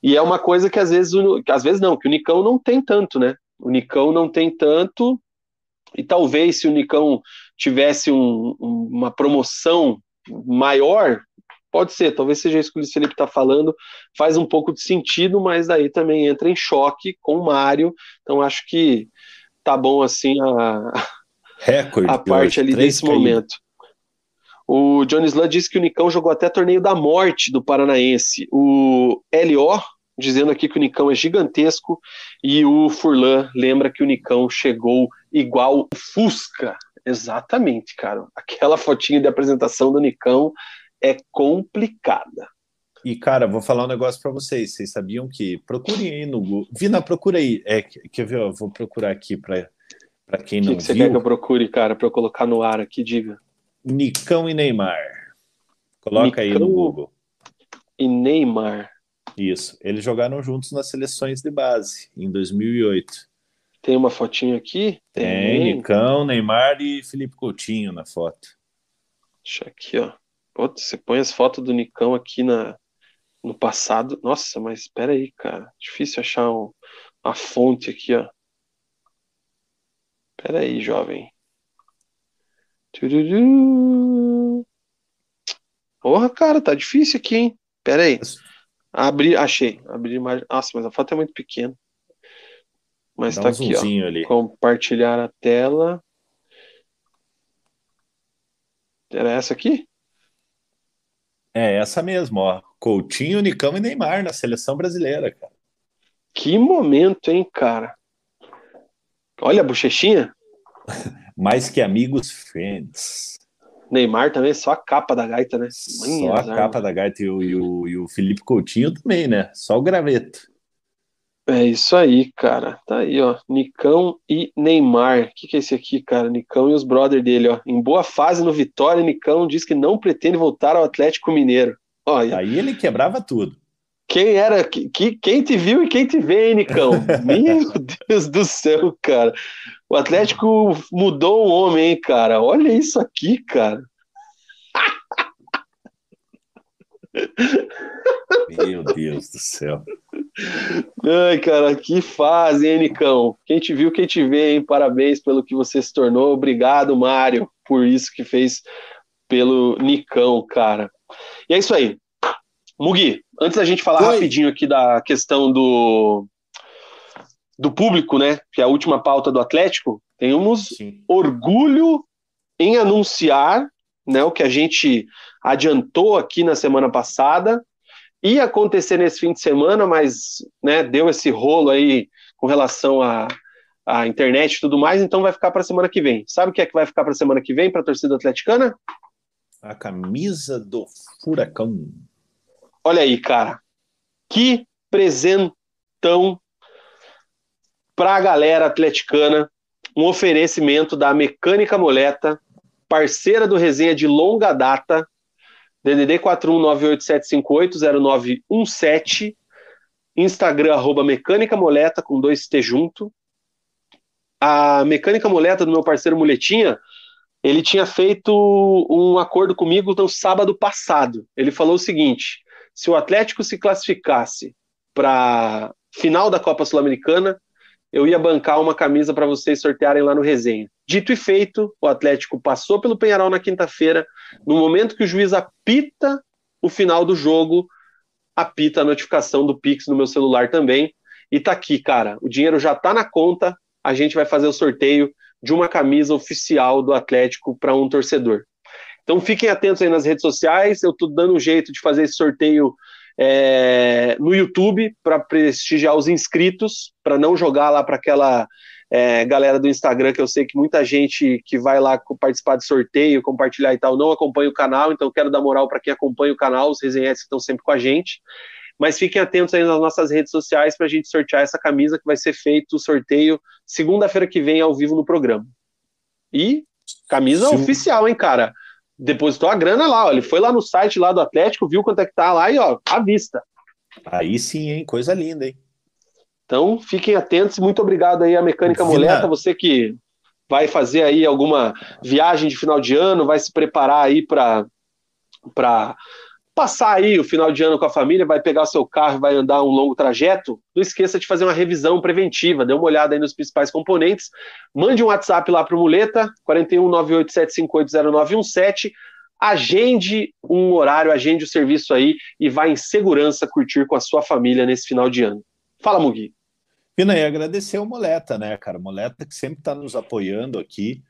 E é uma coisa que às vezes, às vezes não, que o Nicão não tem tanto, né? O Nicão não tem tanto, e talvez se o Nicão tivesse um, uma promoção maior, pode ser, talvez seja isso que o Luiz Felipe está falando, faz um pouco de sentido, mas daí também entra em choque com o Mário, então acho que tá bom assim a, Recorde a parte ali desse momento. O Johnny Slud disse que o Nicão jogou até torneio da morte do Paranaense. O LO dizendo aqui que o Nicão é gigantesco e o Furlan lembra que o Nicão chegou igual o Fusca. Exatamente, cara. Aquela fotinha de apresentação do Nicão é complicada. E, cara, vou falar um negócio para vocês. Vocês sabiam que. Procurem aí no Google. Vina, procura aí. É, quer ver? Eu vou procurar aqui para quem não que que você quer que eu procure, cara, para eu colocar no ar aqui? Diga. Nicão e Neymar. Coloca Nicão aí no Google. E Neymar. Isso. Eles jogaram juntos nas seleções de base, em 2008. Tem uma fotinha aqui? Tem, Tem Nicão, Neymar e Felipe Coutinho na foto. Deixa aqui, ó. Putz, você põe as fotos do Nicão aqui na, no passado. Nossa, mas espera aí, cara. Difícil achar um, a fonte aqui, ó. Espera aí, jovem. Tururu. Porra, cara, tá difícil aqui, hein? Pera aí. Abri, achei. Abri mais. Nossa, mas a foto é muito pequena. Mas Dá tá um aqui, ó. Ali. Compartilhar a tela. Era essa aqui? É essa mesmo, ó. Coutinho, Nicão e Neymar na seleção brasileira, cara. Que momento, hein, cara? Olha a bochechinha. Mais que amigos, friends. Neymar também, só a capa da gaita, né? Só a capa da gaita e o, e, o, e o Felipe Coutinho também, né? Só o graveto. É isso aí, cara. Tá aí, ó. Nicão e Neymar. O que, que é esse aqui, cara? Nicão e os brother dele, ó. Em boa fase no Vitória, Nicão diz que não pretende voltar ao Atlético Mineiro. Olha. Aí ele quebrava tudo. Quem era? Que, quem te viu e quem te vê, hein, Nicão? Meu Deus do céu, cara. O Atlético mudou um homem, hein, cara? Olha isso aqui, cara. Meu Deus do céu. Ai, cara, que fase, hein, Nicão? Quem te viu, quem te vê, hein? Parabéns pelo que você se tornou. Obrigado, Mário, por isso que fez pelo Nicão, cara. E é isso aí. Mugi, antes da gente falar Oi. rapidinho aqui da questão do, do público, né? Que é a última pauta do Atlético. Temos Sim. orgulho em anunciar né, o que a gente adiantou aqui na semana passada. Ia acontecer nesse fim de semana, mas né, deu esse rolo aí com relação à, à internet e tudo mais, então vai ficar para a semana que vem. Sabe o que é que vai ficar para a semana que vem para a torcida atleticana? A camisa do Furacão. Olha aí, cara. Que presentão para a galera atleticana, um oferecimento da Mecânica Moleta, parceira do Resenha de longa data, DDD 41987580917, Instagram arroba Mecânica Moleta com dois T junto. A Mecânica Moleta do meu parceiro Muletinha, ele tinha feito um acordo comigo no sábado passado. Ele falou o seguinte: se o Atlético se classificasse para final da Copa Sul-Americana, eu ia bancar uma camisa para vocês sortearem lá no resenha. Dito e feito, o Atlético passou pelo Penharol na quinta-feira. No momento que o juiz apita o final do jogo, apita a notificação do Pix no meu celular também. E tá aqui, cara. O dinheiro já tá na conta. A gente vai fazer o sorteio de uma camisa oficial do Atlético para um torcedor. Então fiquem atentos aí nas redes sociais. Eu estou dando um jeito de fazer esse sorteio é, no YouTube para prestigiar os inscritos, para não jogar lá para aquela é, galera do Instagram, que eu sei que muita gente que vai lá participar de sorteio, compartilhar e tal, não acompanha o canal, então quero dar moral para quem acompanha o canal, os resenhas que estão sempre com a gente. mas fiquem atentos aí nas nossas redes sociais para a gente sortear essa camisa que vai ser feito o sorteio segunda-feira que vem ao vivo no programa. E camisa Sim. oficial, hein, cara? Depositou a grana lá, ó. Ele foi lá no site lá do Atlético, viu quanto é que tá lá e, ó, à vista. Aí sim, hein? Coisa linda, hein? Então, fiquem atentos. Muito obrigado aí à Mecânica. Moleta, você que vai fazer aí alguma viagem de final de ano, vai se preparar aí para para passar aí o final de ano com a família, vai pegar seu carro e vai andar um longo trajeto, não esqueça de fazer uma revisão preventiva, dê uma olhada aí nos principais componentes, mande um WhatsApp lá para o Muleta, 41987580917, agende um horário, agende o serviço aí e vá em segurança curtir com a sua família nesse final de ano. Fala, Mugi. Pina, e agradecer o Moleta, né, cara? Moleta que sempre está nos apoiando aqui,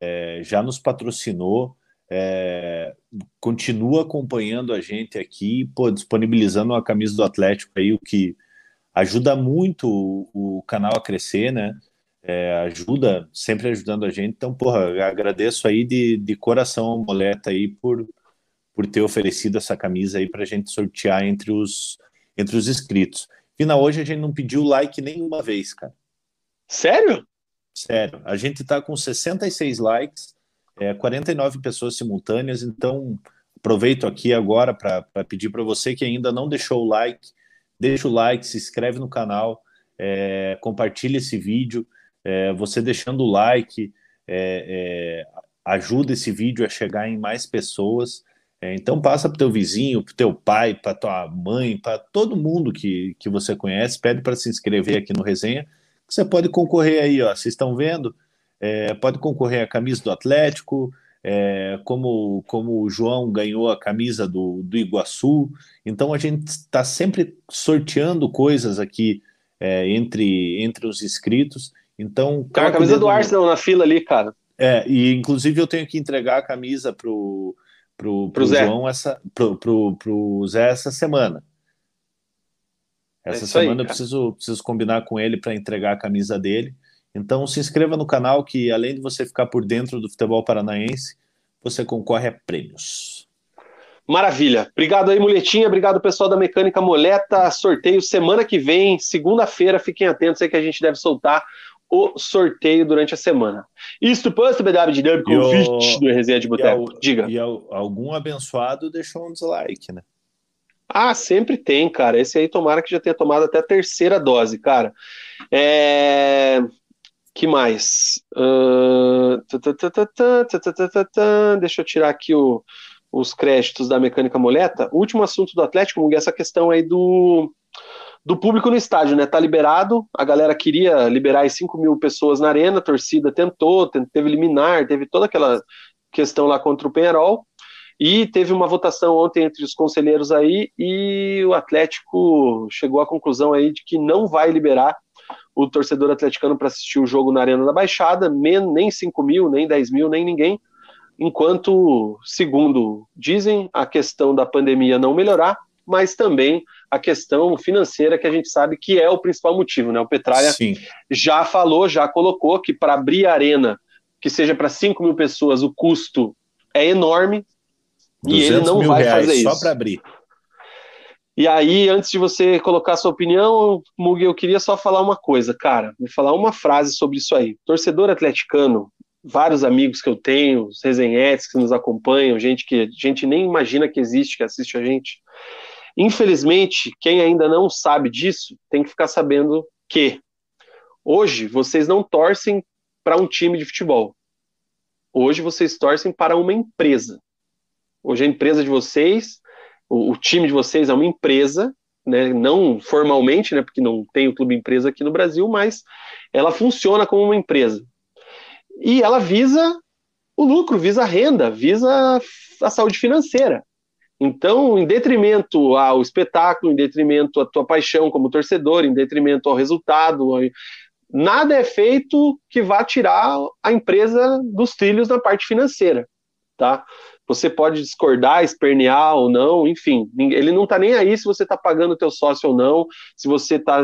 é, já nos patrocinou, é, continua acompanhando a gente aqui, pô, disponibilizando a camisa do Atlético aí, o que ajuda muito o, o canal a crescer, né? É, ajuda, sempre ajudando a gente. Então, porra, agradeço aí de, de coração ao Moleta aí por, por ter oferecido essa camisa aí para a gente sortear entre os, entre os inscritos. Fina, hoje a gente não pediu like nenhuma vez, cara. Sério? Sério. A gente tá com 66 likes é, 49 pessoas simultâneas, então aproveito aqui agora para pedir para você que ainda não deixou o like, deixa o like, se inscreve no canal, é, compartilha esse vídeo, é, você deixando o like é, é ajuda esse vídeo a chegar em mais pessoas. É, então passa para teu vizinho, para teu pai, para tua mãe, para todo mundo que, que você conhece, pede para se inscrever aqui no resenha. Você pode concorrer aí, ó. Vocês estão vendo? É, pode concorrer à camisa do Atlético, é, como, como o João ganhou a camisa do, do Iguaçu. Então a gente está sempre sorteando coisas aqui é, entre, entre os inscritos. Então, Tem a camisa do Arsenal na fila ali, cara. É, e inclusive eu tenho que entregar a camisa pro, pro, pro, pro João essa, pro, pro, pro Zé essa semana. Essa é semana aí, eu preciso, preciso combinar com ele para entregar a camisa dele. Então se inscreva no canal que além de você ficar por dentro do futebol paranaense, você concorre a prêmios. Maravilha. Obrigado aí, Muletinha. Obrigado, pessoal da Mecânica Moleta. Sorteio semana que vem, segunda-feira. Fiquem atentos aí que a gente deve soltar o sorteio durante a semana. Isto posto BW de Dub convite do Resenha de Boteco. Diga. E algum abençoado deixou um dislike, né? Ah, sempre tem, cara. Esse aí tomara que já tenha tomado até a terceira dose, cara. É que mais? Deixa eu tirar aqui o, os créditos da mecânica moleta. O último assunto do Atlético, Mugi, essa questão aí do, do público no estádio, né? Tá liberado, a galera queria liberar as 5 mil pessoas na arena, a torcida tentou, teve liminar, teve toda aquela questão lá contra o Penharol. E teve uma votação ontem entre os conselheiros aí e o Atlético chegou à conclusão aí de que não vai liberar o torcedor atleticano para assistir o jogo na Arena da Baixada, nem 5 mil, nem 10 mil, nem ninguém, enquanto, segundo dizem, a questão da pandemia não melhorar, mas também a questão financeira, que a gente sabe que é o principal motivo. Né? O Petralha Sim. já falou, já colocou que para abrir a arena, que seja para 5 mil pessoas, o custo é enorme e ele não vai fazer isso. Só para abrir. E aí, antes de você colocar sua opinião, Mugi, eu queria só falar uma coisa, cara. Vou falar uma frase sobre isso aí. Torcedor atleticano, vários amigos que eu tenho, os resenhetes que nos acompanham, gente que a gente nem imagina que existe, que assiste a gente. Infelizmente, quem ainda não sabe disso, tem que ficar sabendo que hoje vocês não torcem para um time de futebol. Hoje vocês torcem para uma empresa. Hoje a empresa de vocês o, o time de vocês é uma empresa, né, não formalmente, né, porque não tem o clube empresa aqui no Brasil, mas ela funciona como uma empresa. E ela visa o lucro, visa a renda, visa a saúde financeira. Então, em detrimento ao espetáculo, em detrimento à tua paixão como torcedor, em detrimento ao resultado, nada é feito que vá tirar a empresa dos trilhos na parte financeira, tá? Você pode discordar, espernear ou não, enfim, ele não tá nem aí se você tá pagando o teu sócio ou não, se você tá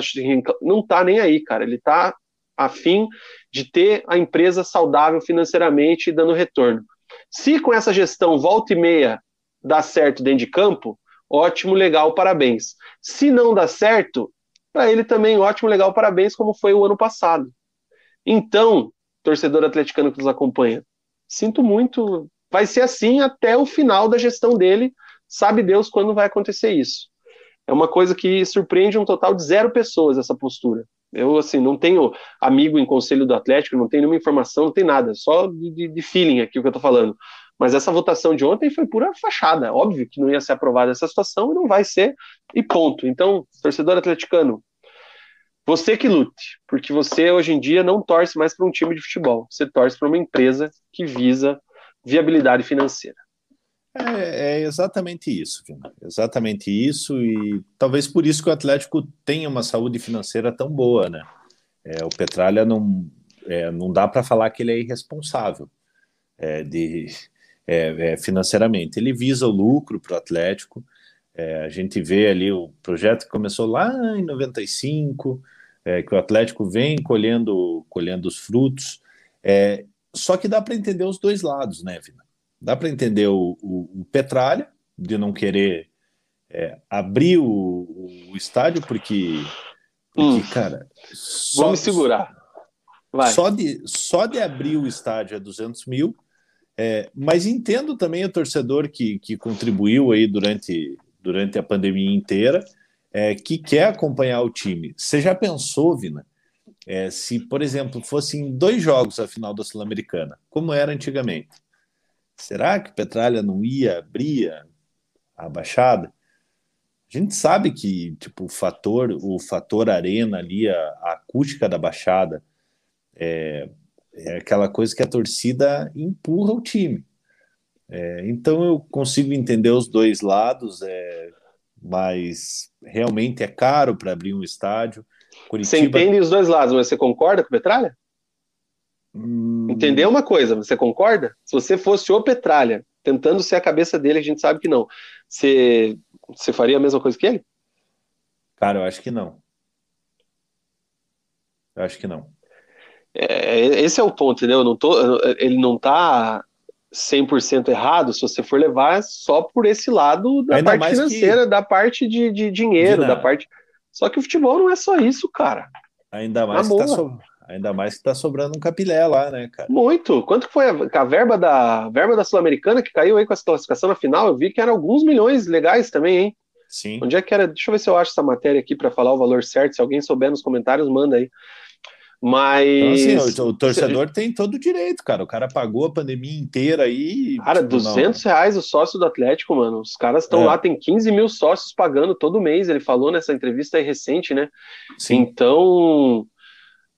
não tá nem aí, cara. Ele tá a fim de ter a empresa saudável financeiramente e dando retorno. Se com essa gestão volta e meia dá certo dentro de campo, ótimo, legal, parabéns. Se não dá certo, para ele também ótimo, legal, parabéns, como foi o ano passado. Então, torcedor atleticano que nos acompanha, sinto muito, vai ser assim até o final da gestão dele, sabe Deus quando vai acontecer isso. É uma coisa que surpreende um total de zero pessoas essa postura. Eu, assim, não tenho amigo em conselho do Atlético, não tenho nenhuma informação, não tem nada, só de, de feeling aqui o que eu tô falando. Mas essa votação de ontem foi pura fachada. Óbvio que não ia ser aprovada essa situação e não vai ser, e ponto. Então, torcedor atleticano, você que lute, porque você hoje em dia não torce mais para um time de futebol, você torce para uma empresa que visa viabilidade financeira. É, é, exatamente isso, Vina. Exatamente isso, e talvez por isso que o Atlético tenha uma saúde financeira tão boa, né? É, o Petralha não, é, não dá para falar que ele é irresponsável é, de, é, é, financeiramente. Ele visa o lucro para o Atlético. a gente vê ali o projeto que começou lá em 95, que o Atlético vem colhendo, colhendo os frutos. Só que dá para entender os dois lados, né, Vina? Dá para entender o, o, o, Petralha, de não querer é, abrir o, o, estádio, porque, porque hum. cara. Só, Vamos segurar. Vai. Só, de, só de abrir o estádio é 200 mil. É, mas entendo também o torcedor que, que contribuiu aí durante, durante a pandemia inteira, é, que quer acompanhar o time. Você já pensou, Vina, é, se, por exemplo, fossem dois jogos a final da Sul-Americana, como era antigamente? Será que Petralha não ia abrir a Baixada? A gente sabe que tipo o fator, o fator arena ali, a, a acústica da Baixada é, é, aquela coisa que a torcida empurra o time. É, então eu consigo entender os dois lados, é, mas realmente é caro para abrir um estádio. Curitiba... Você entende os dois lados, mas você concorda com o Petralha? Hum... Entender uma coisa, você concorda? Se você fosse o Petralha, tentando ser a cabeça dele, a gente sabe que não. Você, você faria a mesma coisa que ele? Cara, eu acho que não. Eu acho que não. É, esse é o ponto, entendeu? Não tô, ele não tá 100% errado se você for levar só por esse lado da Ainda parte financeira, que... da parte de, de dinheiro, da parte. Só que o futebol não é só isso, cara. Ainda mais que tá, so... Ainda mais que tá sobrando um capilé lá, né, cara? Muito. Quanto foi a, a verba da verba da Sul-Americana que caiu aí com essa classificação na final? Eu vi que eram alguns milhões legais também, hein? Sim. Onde é que era? Deixa eu ver se eu acho essa matéria aqui para falar o valor certo. Se alguém souber nos comentários, manda aí. Mas. Então, assim, o, o torcedor tem todo o direito, cara. O cara pagou a pandemia inteira aí. Cara, tipo, 200 não. reais o sócio do Atlético, mano. Os caras estão é. lá, tem 15 mil sócios pagando todo mês. Ele falou nessa entrevista aí recente, né? Sim. Então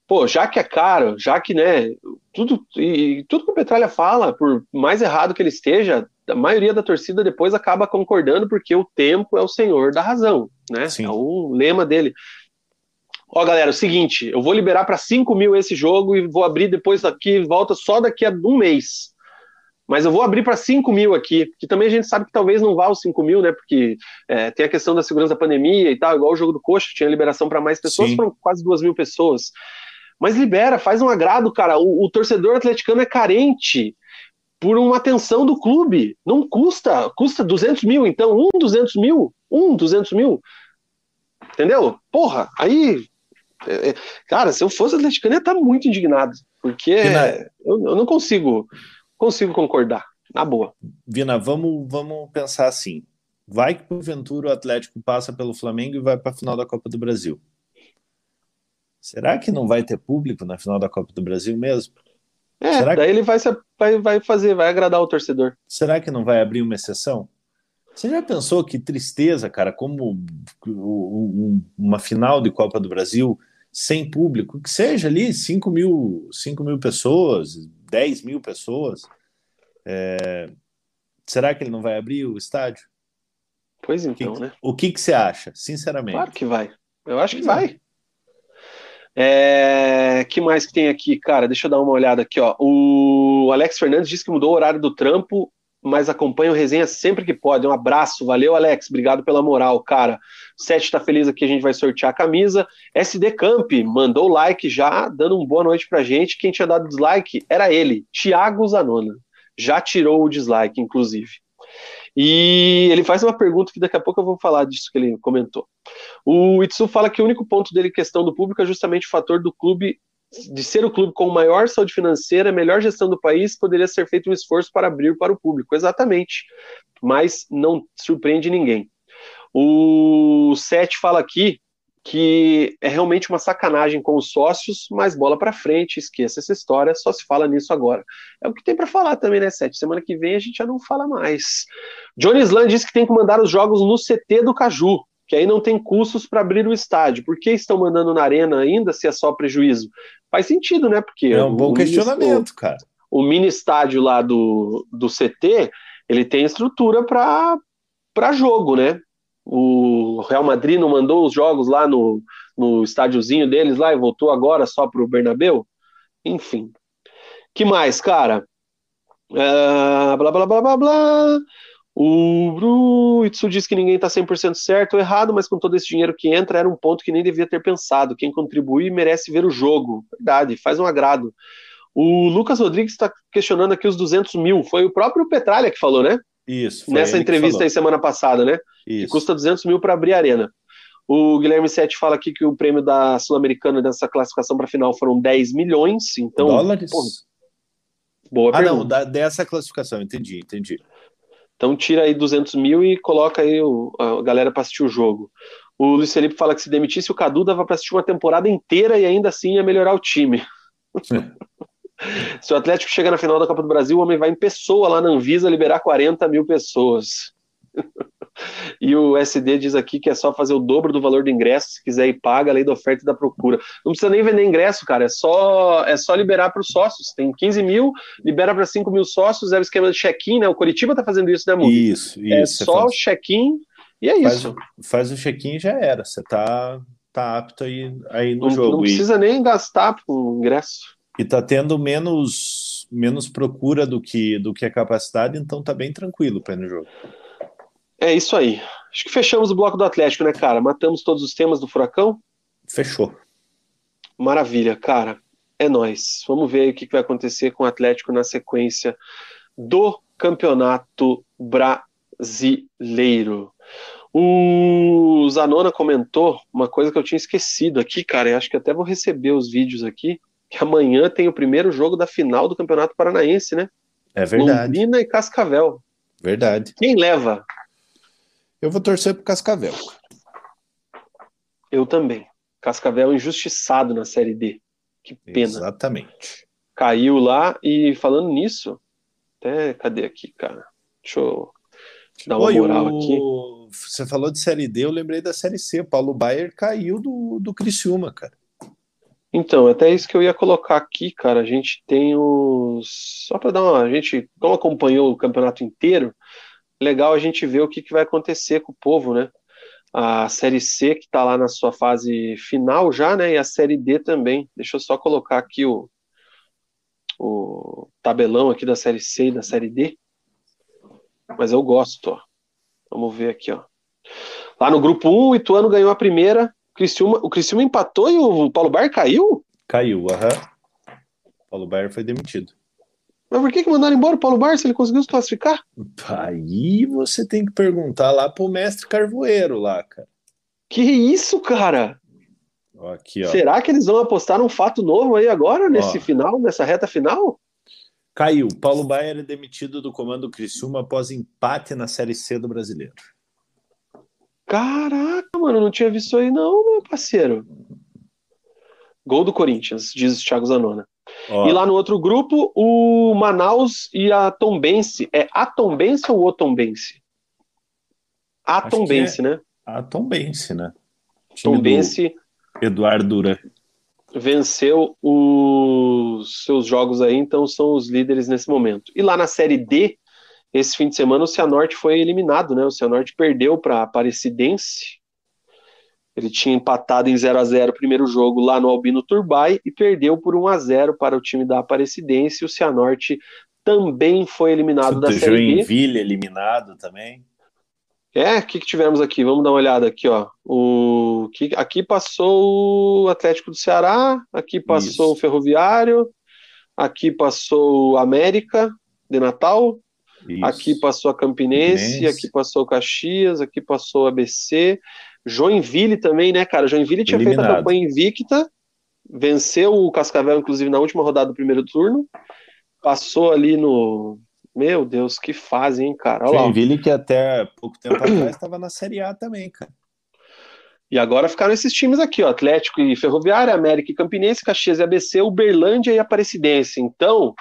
pô, já que é caro, já que, né, tudo, e tudo que o Petralha fala, por mais errado que ele esteja, a maioria da torcida depois acaba concordando porque o tempo é o senhor da razão, né? Sim. É o lema dele. Ó, galera, é o seguinte, eu vou liberar para 5 mil esse jogo e vou abrir depois aqui, volta só daqui a um mês. Mas eu vou abrir para 5 mil aqui, que também a gente sabe que talvez não vá os 5 mil, né? Porque é, tem a questão da segurança da pandemia e tal, igual o jogo do Coxa, tinha liberação para mais pessoas, Sim. foram quase 2 mil pessoas. Mas libera, faz um agrado, cara. O, o torcedor atleticano é carente por uma atenção do clube. Não custa, custa 200 mil, então, um 200 mil, um 200 mil. Entendeu? Porra, aí. É, é cara, se eu fosse atleticano, eu ia estar muito indignado, porque Vina, eu, eu, não consigo, consigo concordar, na boa. Vina, vamos, vamos pensar assim. Vai que porventura o Atlético passa pelo Flamengo e vai para a final da Copa do Brasil. Será que não vai ter público na final da Copa do Brasil mesmo? É, Será daí que... ele vai, vai, vai fazer, vai agradar o torcedor. Será que não vai abrir uma exceção? Você já pensou que tristeza, cara, como uma final de Copa do Brasil sem público, que seja ali 5 mil, 5 mil pessoas, 10 mil pessoas, é... será que ele não vai abrir o estádio? Pois então, o que, né? O que, que você acha, sinceramente? Claro que vai. Eu acho que vai. É, que mais que tem aqui, cara? Deixa eu dar uma olhada aqui, ó. O Alex Fernandes disse que mudou o horário do trampo, mas acompanha o resenha sempre que pode. Um abraço, valeu, Alex. Obrigado pela moral, cara. O Sete tá feliz aqui, a gente vai sortear a camisa. SD Camp mandou like já, dando uma boa noite pra gente. Quem tinha dado dislike era ele, Thiago Zanona. Já tirou o dislike, inclusive. E ele faz uma pergunta que daqui a pouco eu vou falar disso que ele comentou. O Itsu fala que o único ponto dele questão do público é justamente o fator do clube de ser o clube com maior saúde financeira, melhor gestão do país, poderia ser feito um esforço para abrir para o público. Exatamente. Mas não surpreende ninguém. O Sete fala aqui que é realmente uma sacanagem com os sócios, mas bola para frente, esqueça essa história, só se fala nisso agora. É o que tem para falar também, né, Sete? Semana que vem a gente já não fala mais. Johnny Slan disse que tem que mandar os jogos no CT do Caju, que aí não tem custos para abrir o estádio. Por que estão mandando na arena ainda se é só prejuízo? Faz sentido, né? Porque é um bom questionamento, mini, cara. O mini estádio lá do, do CT, ele tem estrutura para jogo, né? O Real Madrid não mandou os jogos lá no, no estádiozinho deles lá e voltou agora só para o Bernabeu? Enfim. que mais, cara? Uh, blá, blá, blá, blá, blá. O Itsu diz que ninguém está 100% certo ou errado, mas com todo esse dinheiro que entra, era um ponto que nem devia ter pensado. Quem contribui merece ver o jogo. Verdade, faz um agrado. O Lucas Rodrigues está questionando aqui os 200 mil. Foi o próprio Petralha que falou, né? Isso. Nessa entrevista aí semana passada, né? Isso. Que custa 200 mil para abrir a arena. O Guilherme Sete fala aqui que o prêmio da Sul-Americana dessa classificação para a final foram 10 milhões. Então, dólares? Pô, boa ah, pergunta. não, da, dessa classificação, entendi, entendi. Então tira aí 200 mil e coloca aí o, a galera para assistir o jogo. O Luiz Felipe fala que se demitisse o Cadu dava para assistir uma temporada inteira e ainda assim ia melhorar o time. Se o Atlético chega na final da Copa do Brasil, o homem vai em pessoa lá na Anvisa liberar 40 mil pessoas. e o SD diz aqui que é só fazer o dobro do valor do ingresso, se quiser ir paga, a lei da oferta e da procura. Não precisa nem vender ingresso, cara, é só, é só liberar para os sócios. Tem 15 mil, libera para 5 mil sócios, é o esquema de check-in, né? O Curitiba tá fazendo isso, né, Mu? Isso, isso. É só check-in e é faz, isso. Faz o check-in e já era. Você tá, tá apto aí, aí no não, jogo. Não precisa e... nem gastar com ingresso. E tá tendo menos, menos procura do que, do que a capacidade, então tá bem tranquilo para ir no jogo. É isso aí. Acho que fechamos o bloco do Atlético, né, cara? Matamos todos os temas do Furacão? Fechou. Maravilha, cara. É nós. Vamos ver o que vai acontecer com o Atlético na sequência do Campeonato Brasileiro. O Zanona comentou uma coisa que eu tinha esquecido aqui, cara. Eu acho que até vou receber os vídeos aqui que amanhã tem o primeiro jogo da final do Campeonato Paranaense, né? É verdade. Londrina e Cascavel. Verdade. Quem leva? Eu vou torcer pro Cascavel. Eu também. Cascavel injustiçado na Série D. Que pena. Exatamente. Caiu lá e falando nisso, até cadê aqui, cara? Deixa eu dar uma Oi, moral o... aqui. Você falou de Série D, eu lembrei da Série C. Paulo Baier caiu do, do Criciúma, cara. Então, até isso que eu ia colocar aqui, cara. A gente tem os. Só para dar uma. A gente, como acompanhou o campeonato inteiro, legal a gente ver o que, que vai acontecer com o povo, né? A Série C, que está lá na sua fase final já, né? E a Série D também. Deixa eu só colocar aqui o, o tabelão aqui da Série C e da Série D. Mas eu gosto, ó. Vamos ver aqui, ó. Lá no grupo 1, o Ituano ganhou a primeira, Criciúma, o Criciúma empatou e o Paulo Baier caiu? Caiu, aham. Paulo Baier foi demitido. Mas por que, que mandaram embora o Paulo Baier se ele conseguiu se classificar? Aí você tem que perguntar lá pro mestre Carvoeiro lá, cara. Que isso, cara? Aqui. Será que eles vão apostar num fato novo aí agora, nesse ó. final, nessa reta final? Caiu. Paulo Baier é demitido do comando Criciúma após empate na Série C do Brasileiro. Caraca, mano, não tinha visto aí não, meu parceiro. Gol do Corinthians, diz o Thiago Zanona. Ó. E lá no outro grupo, o Manaus e a Tombense. É a Tombense ou o Tombense? A Tombense, é né? A Tombense, né? Tombense. Eduardo Duran. Venceu os seus jogos aí, então são os líderes nesse momento. E lá na Série D, esse fim de semana o Cianorte foi eliminado, né? O Cianorte perdeu para a Aparecidense. Ele tinha empatado em 0 a 0 o primeiro jogo lá no Albino Turbay e perdeu por 1 a 0 para o time da Aparecidense. O Cianorte também foi eliminado da Série B. Joinville eliminado também. É, o que, que, tivemos aqui? Vamos dar uma olhada aqui, ó. O que aqui passou o Atlético do Ceará, aqui passou Isso. o Ferroviário, aqui passou o América de Natal, Isso. Aqui passou a Campinense, Campinense, aqui passou o Caxias, aqui passou o ABC. Joinville também, né, cara? Joinville tinha Eliminado. feito a campanha invicta, venceu o Cascavel, inclusive, na última rodada do primeiro turno. Passou ali no. Meu Deus, que fase, hein, cara? Olha Joinville, lá. que até pouco tempo atrás estava na Série A também, cara. E agora ficaram esses times aqui, ó, Atlético e Ferroviária, América e Campinense, Caxias e ABC, Uberlândia e Aparecidense. Então,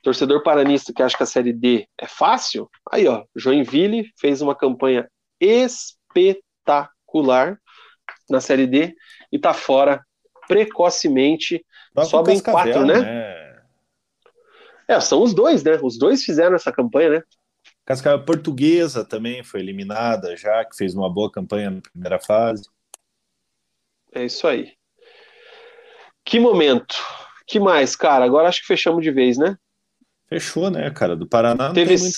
torcedor paranista que acha que a Série D é fácil, aí ó, Joinville fez uma campanha espetacular na Série D e tá fora precocemente. Só bem quatro, né? né? É, são os dois, né? Os dois fizeram essa campanha, né? Cascavel Portuguesa também foi eliminada já, que fez uma boa campanha na primeira fase. É isso aí. Que momento. Que mais, cara? Agora acho que fechamos de vez, né? Fechou, né, cara? Do Paraná Teve... Muito...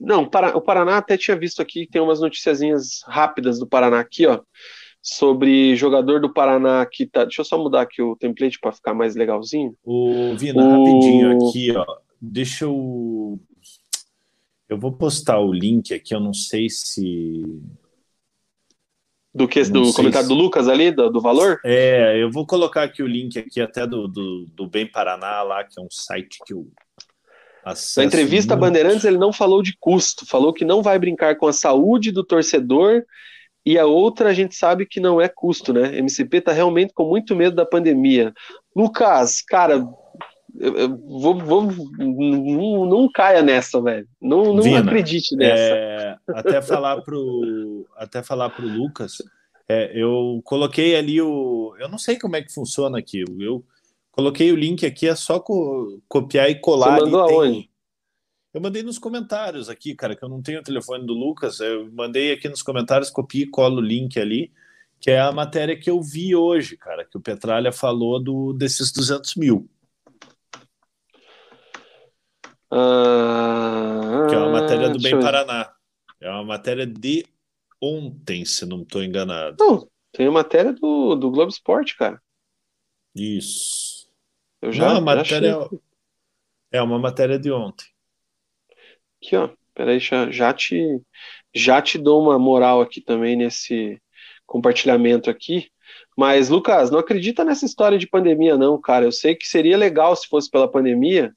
Não, o Paraná até tinha visto aqui, tem umas noticiazinhas rápidas do Paraná aqui, ó. Sobre jogador do Paraná que tá. Deixa eu só mudar aqui o template para ficar mais legalzinho. O Vina, o... rapidinho aqui, ó. Deixa eu. Eu vou postar o link aqui, eu não sei se do que do comentário se... do Lucas ali, do, do, valor? É, eu vou colocar aqui o link aqui até do, do, do Bem Paraná lá, que é um site que eu Na entrevista a Bandeirantes ele não falou de custo, falou que não vai brincar com a saúde do torcedor e a outra a gente sabe que não é custo, né? MCP tá realmente com muito medo da pandemia. Lucas, cara, vou, vou, não, não caia nessa, velho. Não, não Vina, acredite nessa. É, até falar pro até falar pro Lucas, é, eu coloquei ali o, eu não sei como é que funciona aqui. Eu coloquei o link aqui, é só co, copiar e colar. Você mandou tem, aonde? Eu mandei nos comentários aqui, cara, que eu não tenho o telefone do Lucas. Eu mandei aqui nos comentários, copio e colo o link ali, que é a matéria que eu vi hoje, cara, que o Petralha falou do, desses 200 mil. Ah, que é uma matéria do Bem eu... Paraná. É uma matéria de ontem, se não estou enganado. Não, tem a matéria do, do Globo Esporte, cara. Isso. Eu já, não, a matéria achei... é uma matéria de ontem. Aqui, ó. Peraí, já, já te já te dou uma moral aqui também nesse compartilhamento aqui. Mas, Lucas, não acredita nessa história de pandemia, não, cara. Eu sei que seria legal se fosse pela pandemia,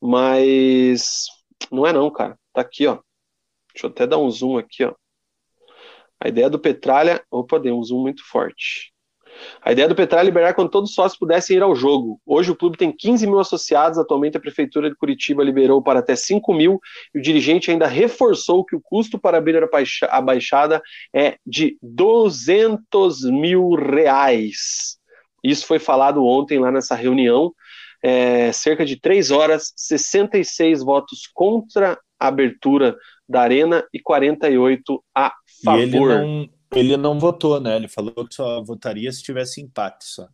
mas não é não, cara. Tá aqui, ó. Deixa eu até dar um zoom aqui, ó. A ideia do Petralha. Opa, deu um zoom muito forte. A ideia do Petralha é liberar quando todos os sócios pudessem ir ao jogo. Hoje o clube tem 15 mil associados, atualmente a Prefeitura de Curitiba liberou para até 5 mil, e o dirigente ainda reforçou que o custo para abrir a baixada é de 200 mil reais. Isso foi falado ontem lá nessa reunião é, cerca de três horas, 66 votos contra a abertura da arena e 48 a favor. E ele não, ele não votou, né? Ele falou que só votaria se tivesse empate só.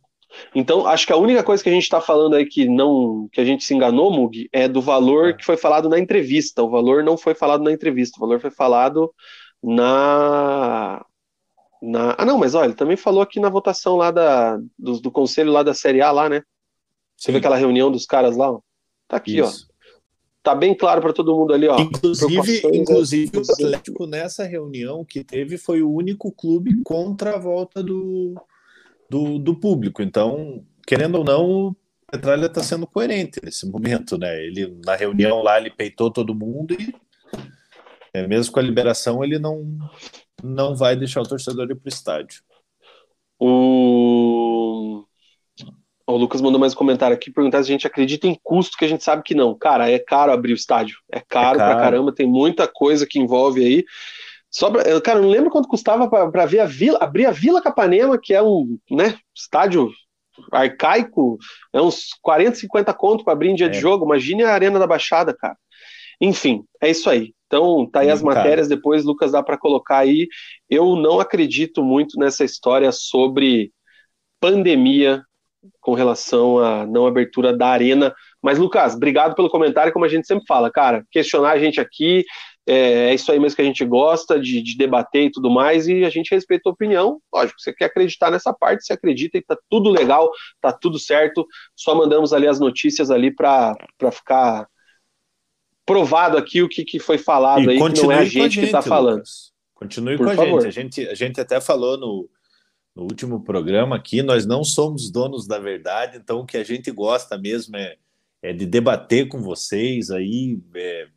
Então, acho que a única coisa que a gente está falando aí que não que a gente se enganou, Mug, é do valor é. que foi falado na entrevista. O valor não foi falado na entrevista, o valor foi falado na. na... Ah, não, mas olha, ele também falou aqui na votação lá da, do, do conselho lá da Série A, lá, né? Você vê aquela reunião dos caras lá? Ó? Tá aqui, Isso. ó. Tá bem claro para todo mundo ali, ó. Inclusive, inclusive o Atlético nessa reunião que teve foi o único clube contra a volta do, do, do público. Então, querendo ou não, o Petralha está sendo coerente nesse momento, né? Ele na reunião lá ele peitou todo mundo e é, mesmo com a liberação ele não não vai deixar o torcedor ir para o estádio. O o Lucas mandou mais um comentário aqui, perguntar se a gente acredita em custo, que a gente sabe que não. Cara, é caro abrir o estádio. É caro, é caro. pra caramba, tem muita coisa que envolve aí. Só pra, cara, não lembro quanto custava para ver a vila, abrir a Vila Capanema, que é um né, estádio arcaico, é uns 40, 50 conto para abrir em dia é. de jogo. Imagine a Arena da Baixada, cara. Enfim, é isso aí. Então, tá aí as matérias, depois, Lucas, dá para colocar aí. Eu não acredito muito nessa história sobre pandemia com relação à não abertura da arena. Mas, Lucas, obrigado pelo comentário, como a gente sempre fala, cara, questionar a gente aqui, é, é isso aí mesmo que a gente gosta, de, de, debater e tudo mais, e a gente respeita a opinião. Lógico, você quer acreditar nessa parte, você acredita e tá tudo legal, tá tudo certo, só mandamos ali as notícias ali para ficar provado aqui o que, que foi falado e aí, que não é a gente, a gente que está falando. Continue Por com favor. a gente. A gente. A gente até falou no, no último programa aqui, nós não somos donos da verdade, então o que a gente gosta mesmo é, é de debater com vocês aí, é,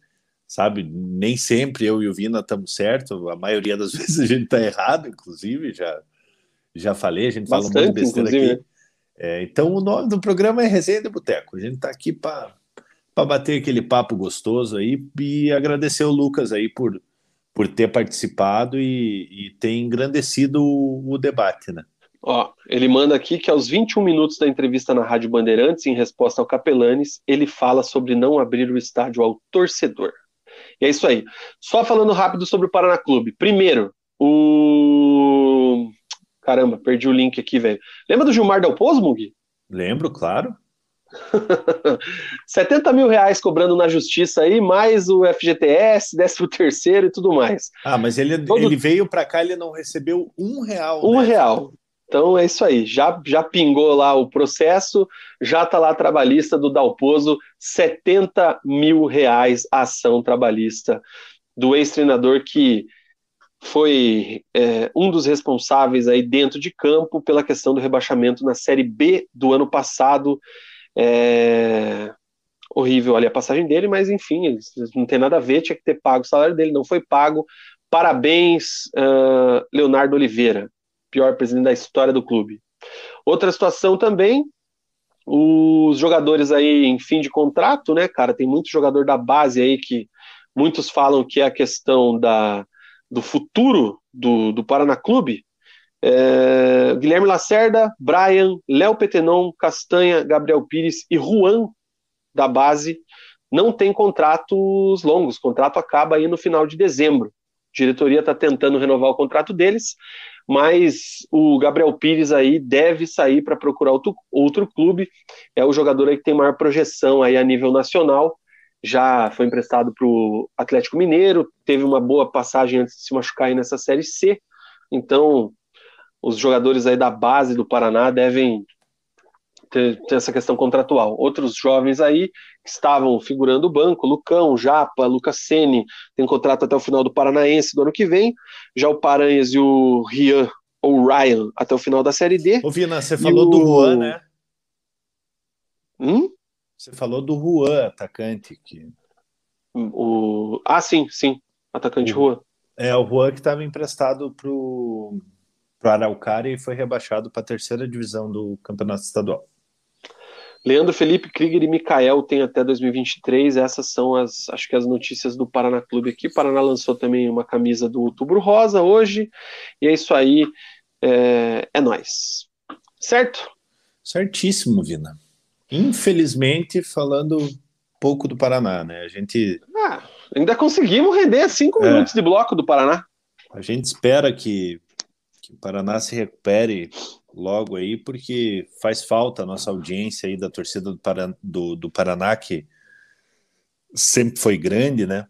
sabe? Nem sempre eu e o Vina estamos certos, a maioria das vezes a gente está errado, inclusive, já, já falei, a gente fala um monte de besteira aqui. Né? É, então o nome do programa é Resenha de Boteco, a gente está aqui para bater aquele papo gostoso aí e agradecer o Lucas aí por por ter participado e, e ter engrandecido o, o, debate, né? Ó, ele manda aqui que aos 21 minutos da entrevista na Rádio Bandeirantes, em resposta ao Capelanes, ele fala sobre não abrir o estádio ao torcedor. E é isso aí. Só falando rápido sobre o Paraná Clube. Primeiro, o. Caramba, perdi o link aqui, velho. Lembra do Gilmar Del Pozo, Mug? Lembro, claro. 70 mil reais cobrando na justiça aí, mais o FGTS, 13 terceiro e tudo mais. Ah, mas ele, Todo... ele veio para cá ele não recebeu um real. Um né? real. Então é isso aí, já, já pingou lá o processo, já está lá a trabalhista do Dalpozo, 70 mil reais a ação trabalhista do ex-treinador que foi é, um dos responsáveis aí dentro de campo pela questão do rebaixamento na Série B do ano passado é... Horrível ali a passagem dele, mas enfim, não tem nada a ver, tinha que ter pago o salário dele, não foi pago. Parabéns, uh, Leonardo Oliveira, pior presidente da história do clube. Outra situação também, os jogadores aí em fim de contrato, né, cara? Tem muito jogador da base aí que muitos falam que é a questão da, do futuro do, do Paraná Clube. É, Guilherme Lacerda, Brian, Léo Petenon, Castanha, Gabriel Pires e Juan da base não tem contratos longos. O contrato acaba aí no final de dezembro. A diretoria está tentando renovar o contrato deles, mas o Gabriel Pires aí deve sair para procurar outro, outro clube. É o jogador aí que tem maior projeção aí a nível nacional. Já foi emprestado para o Atlético Mineiro, teve uma boa passagem antes de se machucar aí nessa Série C. Então, os jogadores aí da base do Paraná devem ter, ter, essa questão contratual. Outros jovens aí que estavam figurando o banco, Lucão, Japa, Lucas Sene, tem contrato até o final do Paranaense do ano que vem. Já o Paranhas e o Rian ou Ryan até o final da Série D. Ô, Vina, você falou o... do Juan, né? Hum? Você falou do Juan, atacante. Que... O... Ah, sim, sim. Atacante o... Juan. É, o Juan que estava emprestado pro para o Araucária e foi rebaixado para a terceira divisão do campeonato estadual. Leandro Felipe Krieger e Mikael têm até 2023. Essas são as, acho que as notícias do Paraná Clube aqui. O Paraná lançou também uma camisa do Outubro Rosa hoje. E é isso aí. É, é nós. Certo? Certíssimo, Vina. Infelizmente, falando pouco do Paraná, né? A gente. Ah, ainda conseguimos render cinco é. minutos de bloco do Paraná. A gente espera que que o Paraná se recupere logo aí, porque faz falta a nossa audiência aí da torcida do, Paraná, do, do Paraná que sempre foi grande, né?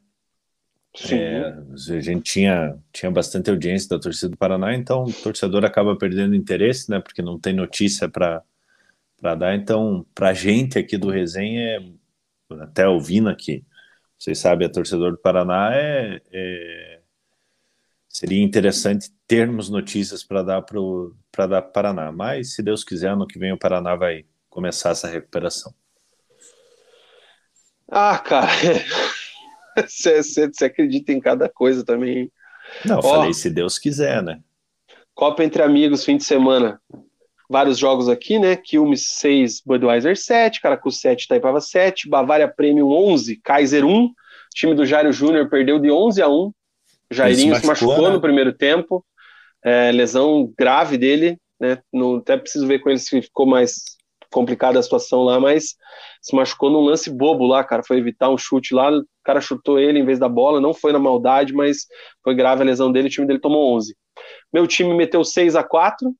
É, a gente tinha, tinha bastante audiência da torcida do Paraná, então o torcedor acaba perdendo interesse, né? Porque não tem notícia para dar. Então, para a gente aqui do Resenha, é, até ouvindo aqui, vocês sabem, a torcedor do Paraná é, é seria interessante termos notícias para dar para dar para Paraná. Mas, se Deus quiser, ano que vem o Paraná vai começar essa recuperação. Ah, cara, você, acredita em cada coisa também. Não, Ó, falei se Deus quiser, né? Copa entre amigos, fim de semana. Vários jogos aqui, né? Quilmes 6, Budweiser 7, Caracu 7, Taipava 7, Bavária Premium 11, Kaiser 1. O time do Jairo Júnior perdeu de 11 a 1 Jairinho se machucou, se machucou né? no primeiro tempo, é, lesão grave dele, né? Não, até preciso ver com ele se ficou mais complicada a situação lá, mas se machucou num lance bobo lá, cara. Foi evitar um chute lá, o cara chutou ele em vez da bola, não foi na maldade, mas foi grave a lesão dele, o time dele tomou 11. Meu time meteu 6 a 4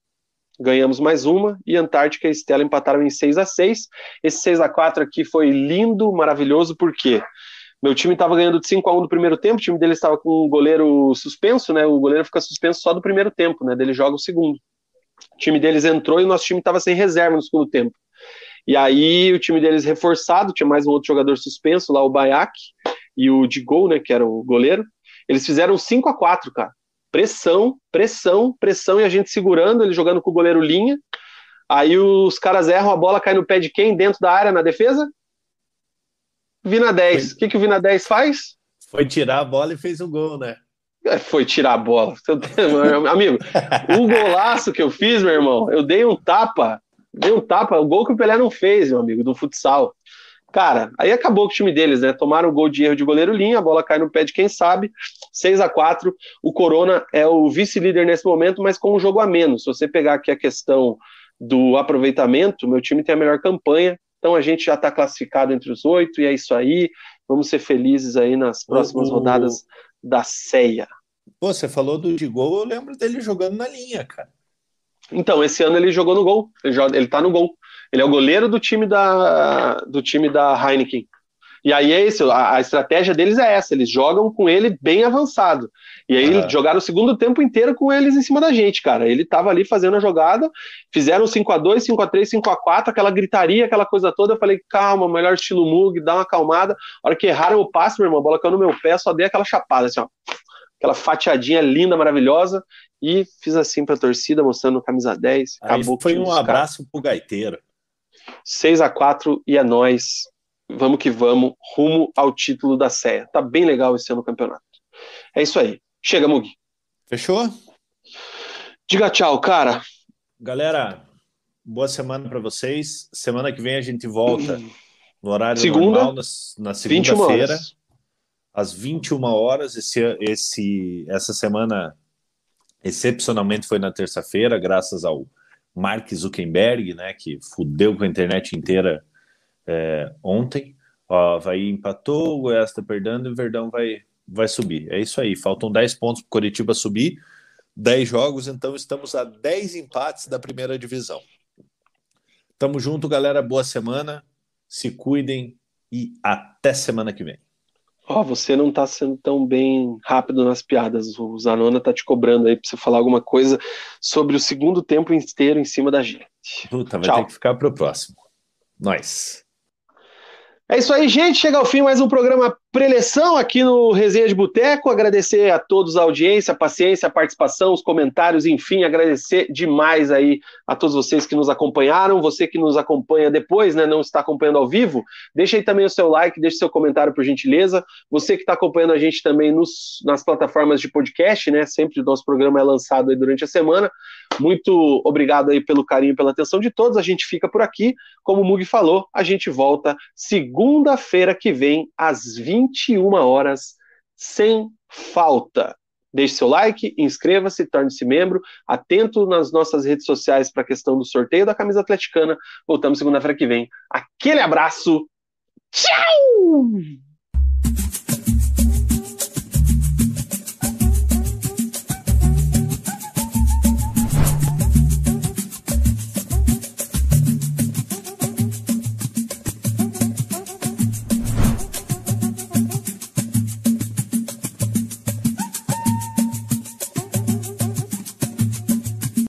ganhamos mais uma, e Antártica e Estela empataram em 6 a 6 Esse 6 a 4 aqui foi lindo, maravilhoso, porque quê? Meu time estava ganhando de 5 a 1 no primeiro tempo, o time dele estava com um goleiro suspenso, né? O goleiro fica suspenso só do primeiro tempo, né? Dele joga o segundo. O time deles entrou e o nosso time estava sem reserva no segundo tempo. E aí o time deles reforçado, tinha mais um outro jogador suspenso lá, o Bayak, e o de gol, né, que era o goleiro. Eles fizeram 5 a 4 cara. Pressão, pressão, pressão, e a gente segurando, ele jogando com o goleiro linha. Aí os caras erram, a bola cai no pé de quem? Dentro da área, na defesa? Vina 10. O que, que o Vina 10 faz? Foi tirar a bola e fez o um gol, né? É, foi tirar a bola. Amigo, o golaço que eu fiz, meu irmão, eu dei um tapa, dei um tapa, o gol que o Pelé não fez, meu amigo, do futsal. Cara, aí acabou o time deles, né? Tomaram o gol de erro de goleiro linha, a bola cai no pé de quem sabe. 6 a 4 O Corona é o vice-líder nesse momento, mas com um jogo a menos. Se você pegar aqui a questão do aproveitamento, meu time tem a melhor campanha, então a gente já está classificado entre os oito, e é isso aí. Vamos ser felizes aí nas próximas o... rodadas da ceia. Pô, você falou do de gol, eu lembro dele jogando na linha, cara. Então, esse ano ele jogou no gol. Ele, joga, ele tá no gol. Ele é o goleiro do time da, do time da Heineken. E aí é isso, a, a, estratégia deles é essa, eles jogam com ele bem avançado. E aí uhum. jogaram o segundo tempo inteiro com eles em cima da gente, cara. Ele tava ali fazendo a jogada, fizeram 5 a 2 5 a 3 5 a 4 aquela gritaria, aquela coisa toda. Eu falei, calma, melhor estilo Mug, dá uma acalmada. A hora que erraram o passe, meu irmão, a bola caiu no meu pé, só dei aquela chapada, assim, ó. Aquela fatiadinha linda, maravilhosa. E fiz assim pra torcida, mostrando camisa 10. Aí acabou foi um abraço pro gaiteiro. 6 a 4 e é nós vamos que vamos, rumo ao título da Série. Tá bem legal esse ano o campeonato. É isso aí. Chega, Mugi. Fechou? Diga tchau, cara. Galera, boa semana para vocês. Semana que vem a gente volta no horário segunda, normal, na, na segunda-feira, às 21 horas. Esse, esse, essa semana, excepcionalmente, foi na terça-feira, graças ao Mark Zuckerberg, né, que fudeu com a internet inteira é, ontem. Ó, vai empatou, o Goiás está perdendo e o Verdão vai, vai subir. É isso aí. Faltam 10 pontos para o Coritiba subir, 10 jogos, então estamos a 10 empates da primeira divisão. Tamo junto, galera. Boa semana. Se cuidem e até semana que vem. Ó, oh, você não tá sendo tão bem rápido nas piadas. O Zanona tá te cobrando aí pra você falar alguma coisa sobre o segundo tempo inteiro em cima da gente. Puta, vai Tchau. ter que ficar pro próximo. Nós. É isso aí, gente. Chega ao fim mais um programa preleção aqui no Resenha de Boteco. Agradecer a todos a audiência, a paciência, a participação, os comentários, enfim, agradecer demais aí a todos vocês que nos acompanharam. Você que nos acompanha depois, né, não está acompanhando ao vivo, deixa aí também o seu like, deixa seu comentário por gentileza. Você que está acompanhando a gente também nos, nas plataformas de podcast, né, sempre o nosso programa é lançado aí durante a semana. Muito obrigado aí pelo carinho, pela atenção de todos. A gente fica por aqui. Como o Mug falou, a gente volta segunda-feira que vem às 20 21 horas, sem falta. Deixe seu like, inscreva-se, torne-se membro, atento nas nossas redes sociais para a questão do sorteio da camisa atleticana. Voltamos segunda-feira que vem. Aquele abraço. Tchau!